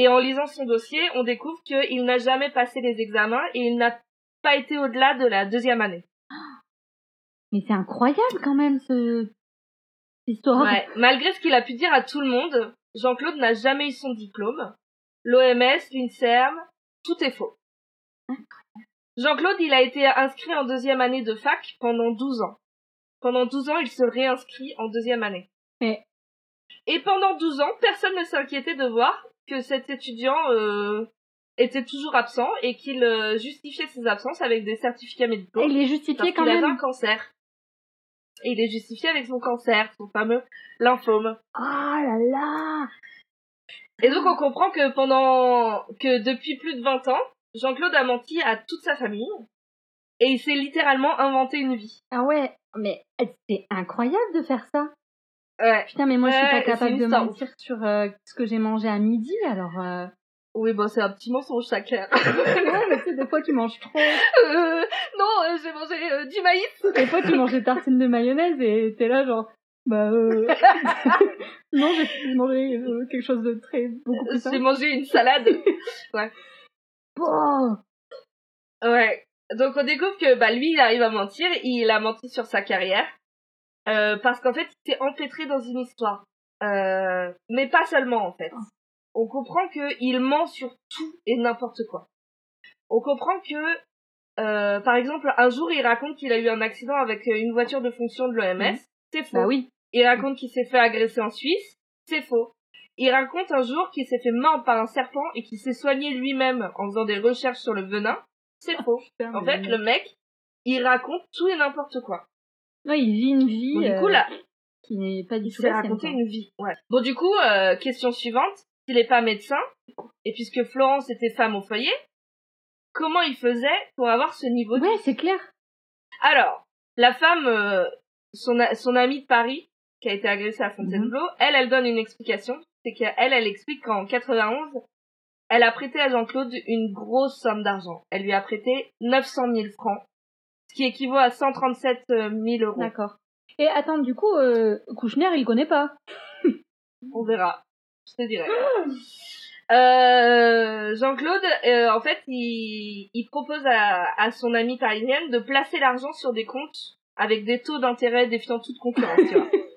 Et en lisant son dossier, on découvre qu'il n'a jamais passé les examens et il n'a pas été au-delà de la deuxième année. Mais c'est incroyable quand même, ce... cette histoire. Ouais. Malgré ce qu'il a pu dire à tout le monde, Jean-Claude n'a jamais eu son diplôme. L'OMS, l'INSERM, tout est faux. Jean-Claude, il a été inscrit en deuxième année de fac pendant 12 ans. Pendant 12 ans, il se réinscrit en deuxième année. Et pendant 12 ans, personne ne s'inquiétait de voir que cet étudiant euh, était toujours absent et qu'il euh, justifiait ses absences avec des certificats médicaux. Et il est justifié quand qu'il avait même. un cancer. Et il est justifié avec son cancer, son fameux lymphome. Oh là là Et donc on comprend que pendant que depuis plus de 20 ans, Jean-Claude a menti à toute sa famille et il s'est littéralement inventé une vie. Ah ouais, mais c'est incroyable de faire ça. Ouais. Putain, mais moi je suis Ouais, pas capable de mentir sur euh, ce que j'ai mangé à midi, alors... Euh... Oui, bon, c'est un petit mensonge chacun. [laughs] ouais, mais tu sais, des fois tu manges trop. Euh, non, euh, j'ai mangé euh, du maïs. Des fois tu manges des tartines de mayonnaise et t'es là genre... Bah euh... [laughs] non, j'ai mangé quelque chose de très... beaucoup plus J'ai mangé une salade. [laughs] Oh Ouais. Donc on découvre que bah lui il arrive à mentir, il a menti sur sa carrière euh, parce qu'en fait il s'est empêtré dans une histoire. Euh, mais pas seulement en fait. On comprend que il ment sur tout et n'importe quoi. On comprend que euh, par exemple un jour il raconte qu'il a eu un accident avec une voiture de fonction de l'OMS, c'est faux. Bah oui. Il raconte qu'il s'est fait agresser en Suisse, c'est faux. Il raconte un jour qu'il s'est fait mordre par un serpent et qu'il s'est soigné lui-même en faisant des recherches sur le venin, c'est faux. Putain, En fait, le mec, il raconte tout et n'importe quoi. Ouais, il vit une vie Bon, du euh, coup, là, qui n'est pas du tout sienne, raconté une vie. Ouais. Bon, du coup, euh, question suivante. S'il n'est pas médecin, et puisque Florence était femme au foyer, comment il faisait pour avoir ce niveau de Ouais, c'est clair. Alors, la femme, euh, son, amie de Paris, qui a été agressée à Fontainebleau, elle, elle donne une explication. C'est qu'elle, elle explique qu'en 91, elle a prêté à Jean-Claude une grosse somme d'argent. Elle lui a prêté 900 000 francs, qui équivaut à 137 000 euros. D'accord. Et attends, du coup, euh, Kouchner, il connaît pas. [laughs] On verra. Je te dirai. [gasps] Euh, Jean-Claude, euh, en fait, il, il propose à, à son amie parisienne de placer l'argent sur des comptes avec des taux d'intérêt défiant toute concurrence, tu vois. [laughs]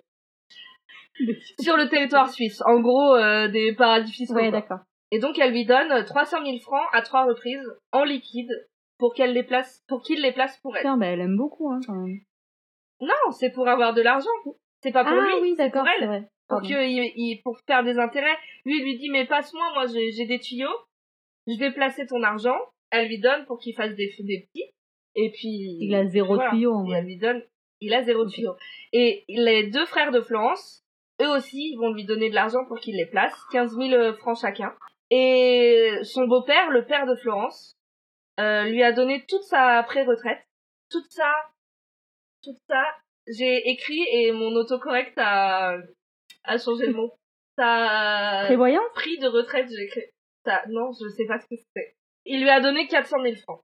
[laughs] sur le territoire suisse. En gros, euh, des paradis fiscaux. Ouais, d'accord. Et donc, elle lui donne 300 000 francs à trois reprises en liquide pour qu'elle les place, pour qu'il les place pour elle. Putain, bah, elle aime beaucoup, hein, quand même. Non, c'est pour avoir de l'argent. C'est pas pour ah lui. oui, c'est pour elle. vrai. pour que il, il- pour faire des intérêts. Lui, il lui dit mais passe-moi, moi j'ai j'ai des tuyaux, je vais placer ton argent. Elle lui donne pour qu'il fasse des, des petits. Et puis Il a zéro voilà. tuyau, en Et vrai. elle lui donne, il a zéro tuyau. Et les deux frères de Florence, eux aussi, ils vont lui donner de l'argent pour qu'il les place, 15 000 francs chacun. Et son beau-père, le père de Florence, euh, lui a donné toute sa pré-retraite, toute ça, toute ça. J'ai écrit et mon autocorrect a, a changé le mot. Ça, Prévoyance prix de retraite, j'ai écrit. Ça, non, je sais pas ce que c'est. Il lui a donné 400 000 francs.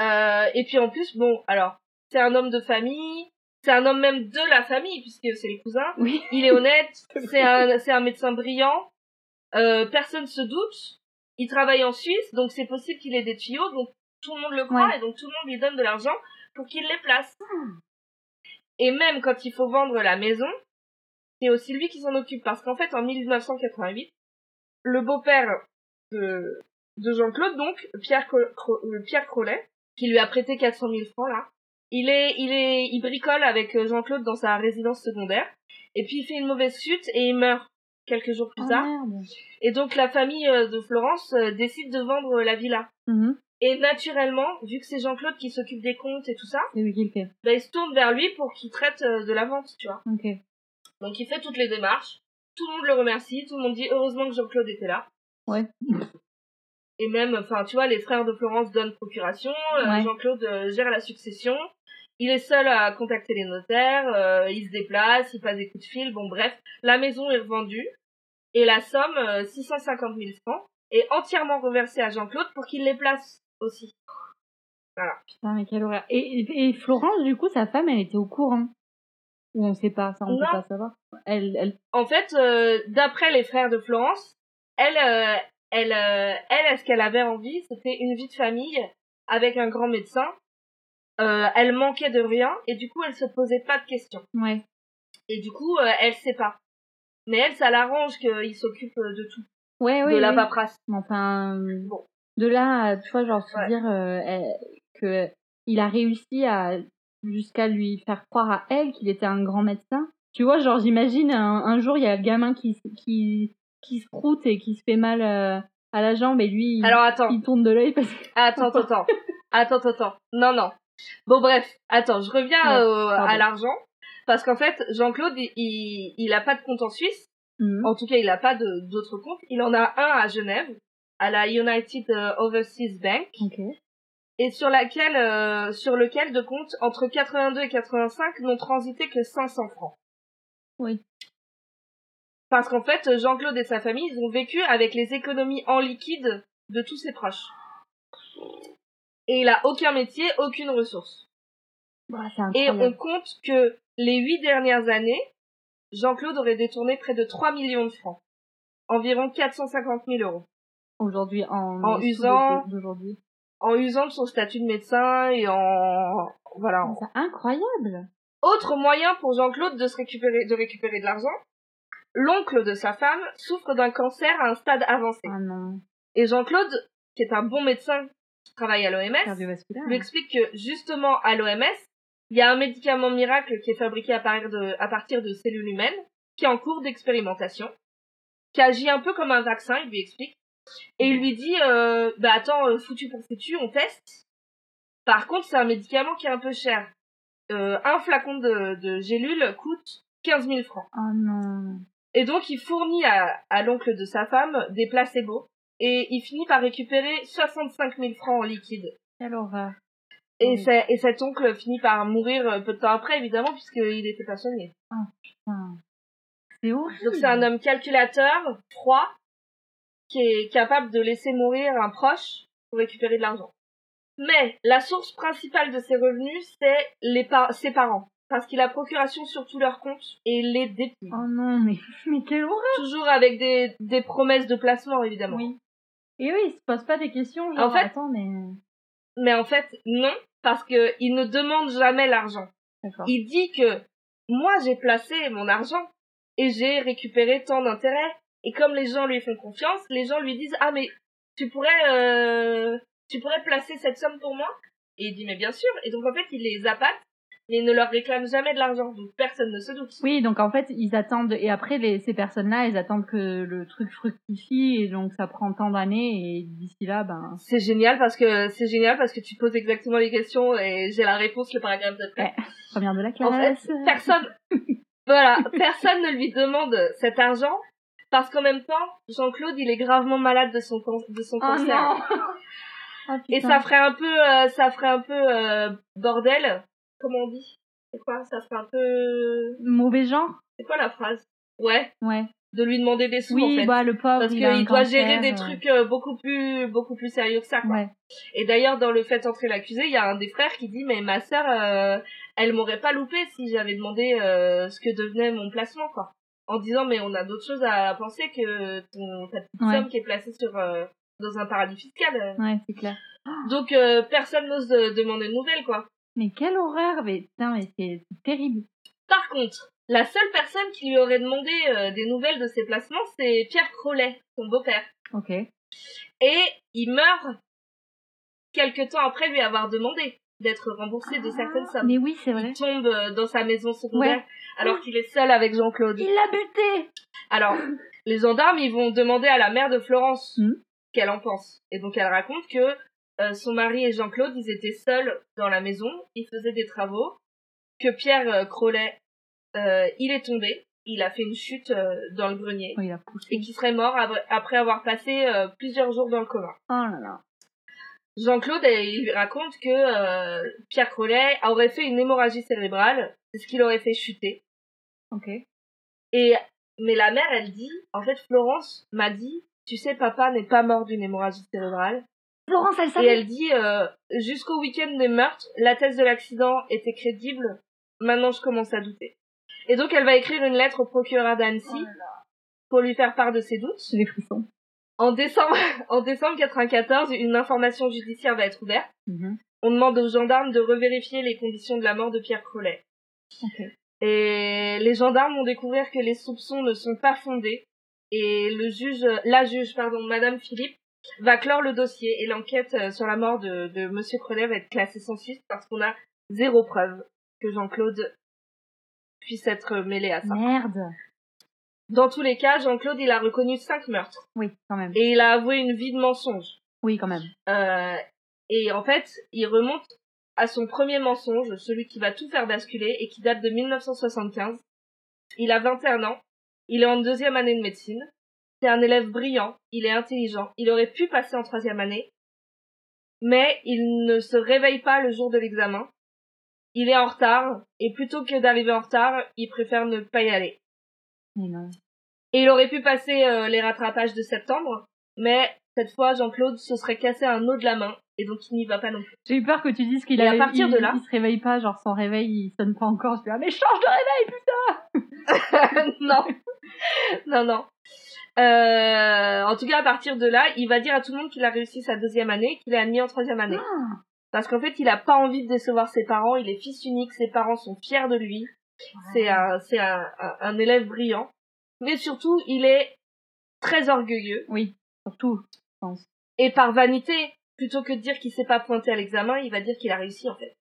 Euh, et puis en plus, bon, alors, c'est un homme de famille, c'est un homme même de la famille, puisque c'est le cousin. Oui. Il est honnête, [laughs] c'est un, un médecin brillant, euh, personne se doute. Il travaille en Suisse, donc c'est possible qu'il ait des tuyaux, donc tout le monde le croit, Ouais. et donc tout le monde lui donne de l'argent pour qu'il les place. Et même quand il faut vendre la maison, c'est aussi lui qui s'en occupe, parce qu'en fait, en 1988, le beau-père de, de Jean-Claude, donc, Pierre, Cro- euh, Pierre qui lui a prêté 400 000 francs, là, il est, il est, il bricole avec euh, Jean-Claude dans sa résidence secondaire, et puis il fait une mauvaise chute et il meurt quelques jours plus Oh, tard. merde. Et donc la famille euh, de Florence euh, décide de vendre la villa. Mhm. Et naturellement, vu que c'est Jean-Claude qui s'occupe des comptes et tout ça, bah, il se tourne vers lui pour qu'il traite euh, de la vente, tu vois. Ok. Donc il fait toutes les démarches, tout le monde le remercie, tout le monde dit heureusement que Jean-Claude était là. Ouais. Et même, enfin, tu vois, les frères de Florence donnent procuration, euh, Ouais. Jean-Claude euh, gère la succession, il est seul à contacter les notaires, euh, il se déplace, il passe des coups de fil, bon bref, la maison est revendue, et la somme, euh, 650 000 francs, est entièrement reversée à Jean-Claude pour qu'il les place aussi. Putain, mais quelle horreur. Et, Florence, du coup, sa femme, elle était au courant? Ou on sait pas, ça, on Non. peut pas savoir. Elle, elle, En fait, euh, d'après les frères de Florence, elle, euh, elle, euh, elle, ce qu'elle avait envie, c'était une vie de famille avec un grand médecin. Euh, elle manquait de rien et du coup, elle se posait pas de questions. ouais. Et du coup, euh, elle sait pas. Mais elle, ça l'arrange qu'il s'occupe euh, de tout, Ouais, ouais. de la paperasse. Enfin, Bon. de là, tu vois, genre, se Ouais. dire euh, que il a réussi à jusqu'à lui faire croire à elle qu'il était un grand médecin. Tu vois, genre, j'imagine un, un jour, il y a le gamin qui, qui, qui se croûte et qui se fait mal à la jambe et lui, il, Alors attends, il tourne de l'œil parce que. attends, attends, attends, [laughs] attends, attends. Non, non. Bon bref, attends, je reviens Ouais, euh, à l'argent parce qu'en fait, Jean-Claude, il, il, a pas de compte en Suisse. Mhm. En tout cas, il n'a pas d'autres comptes. Il en a un à Genève, à la United euh, Overseas Bank, et sur laquelle, euh, sur lequel de comptes entre 82 et 85 n'ont transité que 500 francs. Oui. Parce qu'en fait, Jean-Claude et sa famille, ils ont vécu avec les économies en liquide de tous ses proches. Et il a aucun métier, aucune ressource. Bah, Et on compte que les huit dernières années, Jean-Claude aurait détourné près de 3 millions de francs. Environ 450 000 euros. Aujourd'hui, en, usant- d'aujourd'hui. en usant de son statut de médecin et en voilà. C'est incroyable. Autre moyen pour Jean-Claude de se récupérer de récupérer de l'argent. L'oncle de sa femme souffre d'un cancer à un stade avancé. Ah non. Et Jean-Claude, qui est un bon médecin travaille à l'OMS, lui explique que justement à l'OMS, il y a un médicament miracle qui est fabriqué à partir de, à partir de cellules humaines, qui est en cours d'expérimentation, qui agit un peu comme un vaccin, il lui explique. Et il lui dit, euh, bah attends, euh, foutu pour foutu, on teste. Par contre, c'est un médicament qui est un peu cher. Euh, un flacon de, de gélule coûte 15 000 francs. Oh non. Et donc, il fournit à, à l'oncle de sa femme des placebos. Et il finit par récupérer 65 000 francs en liquide. Quelle horreur. Et, Oui. c'est- et cet oncle finit par mourir euh, peu de temps après, évidemment, puisqu'il était pas soigné. Putain. C'est horrible. Donc c'est un homme calculateur, froid, qui est capable de laisser mourir un proche pour récupérer de l'argent. Mais la source principale de ses revenus, c'est les par- ses parents. Parce qu'il a procuration sur tous leurs comptes et les déplie. Oh non, mais, [laughs] mais quelle horreur. Toujours avec des, des promesses de placement, évidemment. Oui. Et oui, il se pose pas des questions, genre, En fait- attends, mais... Mais en fait, non, parce que il ne demande jamais l'argent. D'accord. Il dit que moi j'ai placé mon argent et j'ai récupéré tant d'intérêts. Et comme les gens lui font confiance, les gens lui disent ah mais tu pourrais euh, tu pourrais placer cette somme pour moi? Et il dit mais bien sûr. Et donc en fait il les appâte mais il ne leur réclame jamais de l'argent. Donc personne ne se doute. Oui, donc en fait, ils attendent, et après, les, ces personnes-là, ils attendent que le truc fructifie, et donc ça prend tant d'années, et d'ici là, ben... C'est génial parce que c'est génial parce que tu poses exactement les questions et j'ai la réponse le paragraphe d'après. Ouais. Première de la En fait, classe. personne [laughs] Voilà, personne ne lui demande cet argent parce qu'en même temps, Jean-Claude, il est gravement malade de son de son Oh cancer. non [laughs] Ah, Et ça ferait un peu, euh, ça ferait un peu euh, bordel. Comment on dit C'est quoi Ça ferait un peu. Mauvais genre? C'est quoi la phrase? Ouais, Ouais. de lui demander des sous en Oui, fait. bah le pauvre, Parce qu'il doit gérer des euh, trucs euh, beaucoup plus, beaucoup plus sérieux que ça. Quoi. Ouais. Et d'ailleurs, dans le fait entrer l'accusé, il y a un des frères qui dit mais ma sœur, euh, elle m'aurait pas loupé si j'avais demandé euh, ce que devenait mon placement, quoi. En disant mais on a d'autres choses à penser que ton ta petite Ouais. somme qui est placée sur euh, dans un paradis fiscal. Ouais, c'est clair. Donc personne n'ose demander de nouvelles, quoi. Mais quelle horreur Mais putain, mais c'est terrible. Par contre, la seule personne qui lui aurait demandé euh, des nouvelles de ses placements, c'est Pierre Crollet, son beau-père. Ok. Et il meurt quelque temps après lui avoir demandé d'être remboursé de certaines sommes. Mais oui, c'est vrai. Il tombe euh, dans sa maison secondaire Ouais. alors qu'il est seul avec Jean-Claude. Il l'a buté Alors, les gendarmes, ils vont demander à la mère de Florence Mhm. qu'elle en pense. Et donc elle raconte que euh, son mari et Jean-Claude, ils étaient seuls dans la maison, ils faisaient des travaux, que Pierre euh, Crollet, euh, il est tombé, il a fait une chute euh, dans le grenier, Oh, il a poussé. et qu'il serait mort après avoir passé plusieurs jours dans le coma. Oh là là. Jean-Claude, il lui raconte que Pierre Crollet aurait fait une hémorragie cérébrale, c'est ce qu'il aurait fait chuter. Ok. Et mais la mère, elle dit, en fait, Florence m'a dit, tu sais, papa n'est pas mort d'une hémorragie cérébrale. Florence, elle Et savait elle dit, euh, jusqu'au week-end des meurtres, la thèse de l'accident était crédible. Maintenant, je commence à douter. Et donc, elle va écrire une lettre au procureur d'Annecy Oh pour lui faire part de ses doutes. J'ai des frissons. En décembre, [laughs] en décembre 94, une information judiciaire va être ouverte. Mhm. On demande aux gendarmes de revérifier les conditions de la mort de Pierre Crollet. Et les gendarmes vont découvrir que les soupçons ne sont pas fondés. Et le juge, la juge, pardon, Madame Philippe, va clore le dossier et l'enquête euh, sur la mort de, de Monsieur va être classée sans suite parce qu'on a zéro preuve que Jean-Claude puisse être mêlé à ça. Merde. Dans tous les cas, Jean-Claude, il a reconnu cinq meurtres Oui, quand même. et il a avoué une vie de mensonge. Oui, quand même. Euh, et en fait, il remonte à son premier mensonge, celui qui va tout faire basculer et qui date de 1975. Il a 21 ans, il est en deuxième année de médecine, c'est un élève brillant, il est intelligent, il aurait pu passer en troisième année, mais il ne se réveille pas le jour de l'examen. Il est en retard, et plutôt que d'arriver en retard, il préfère ne pas y aller. Mais non. Et il aurait pu passer euh, les rattrapages de septembre, mais cette fois, Jean-Claude se serait cassé un os de la main, et donc il n'y va pas non plus. J'ai eu peur que tu dises qu'il à partir il, de là- il se réveille pas, genre son réveil il sonne pas encore. Je dis ah mais change de réveil putain. [laughs] non, non, non. Euh, en tout cas, à partir de là, il va dire à tout le monde qu'il a réussi sa deuxième année, qu'il est admis en troisième année. Ah. Parce qu'en fait, il a pas envie de décevoir ses parents, il est fils unique, ses parents sont fiers de lui. C'est un, c'est un, un, un élève brillant. Mais surtout, il est très orgueilleux. Oui, surtout, je pense. Et par vanité, plutôt que de dire qu'il s'est pas pointé à l'examen, il va dire qu'il a réussi, en fait.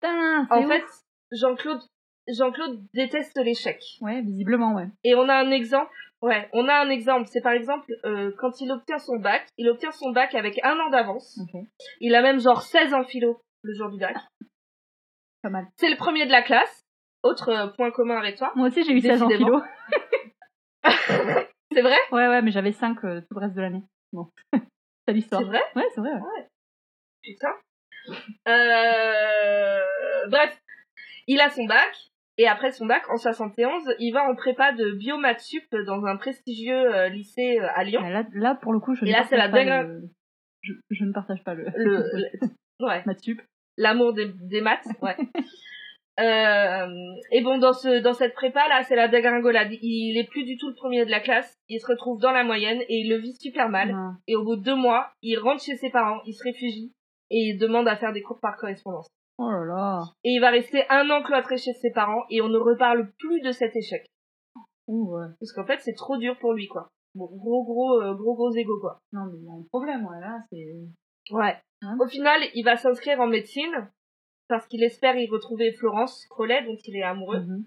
Putain, c'est En ouf. fait, Jean-Claude, Jean-Claude déteste l'échec. Ouais, visiblement ouais. Et on a un exemple. Ouais, on a un exemple. C'est par exemple euh, quand il obtient son bac. Il obtient son bac avec un an d'avance. Il a même genre 16 en philo le jour du bac. [laughs] Pas mal. C'est le premier de la classe. Autre euh, point commun avec toi. Moi aussi j'ai eu 16 en philo. [laughs] C'est vrai? Ouais ouais, mais j'avais 5 tout le reste de l'année. Bon. [laughs] c'est l'histoire. C'est vrai? Ouais, c'est vrai. ouais. Putain. Euh... Bref, il a son bac. Et après son bac, en 71, il va en prépa de biomatsup dans un prestigieux euh, lycée euh, à Lyon. Là, là pour le coup, je Et ne là, partage la pas le... je, je ne partage pas le Le, [laughs] le- ouais. Matsup. l'amour des, des maths, ouais. [laughs] Euh, et bon, dans ce dans cette prépa là, c'est la dégringolade. Il est plus du tout le premier de la classe. Il se retrouve dans la moyenne et il le vit super mal. Et au bout de deux mois, il rentre chez ses parents, il se réfugie et il demande à faire des cours par correspondance. Oh là là. Et il va rester un an cloîtré chez ses parents et on ne reparle plus de cet échec ouais. parce qu'en fait c'est trop dur pour lui quoi. Bon, gros gros euh, gros gros égo quoi. Non mais il y a un problème ouais, là, c'est Ouais. Hein Au final, il va s'inscrire en médecine parce qu'il espère y retrouver Florence Crollet dont il est amoureux. Mhm.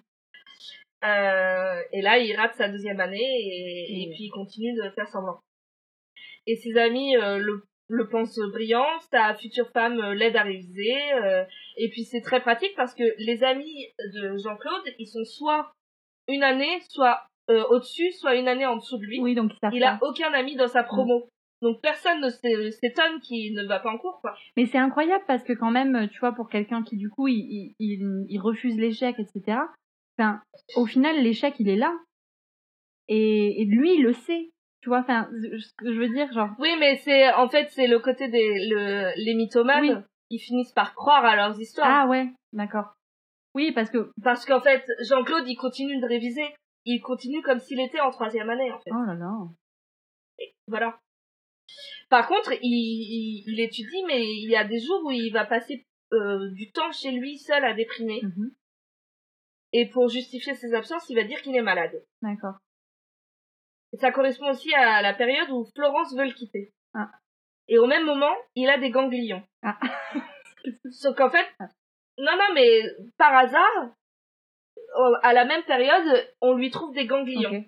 Euh, et là, il rate sa deuxième année et, et Et- puis il continue de faire semblant. Et ses amis euh, le le pense brillant, sa future femme euh, l'aide à réviser, euh, et puis c'est très pratique parce que les amis de Jean-Claude, ils sont soit une année, soit euh, au-dessus, soit une année en dessous de lui. Oui, donc il a aucun ami dans sa promo. Donc personne ne s'é- s'étonne qu'il ne va pas en cours, quoi. Mais c'est incroyable parce que quand même, tu vois, pour quelqu'un qui du coup, il, il refuse l'échec, etc. Enfin, au final, l'échec, il est là. Et, et lui, il le sait. Tu vois, enfin, ce que je veux dire, genre, Oui, mais c'est en fait c'est le côté des le, les mythomanes. Oui. Ils finissent par croire à leurs histoires. ah ouais, d'accord. Oui, parce que, Parce qu'en fait, Jean-Claude, il continue de réviser. Il continue comme s'il était en troisième année, en fait. oh là là. Voilà. Par contre, il, il, il étudie, mais il y a des jours où il va passer euh, du temps chez lui seul à déprimer. Mhm. Et pour justifier ses absences, il va dire qu'il est malade. D'accord. Et ça correspond aussi à la période où Florence veut le quitter. Ah. Et au même moment, il a des ganglions. Ah. [laughs] Sauf qu'en fait, non, non, mais par hasard, euh, à la même période, on lui trouve des ganglions.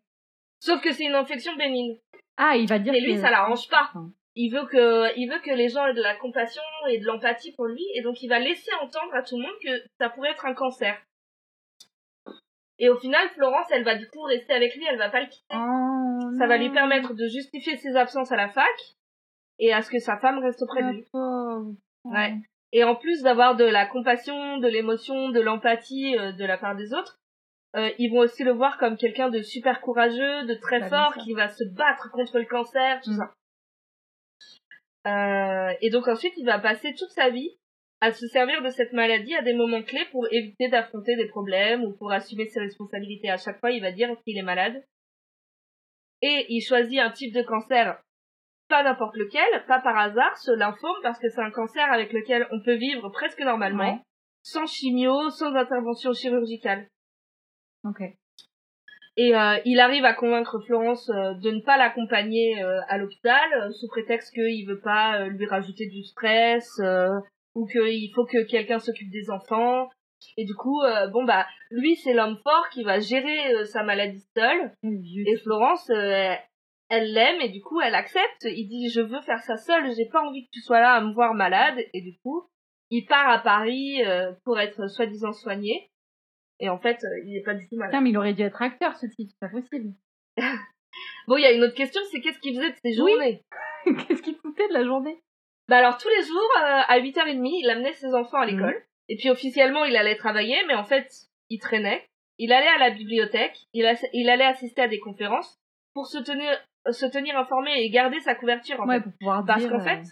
Sauf que c'est une infection bénigne. Ah, il va dire Et lui, que- ça l'arrange pas. Enfin, Il veut que, il veut que les gens aient de la compassion et de l'empathie pour lui, et donc il va laisser entendre à tout le monde que ça pourrait être un cancer. Et au final, Florence, elle va du coup rester avec lui, elle va pas le quitter. Oh, Ça va lui permettre de justifier ses absences à la fac et à ce que sa femme reste auprès de lui. pauvre. Ouais. Et en plus d'avoir de la compassion, de l'émotion, de l'empathie euh, de la part des autres, euh, ils vont aussi le voir comme quelqu'un de super courageux, de très Bah, fort, qui va se battre contre le cancer, tout Mm. ça. Euh, et donc ensuite, il va passer toute sa vie à se servir de cette maladie à des moments clés pour éviter d'affronter des problèmes ou pour assumer ses responsabilités. À chaque fois, il va dire qu'il est malade. Et il choisit un type de cancer, pas n'importe lequel, pas par hasard, ce lymphome, parce que c'est un cancer avec lequel on peut vivre presque normalement, Ouais. sans chimio, sans intervention chirurgicale. Ok. Et euh, il arrive à convaincre Florence euh, de ne pas l'accompagner euh, à l'hôpital, sous prétexte qu'il veut pas lui rajouter du stress, ou qu'il faut que quelqu'un s'occupe des enfants. Et du coup, euh, bon bah, lui c'est l'homme fort qui va gérer euh, sa maladie seul. Et Florence, euh, elle l'aime et du coup elle accepte. Il dit je veux faire ça seul, j'ai pas envie que tu sois là à me voir malade. Et du coup, il part à Paris pour être soi-disant soigné. Et en fait, il est pas du tout malade. Putain, mais il aurait dû être acteur, ce type, c'est pas possible. [laughs] Bon, il y a une autre question, c'est qu'est-ce qu'il faisait de ses Oui. journées? [laughs] Qu'est-ce qu'il foutait de la journée? Bah alors tous les jours, euh, à 8h30, il amenait ses enfants à l'école. Et puis officiellement, il allait travailler, mais en fait, il traînait. Il allait à la bibliothèque, il, a- il allait assister à des conférences pour se tenir, se tenir informé et garder sa couverture. En Ouais, fait. pour pouvoir Parce dire. qu'en euh, fait,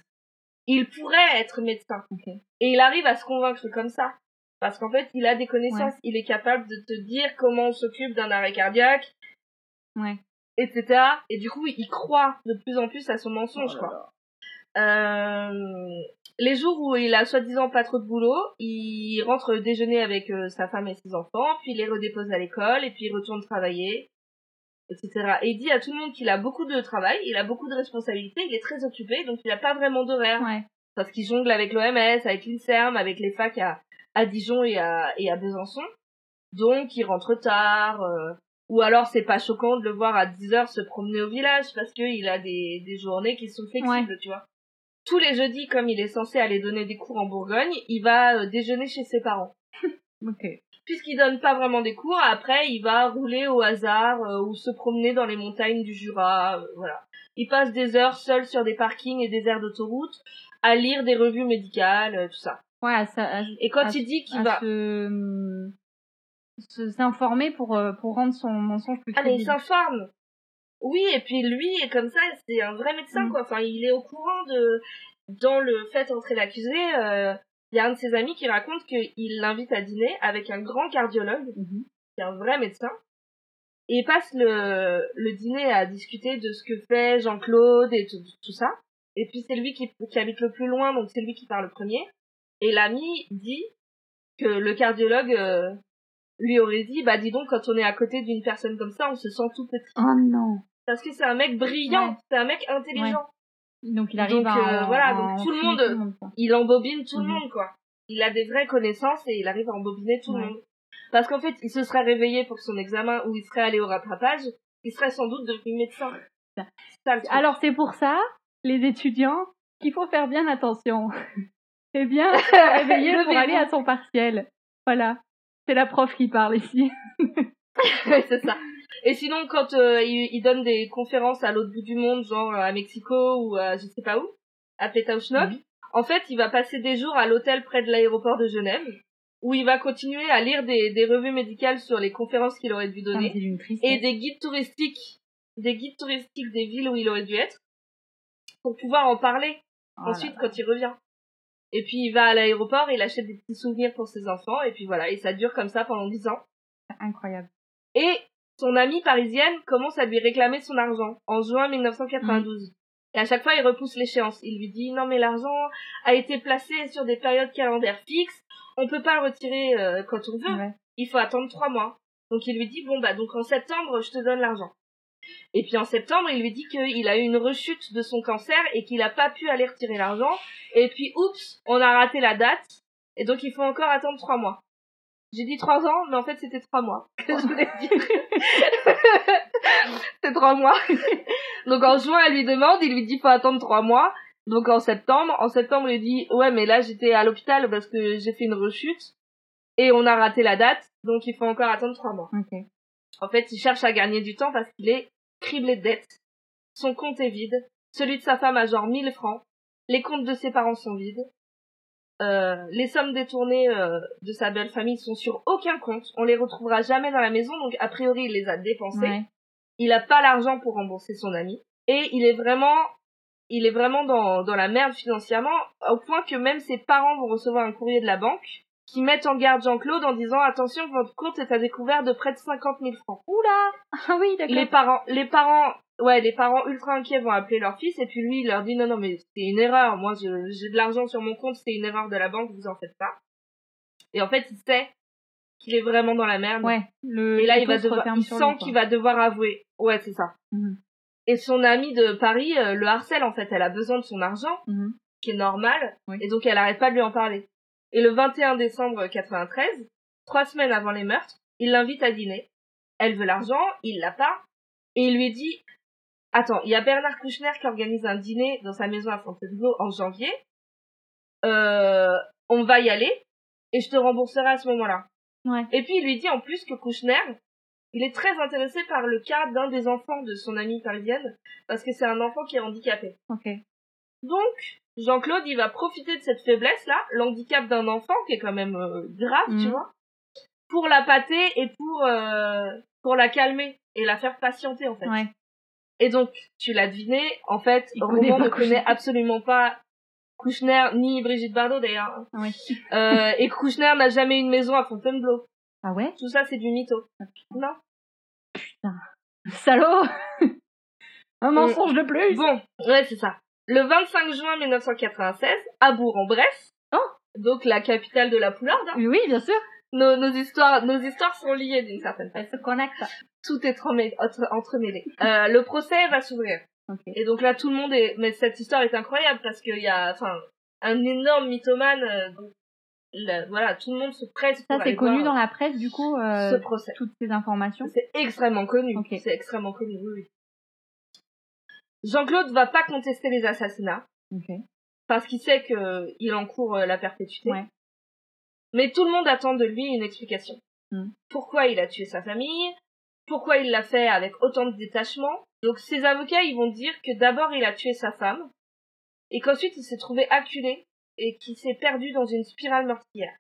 il pourrait être médecin. Ok. Et il arrive à se convaincre comme ça. Parce qu'en fait, il a des connaissances, il est capable de te dire comment on s'occupe d'un arrêt cardiaque, Ouais. etc. Et du coup, il croit de plus en plus à son mensonge, Oh là quoi. Euh, les jours où il a soi-disant pas trop de boulot, il rentre déjeuner avec euh, sa femme et ses enfants, puis il les redépose à l'école, et puis il retourne travailler, etc. Et il dit à tout le monde qu'il a beaucoup de travail, il a beaucoup de responsabilités, il est très occupé, donc il n'a pas vraiment d'horaire. Ouais. Parce qu'il jongle avec l'OMS, avec l'INSERM, avec les facs à, à Dijon et à, et à Besançon. Donc il rentre tard, euh, ou alors c'est pas choquant de le voir à 10 heures se promener au village, parce qu'il a des, des journées qui sont flexibles, tu vois tous les jeudis, comme il est censé aller donner des cours en Bourgogne, il va euh, déjeuner chez ses parents. [laughs] Ok. Puisqu'il donne pas vraiment des cours, après il va rouler au hasard euh, ou se promener dans les montagnes du Jura, euh, voilà. Il passe des heures seul sur des parkings et des aires d'autoroute à lire des revues médicales, tout ça. Ouais, à, sa- à- Et quand à- il dit qu'il va... se hum, se- s'informer pour pour rendre son mensonge plus Ah mais il crédible. s'informe Oui, et puis lui, est comme ça, c'est un vrai médecin, Mm. quoi. Enfin, il est au courant de... Dans le fait entrer l'accusé, euh, il y a un de ses amis qui raconte qu'il l'invite à dîner avec un grand cardiologue Mhm. qui est un vrai médecin. Et il passe le, le dîner à discuter de ce que fait Jean-Claude et tout, tout ça. Et puis c'est lui qui, qui habite le plus loin, donc c'est lui qui parle le premier. Et l'ami dit que le cardiologue euh, lui aurait dit, bah dis donc, quand on est à côté d'une personne comme ça, on se sent tout petit. Oh non. Parce que c'est un mec brillant, Ouais. c'est un mec intelligent. Donc il arrive Donc, à euh, voilà, donc tout le monde-. Il embobine tout le Mhm. monde, quoi. Il a des vraies connaissances et il arrive à embobiner tout le monde. Parce qu'en fait, il se serait réveillé pour son examen ou il serait allé au rattrapage, il serait sans doute devenu médecin. Ça. C'est. Alors c'est pour ça, les étudiants, qu'il faut faire bien attention. [laughs] Eh bien, se [laughs] réveiller pour aller à son partiel. Voilà. C'est la prof qui parle ici. [laughs] C'est ça. Et sinon, quand euh, il, il donne des conférences à l'autre bout du monde, genre à Mexico ou à je sais pas où, à Pétaouchnok, Mhm. en fait, il va passer des jours à l'hôtel près de l'aéroport de Genève, où il va continuer à lire des, des revues médicales sur les conférences qu'il aurait dû donner et des guides touristiques, des guides touristiques des villes où il aurait dû être, pour pouvoir en parler Oh ensuite là. quand il revient. Et puis il va à l'aéroport, il achète des petits souvenirs pour ses enfants, et puis voilà, et ça dure comme ça pendant dix ans. C'est incroyable. Et son amie parisienne commence à lui réclamer son argent en juin 1992. Et à chaque fois, il repousse l'échéance. Il lui dit non mais l'argent a été placé sur des périodes calendaires fixes. On peut pas le retirer euh, quand on veut. Ouais. Il faut attendre trois mois. Donc il lui dit bon bah donc en septembre je te donne l'argent. Et puis en septembre il lui dit qu'il a eu une rechute de son cancer et qu'il a pas pu aller retirer l'argent. Et puis oups on a raté la date et donc il faut encore attendre trois mois. J'ai dit trois ans mais en fait c'était trois mois que [laughs] je voulais dire. [laughs] C'est trois mois. [laughs] Donc en juin, elle lui demande, il lui dit faut attendre trois mois. Donc en septembre, en septembre, il dit ouais mais là j'étais à l'hôpital parce que j'ai fait une rechute et on a raté la date, donc il faut encore attendre trois mois. En fait, il cherche à gagner du temps parce qu'il est criblé de dettes. Son compte est vide. Celui de sa femme a genre 1000 francs. Les comptes de ses parents sont vides. Euh, les sommes détournées euh, de sa belle famille sont sur aucun compte. On les retrouvera jamais dans la maison, donc a priori il les a dépensées Ouais. il a pas l'argent pour rembourser son ami et il est vraiment il est vraiment dans, dans la merde financièrement au point que même ses parents vont recevoir un courrier de la banque qui mettent en garde Jean-Claude en disant attention votre compte est à découvert de près de 50 000 francs. Oula [laughs] Ah oui, d'accord. Les parents les parents ouais les parents ultra inquiets vont appeler leur fils et puis lui il leur dit non non mais c'est une erreur moi j'ai de l'argent sur mon compte c'est une erreur de la banque vous en faites pas. Et en fait il sait qu'il est vraiment dans la merde. Ouais. Le Et là, il va devoir, il sent qu'il va devoir avouer. Ouais, c'est ça. Mhm. Et son amie de Paris euh, le harcèle, en fait. Elle a besoin de son argent, Mhm. qui est normal. Oui. Et donc, elle arrête pas de lui en parler. Et le 21 décembre 93, trois semaines avant les meurtres, il l'invite à dîner. Elle veut l'argent, il l'a pas. Et il lui dit, attends, il y a Bernard Kouchner qui organise un dîner dans sa maison à Fontainebleau en janvier. Euh, on va y aller. Et je te rembourserai à ce moment-là. Ouais. Et puis il lui dit en plus que Kouchner, il est très intéressé par le cas d'un des enfants de son amie parisienne, parce que c'est un enfant qui est handicapé. Donc, Jean-Claude, il va profiter de cette faiblesse-là, l'handicap d'un enfant, qui est quand même euh, grave, tu Mhm. vois, pour la pâter et pour, euh, pour la calmer et la faire patienter, en fait. Ouais. Et donc, tu l'as deviné, en fait, Il Roman ne connaît absolument pas Kouchner, ni Brigitte Bardot d'ailleurs. Ouais. Euh, et Kouchner n'a jamais eu une maison à Fontainebleau. Ah ouais? Tout ça, c'est du mytho. Non Salaud [laughs] Un mensonge de plus Bon, ouais, c'est ça. Le 25 juin 1996, à Bourg-en-Bresse, Oh. donc la capitale de la poularde, hein, Oui, bien sûr. nos, nos histoires, nos histoires sont liées d'une certaine façon. Elle se connecte. Tout est entremêlé. entre- entremêlé. Euh, le procès va s'ouvrir. Et donc là, tout le monde est. Mais cette histoire est incroyable parce qu'il y a, enfin, un énorme mythomane. euh, voilà, tout le monde se presse. Ça, c'est connu voir dans la presse, du coup, euh, ce procès. toutes ces informations. C'est extrêmement connu. C'est extrêmement connu, oui. Jean-Claude va pas contester les assassinats. Parce qu'il sait qu'il encourt euh, la perpétuité. Ouais. Mais tout le monde attend de lui une explication. Mm. Pourquoi il a tué sa famille? Pourquoi il l'a fait avec autant de détachement? Donc ses avocats, ils vont dire que d'abord il a tué sa femme, et qu'ensuite il s'est trouvé acculé, et qu'il s'est perdu dans une spirale meurtrière,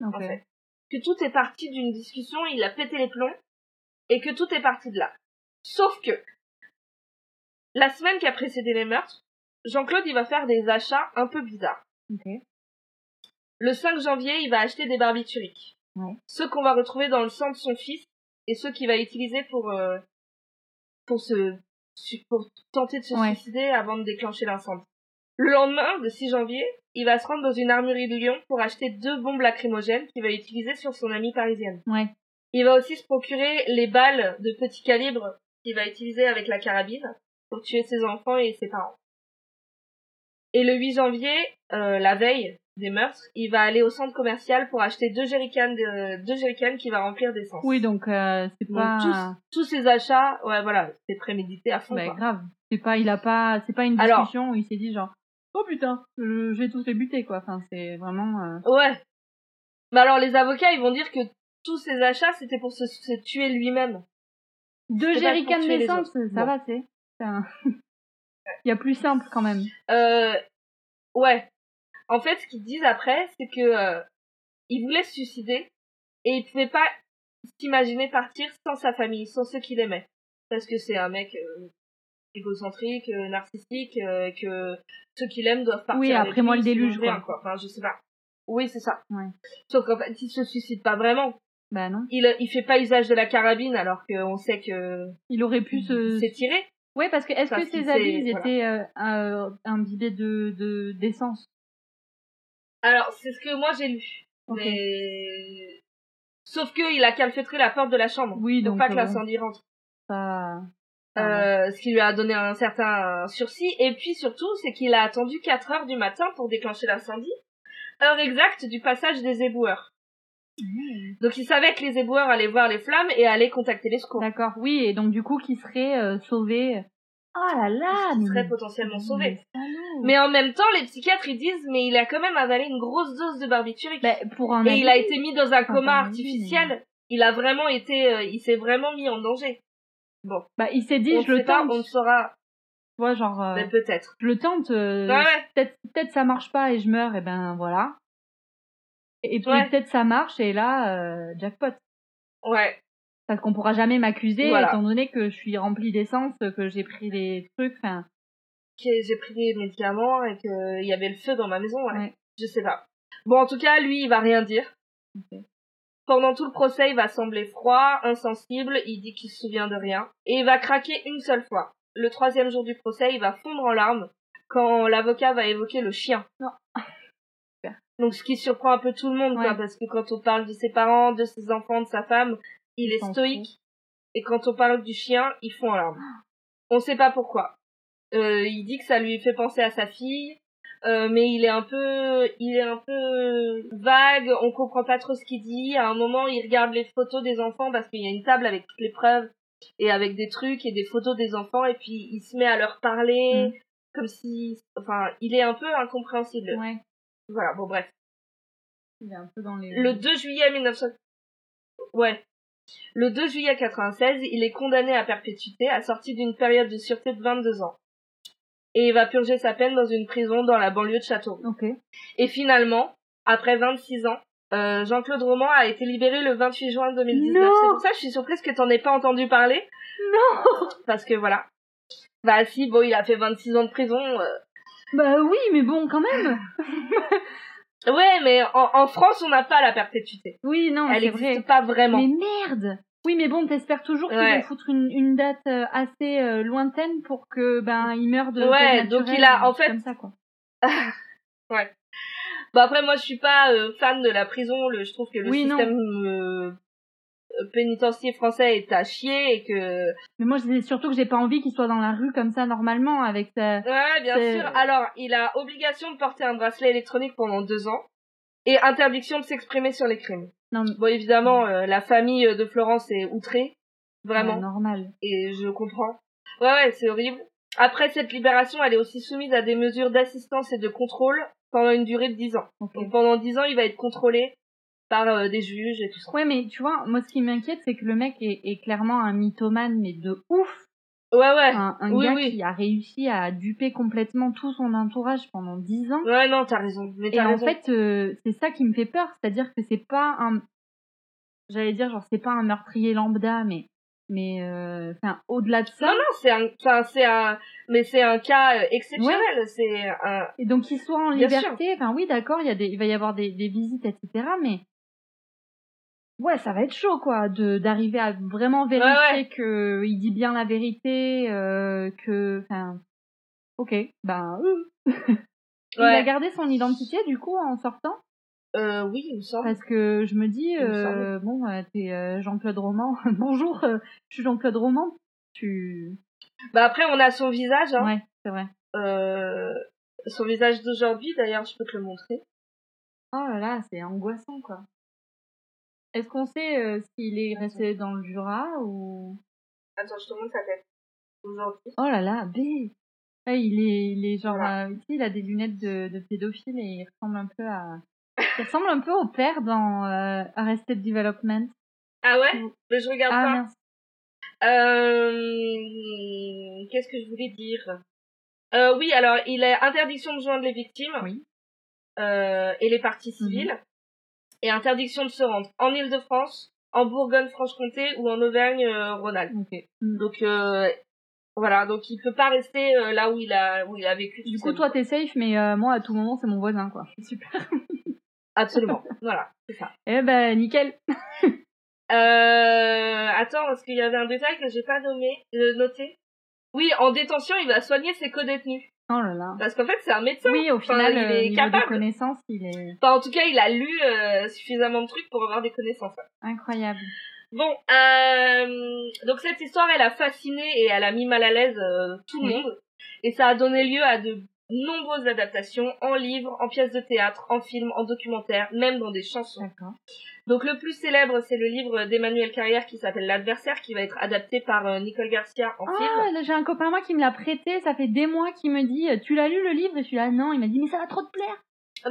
Ok. en fait. Que tout est parti d'une discussion, il a pété les plombs, et que tout est parti de là. Sauf que, la semaine qui a précédé les meurtres, Jean-Claude, il va faire des achats un peu bizarres. Le 5 janvier, il va acheter des barbituriques. Ouais. Ceux qu'on va retrouver dans le sang de son fils et ceux qu'il va utiliser pour euh, pour se pour tenter de se Ouais. suicider avant de déclencher l'incendie. Le lendemain, le 6 janvier, il va se rendre dans une armurerie de Lyon pour acheter deux bombes lacrymogènes qu'il va utiliser sur son amie parisienne. Ouais. Il va aussi se procurer les balles de petit calibre qu'il va utiliser avec la carabine pour tuer ses enfants et ses parents. Et le 8 janvier, euh, la veille des meurtres, il va aller au centre commercial pour acheter deux jerrycans, de, deux jerrycans qu'il va remplir d'essence. Oui, donc euh, c'est Donc, pas. tous, tous ces achats, ouais voilà, c'est prémédité à fond. Bah, quoi. grave. C'est pas, il a pas, c'est pas une Alors- discussion où il s'est dit genre, oh putain, je, je vais tous les buter quoi. Enfin, c'est vraiment. euh, Ouais. Bah alors les avocats, ils vont dire que tous ces achats, c'était pour se, se tuer lui-même. Deux jerrycans d'essence, ça Bon. va, c'est. c'est [laughs] Il y a plus simple quand même. Euh, ouais. En fait, ce qu'ils disent après, c'est que euh, il voulait se suicider et il pouvait pas s'imaginer partir sans sa famille, sans ceux qu'il aimait, parce que c'est un mec euh, égocentrique, narcissique, que ceux qu'il aime doivent partir. Oui, après moi, le déluge, rien, quoi. quoi. Enfin, je sais pas. Oui, c'est ça. Ouais. Sauf qu'en fait, il se suicide pas vraiment. Bah non. Il, il fait pas usage de la carabine alors qu'on sait que Il aurait pu se. s'est Ouais, parce que est-ce que qu'il ses habits ils étaient euh, euh, imbibés de de- d'essence? Alors, c'est ce que moi j'ai lu. Mais... Sauf que il a calfeutré la porte de la chambre. Oui, donc, pas euh, que bon. l'incendie rentre. Ça. Euh, ce qui lui a donné un certain sursis. Et puis surtout, c'est qu'il a attendu 4 heures du matin pour déclencher l'incendie. Heure exacte du passage des éboueurs. Donc il savait que les éboueurs allaient voir les flammes et allaient contacter les secours. D'accord. Oui, et donc du coup, qui serait euh, sauvé. Oh là là, Il mais- serait potentiellement sauvé. mais en même temps, les psychiatres ils disent, mais il a quand même avalé une grosse dose de barbiturique. Bah, pour un et il a été mis dans un coma un avis, artificiel. Il a vraiment été, euh, il s'est vraiment mis en danger. bah, il s'est dit, on je le pas, tente. on ne saura, Tu vois, genre, euh, mais peut-être. je le tente. euh, Ouais, ouais. Peut-être, peut-être ça marche pas et je meurs, et ben voilà. Et puis Ouais. peut-être ça marche et là, euh, jackpot. Ouais. Parce qu'on pourra jamais m'accuser Voilà. étant donné que je suis remplie d'essence, que j'ai pris des trucs. Enfin, Que j'ai pris des médicaments et qu'il y avait le feu dans ma maison, ouais. Ouais. Je sais pas. Bon, en tout cas, lui, il va rien dire. Pendant tout le procès, il va sembler froid, insensible, il dit qu'il se souvient de rien. Et il va craquer une seule fois. Le troisième jour du procès, il va fondre en larmes quand l'avocat va évoquer le chien. Non. Donc ce qui surprend un peu tout le monde, quoi, parce que quand on parle de ses parents, de ses enfants, de sa femme, il est stoïque. Et quand on parle du chien, il fond en larmes. On sait pas pourquoi. Euh, il dit que ça lui fait penser à sa fille, euh, mais il est un peu, il est un peu vague. On comprend pas trop ce qu'il dit. À un moment, il regarde les photos des enfants parce qu'il y a une table avec toutes les preuves et avec des trucs et des photos des enfants, et puis il se met à leur parler Mm. comme si, enfin, il est un peu incompréhensible. ouais. Voilà. Bon, bref. Il est un peu dans les. Le 2 juillet 1900. Ouais. Le 2 juillet 96, il est condamné à perpétuité, assorti d'une période de sûreté de 22 ans. Et il va purger sa peine dans une prison dans la banlieue de Châteauroux. Ok. Et finalement, après 26 ans, euh, Jean-Claude Roman a été libéré le 28 juin 2019. Non C'est pour ça que je suis surprise que t'en aies pas entendu parler. Non. Parce que voilà. Bah si, bon, il a fait 26 ans de prison. euh. Bah oui, mais bon, quand même. [laughs] Ouais, mais en, en France, on n'a pas la perpétuité. Oui, non, Elle c'est n'existe vrai. pas vraiment. Mais merde. Oui, mais bon, t'espères toujours qu'ils Ouais. vont foutre une, une date euh, assez euh, lointaine pour que ben il meure de Ouais, donc il a- en fait- comme ça quoi. [laughs] Bon après moi je suis pas euh, fan de la prison, le, je trouve que le Oui, système euh, pénitentiaire français est à chier et que Mais moi, c'est surtout que j'ai pas envie qu'il soit dans la rue comme ça normalement avec sa. ouais bien sûr. Alors il a obligation de porter un bracelet électronique pendant deux ans et interdiction de s'exprimer sur les crimes. Non, mais Bon évidemment euh, la famille de Florence est outrée vraiment ouais, normal. et je comprends. Ouais ouais c'est horrible. Après cette libération elle est aussi soumise à des mesures d'assistance et de contrôle pendant une durée de dix ans. Donc pendant dix ans il va être contrôlé par euh, des juges et tout ça. Ouais, mais tu vois, moi, ce qui m'inquiète, c'est que le mec est, est clairement un mythomane, mais de ouf. Ouais ouais. Un, un Oui, gars oui. qui a réussi à duper complètement tout son entourage pendant 10 ans. Ouais, non, t'as raison. Mais Et t'as en raison. fait, euh, c'est ça qui me fait peur, c'est-à-dire que c'est pas un, j'allais dire genre c'est pas un meurtrier lambda, mais mais euh, enfin au-delà de ça. non, non, c'est un, enfin, c'est un, mais c'est un cas exceptionnel. C'est un, Et donc qu'il soit en Bien liberté, enfin oui d'accord, il y a des, il va y avoir des, des visites etc. Mais ouais, ça va être chaud quoi, de d'arriver à vraiment vérifier ouais. que il dit bien la vérité, euh, que enfin ok, ben euh. [laughs] il a gardé son identité du coup en sortant? Euh, oui, il me semble. Parce que je me dis, me euh, bon, t'es Jean-Claude Roman. [laughs] Bonjour, je suis Jean-Claude Roman. Tu. Bah après, on a son visage, hein. Ouais, c'est vrai. Son visage d'aujourd'hui, d'ailleurs, je peux te le montrer. Oh là là, c'est angoissant, quoi. Est-ce qu'on sait euh, s'il est resté dans le Jura ou. Attends, je te montre sa tête. Aujourd'hui. Oh là là, B Ouais, il est, il est genre, Voilà. euh, il a des lunettes de, de pédophile et il ressemble un peu à, il [laughs] ressemble un peu au père dans Arrested Development. Ah ouais? Mais je regarde Ah pas. Euh, Qu'est-ce que je voulais dire? Euh, Oui, alors il a interdiction de joindre les victimes Oui. euh, et les parties civiles, et interdiction de se rendre en Île-de-France, en Bourgogne-Franche-Comté ou en Auvergne-Rhône-Alpes. Mm. Donc euh, voilà, donc il peut pas rester euh, là où il a où il a vécu. Du coup, toi, t'es safe, mais euh, moi, à tout moment, c'est mon voisin, quoi. [laughs] Super. absolument. voilà, c'est ça. Eh ben, nickel. [laughs] Euh, attends, est-ce qu'il y avait un détail que j'ai pas nommé, euh, noté Oui, en détention, il va soigner ses co-détenus. Oh là là. Parce qu'en fait, c'est un médecin. Oui, au Enfin, final, il euh, est capable. de connaissances, il est Enfin, en tout cas, il a lu euh, suffisamment de trucs pour avoir des connaissances. incroyable. Bon, euh, donc cette histoire, elle a fasciné et elle a mis mal à l'aise euh, tout le Oui. monde. Et ça a donné lieu à de nombreuses adaptations en livres, en pièces de théâtre, en films, en documentaires, même dans des chansons. Donc le plus célèbre, c'est le livre d'Emmanuel Carrière qui s'appelle L'adversaire, qui va être adapté par euh, Nicole Garcia en film. Ah, j'ai un copain moi qui me l'a prêté, ça fait des mois qu'il me dit Tu l'as lu le livre? Et je suis là, non. Il m'a dit Mais ça va trop te plaire.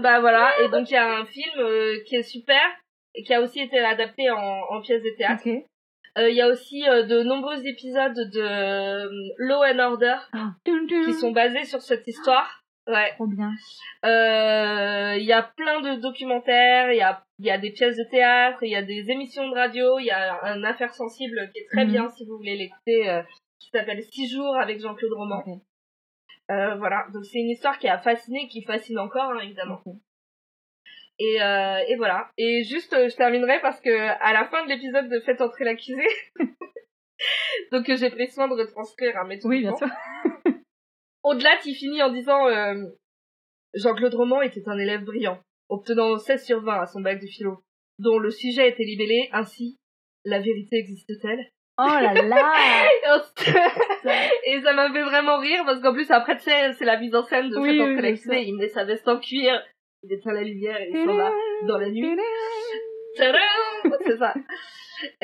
Bah voilà, et donc il y a un film euh, qui est super, et qui a aussi été adapté en, en pièce de théâtre. Euh, Il y a aussi euh, de nombreux épisodes de Law and Order Ah. Qui sont basés sur cette histoire. Ouais. Trop bien. Euh, Il y a plein de documentaires, il y a, y a des pièces de théâtre, il y a des émissions de radio, il y a un affaire sensible qui est très Mhm. bien si vous voulez l'écouter, euh, qui s'appelle Six jours avec Jean-Claude Roman. Euh, voilà, donc c'est une histoire qui a fasciné, qui fascine encore hein, évidemment. Ok. Et, euh, et voilà. Et juste, je terminerai parce que à la fin de l'épisode de Faites entrer l'accusé, [laughs] donc j'ai pris soin de retranscrire un méthode. Oui, bien sûr. [laughs] Au-delà, il finit en disant euh, Jean-Claude Roman était un élève brillant, obtenant 16 sur 20 à son bac de philo, dont le sujet était libellé ainsi. La vérité existe-t-elle? Oh là là [laughs] [laughs] Et ça m'a fait vraiment rire parce qu'en plus après c'est la mise en scène de Oui, Faites oui, il met sa veste en cuir, il éteint la lumière et il s'en va dans la nuit. [laughs] C'est ça.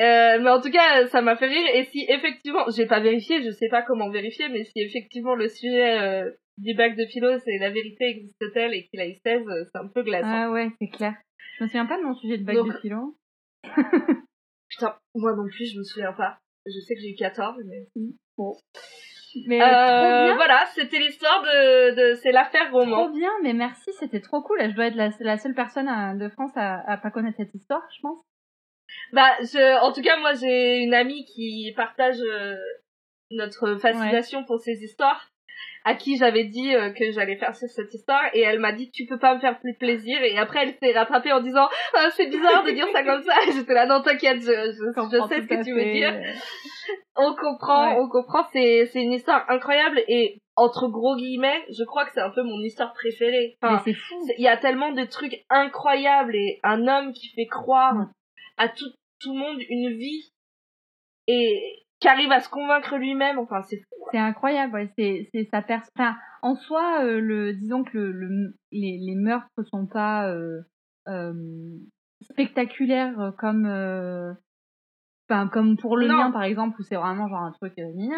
Euh, mais en tout cas, ça m'a fait rire. Et si effectivement, j'ai pas vérifié, je sais pas comment vérifier, mais si effectivement le sujet euh, du bac de philo, c'est la vérité existe-t-elle et qu'il a eu 16, euh, c'est un peu glaçant. Ah ouais, c'est clair. Je me souviens pas de mon sujet de bac Donc- de philo. [laughs] Putain, moi non plus, je me souviens pas. Je sais que j'ai eu 14, mais... Mais Euh, trop bien. voilà, c'était l'histoire de, de c'est l'affaire Trop roman. bien, mais merci, c'était trop cool. Je dois être la, la seule personne à- de France à, à pas connaître cette histoire, je pense. Bah, je, en tout cas, moi, j'ai une amie qui partage euh, notre fascination pour ces histoires, à qui j'avais dit euh, que j'allais faire cette histoire, et elle m'a dit tu peux pas me faire plus plaisir, et après elle s'est rattrapée en disant Ah, c'est bizarre de dire ça comme ça, et [laughs] j'étais là non t'inquiète, je, je, sais ce que tu veux fait. dire, on comprend, Ouais. on comprend, c'est c'est une histoire incroyable, et entre gros guillemets, je crois que c'est un peu mon histoire préférée. Enfin, Mais c'est fou. Il y a tellement de trucs incroyables et un homme qui fait croire à tout, tout le monde une vie et qui arrive à se convaincre lui-même. Enfin, c'est. C'est incroyable, ouais. C'est, c'est sa pers- enfin, en soi, euh, le, disons que le, le- les, les meurtres sont pas euh, euh, spectaculaires comme, enfin, comme pour le Non. mien par exemple, où c'est vraiment genre un truc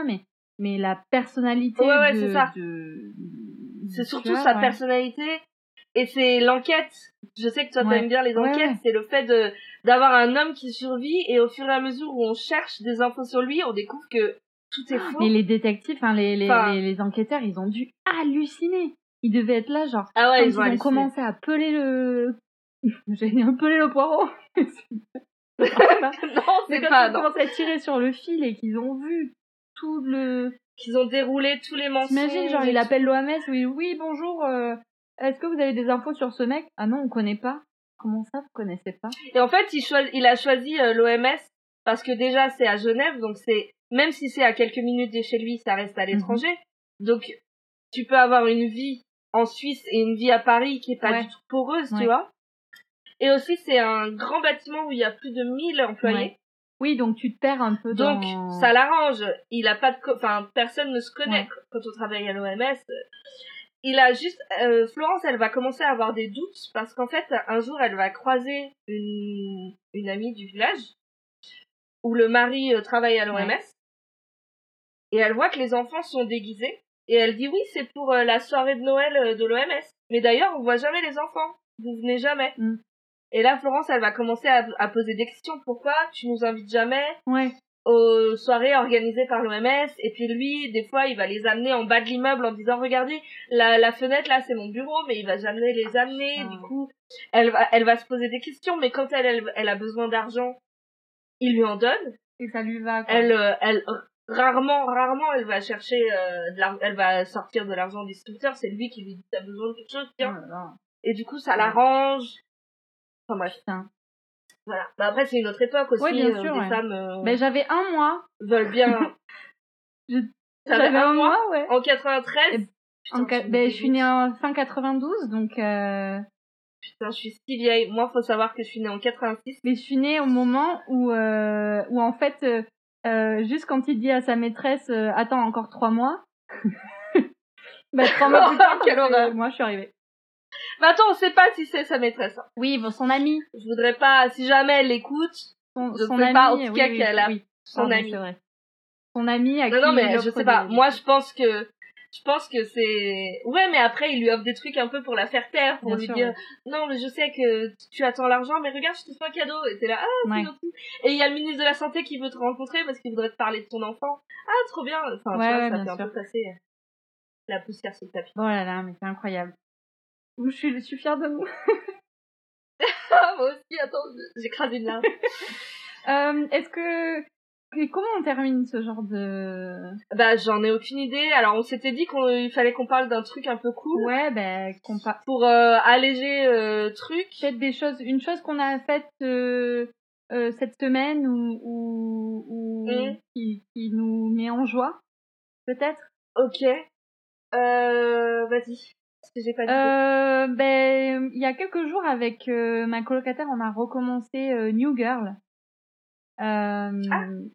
mais mais la personnalité Ouais, ouais, de, c'est ça. de- C'est surtout tueur, sa personnalité et c'est l'enquête. Je sais que toi Ouais. t'aimes bien les enquêtes. ouais. C'est le fait de d'avoir un homme qui survit et au fur et à mesure où on cherche des infos sur lui, on découvre que tout est faux. Mais les détectives, les, les, Enfin- les, les enquêteurs, ils ont dû halluciner. Ils devaient être là, genre, Ah ouais, quand ils ils ont halluciné. commencé à peler le... J'ai dit un peler le poireau. [laughs] non, c'est quand pas. ils ont commencé à tirer sur le fil et qu'ils ont vu tout le... Qu'ils ont déroulé tous les mensonges. T'imagines, genre, il appelle l'OMS, oui, oui, bonjour, euh, est-ce que vous avez des infos sur ce mec? Ah non, on connaît pas. Comment ça, vous connaissez pas? Et en fait, il, a choisi euh, l'OMS parce que déjà c'est à Genève, donc c'est même si c'est à quelques minutes de chez lui, ça reste à l'étranger. Donc tu peux avoir une vie en Suisse et une vie à Paris qui est pas Ouais. du tout poreuse, Ouais. tu vois. Et aussi c'est un grand bâtiment où il y a plus de 1000 employés. Ouais. Oui, donc tu te perds un peu dans... Donc ça l'arrange. Il a pas de, enfin personne ne se connaît quand on travaille à l'OMS. Il a juste, euh, Florence, elle va commencer à avoir des doutes parce qu'en fait un jour elle va croiser une, une amie du village où le mari euh, travaille à l'OMS Ouais. et elle voit que les enfants sont déguisés Et elle dit oui, c'est pour euh, la soirée de Noël de l'OMS. Mais d'ailleurs, on voit jamais les enfants. Vous venez jamais. Mm. Et là, Florence, elle va commencer à, à poser des questions. Pourquoi? Tu nous invites jamais? Ouais. Aux soirées organisées par l'OMS et puis lui des fois il va les amener en bas de l'immeuble en disant regardez la, la fenêtre là c'est mon bureau mais il va jamais les amener Ah. du coup elle va elle va se poser des questions mais quand elle elle, elle a besoin d'argent il lui en donne Et ça lui va. Quoi. elle euh, elle rarement rarement elle va chercher euh, de elle va sortir de l'argent au distributeur c'est lui qui lui dit t'as besoin de quelque chose Oh tiens là. et du coup ça l'arrange enfin bref. Voilà bah après c'est une autre époque aussi Ouais, bien euh, sûr, ouais. femmes euh, Ben, j'avais un mois. veulent bien [laughs] Je- J'avais un un mois mois, ouais. En 93 Et- Putain, En ben, je suis née en fin 92, donc. Euh... Putain, je suis si vieille. Moi, faut savoir que je suis née en 86. Mais je suis née au moment où, euh, où en fait, euh, juste quand il dit à sa maîtresse, attends encore trois mois. [laughs] bah, trois mois [laughs] plus tard, moi je suis arrivée. [laughs] Mais attends, on sait pas si c'est sa maîtresse. hein. Oui, bon, son ami. Je voudrais pas, si jamais elle l'écoute, Son, Je son sais ami. pas, en tout oui, cas, oui, qu'elle a oui, son pardon, ami. c'est vrai. Son ami à Non, qui non, il mais je offre sais pas. des- Moi, je pense que, je pense que c'est, ouais, mais après, il lui offre des trucs un peu pour la faire taire, pour Bien lui sûr, dire, non, mais je sais que tu attends l'argent, mais regarde, je te fais un cadeau. Et t'es là, ah, c'est Ouais. gentil. Et il y a le ministre de la Santé qui veut te rencontrer parce qu'il voudrait te parler de ton enfant. Ah, trop bien. Enfin, Ouais, tu vois, ouais, ça bien fait un sûr. peu passer la poussière sur le tapis. Oh là là, mais c'est incroyable. Je suis, je suis fière de. Ah, [laughs] moi aussi, attends, j'écrase une larme. [laughs] Euh, Est-ce que. et Comment on termine ce genre de. Bah, j'en ai aucune idée. Alors, on s'était dit qu'il fallait qu'on parle d'un truc un peu cool Ouais, ben, qu'on pa- pour euh, alléger euh, truc. peut-être des choses, une chose qu'on a faite euh, cette semaine ou, ou, ou Mm. qui, qui nous met en joie, peut-être? Ok. Euh, vas-y. J'ai pas. Euh, ben, il y a quelques jours avec euh, ma colocataire, on a recommencé euh, New Girl. Ah.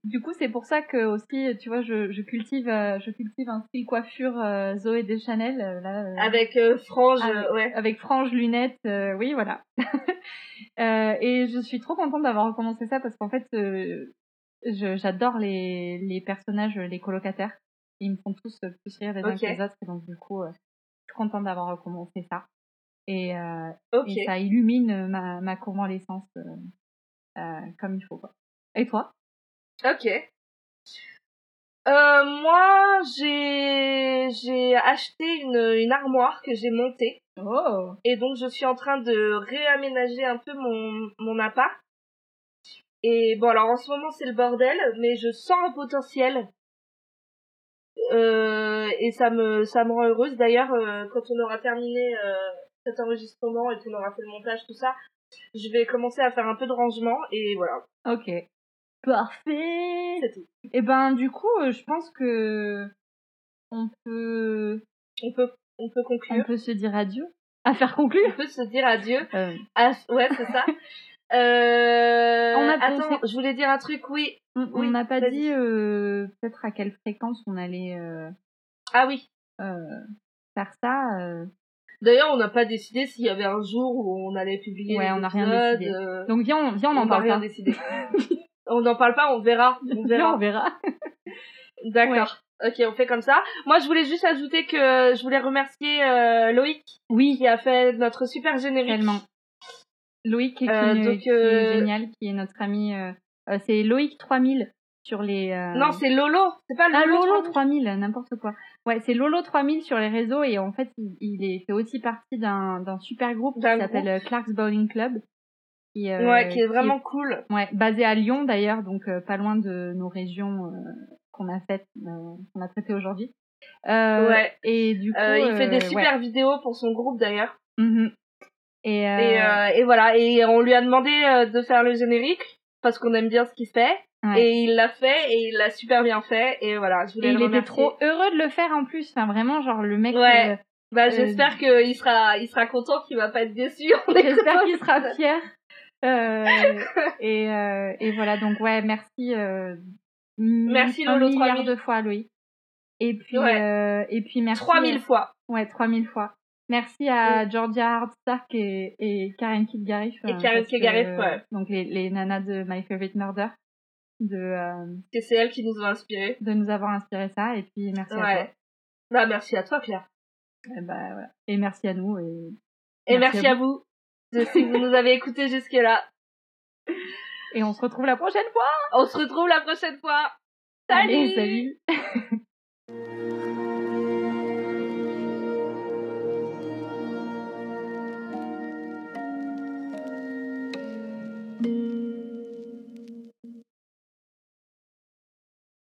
Du coup, c'est pour ça que aussi, tu vois, je, je cultive, je cultive un style coiffure Zoé Deschanel là. Avec frange, avec, ouais. avec franges, lunettes, oui, voilà. [laughs] Et je suis trop contente d'avoir recommencé ça parce qu'en fait, j'adore les, les personnages, les colocataires. Ils me font tous plus rire les uns que les autres. Donc, du coup, euh, suis contente d'avoir recommencé ça. Et, euh, et ça illumine ma, ma convalescence euh, euh, comme il faut. Quoi. Et toi? Ok. Euh, moi, j'ai j'ai acheté une, une armoire que j'ai montée Oh et donc je suis en train de réaménager un peu mon mon appart. Et bon, alors en ce moment c'est le bordel, mais je sens un potentiel. Euh, et ça me ça me rend heureuse. D'ailleurs, euh, quand on aura terminé euh, cet enregistrement et qu'on aura fait le montage tout ça, je vais commencer à faire un peu de rangement et voilà, Ok. Parfait c'est tout. Et ben, du coup, je pense que on peut, On peut on peut on conclure. peut se dire adieu. À faire On conclure peut se dire adieu. Euh, ouais, c'est ça. [laughs] Euh... On a- Attends, je voulais dire un truc, oui. On Oui, n'a pas dit euh, peut-être à quelle fréquence on allait euh, Ah oui. euh, faire ça. euh. D'ailleurs, on n'a pas décidé s'il y avait un jour où on allait publier Ouais, on n'a rien décidé. euh, Donc viens, on, viens, on on en n'a parle rien pas. décidé. [laughs] on n'en parle pas, on verra. On verra. on verra. [laughs] D'accord. Ok, on fait comme ça. Moi, je voulais juste ajouter que je voulais remercier Loïc Oui, qui a fait notre super générique. tellement. Loïc qui, Euh, donc, qui euh, est génial, qui est notre ami. euh, euh, c'est Loïc 3000 sur les. euh, Non, c'est Lolo. C'est pas Ah, Lolo. Lolo 3000. 3000, n'importe quoi. Ouais, c'est Lolo 3000 sur les réseaux et en fait, il, il est, fait aussi partie d'un super groupe qui s'appelle euh, Clark's Bowling Club. Qui, euh, Ouais, qui est vraiment cool. Ouais, basé à Lyon d'ailleurs, donc euh, pas loin de nos régions euh, qu'on a faites, euh, qu'on a traitées aujourd'hui. Euh, Ouais. Et du coup, Euh, il fait des euh, super vidéos pour son groupe d'ailleurs. ouais. Mhm. Et, euh, Et, euh, et voilà, et on lui a demandé euh, de faire le générique parce qu'on aime bien ce qu'il fait. ouais. Et il l'a fait et il l'a super bien fait. Et voilà, je voulais Et le il était remercier. trop heureux de le faire en plus. Enfin, vraiment, genre le mec. Ouais. euh, Bah, Euh, j'espère qu'il sera, il sera content, qu'il va pas être déçu. [laughs] J'espère qu'il sera fier. Euh, [laughs] et, euh, et voilà, donc ouais, merci. Euh, Merci, un Lolo, milliard 3000. de fois, Louis. Et puis, Ouais. euh, et puis merci. 3000 fois. Ouais, 3000 fois. Merci à Georgia Hardstark et, et Karen Kilgariff. Et euh, Karen Kilgariff, ouais. Donc les, les nanas de My Favorite Murder. De, euh, Que c'est elle qui nous a inspiré. de nous avoir inspiré ça. Et puis merci à toi. Ouais. Bah, merci à toi, Claire. Et, bah, voilà. et merci à nous. Et, et merci, à, vous. Je sais que vous nous avez écoutés jusque-là. Et on se retrouve la prochaine fois. On se retrouve la prochaine fois. Salut. Allez, salut. [laughs]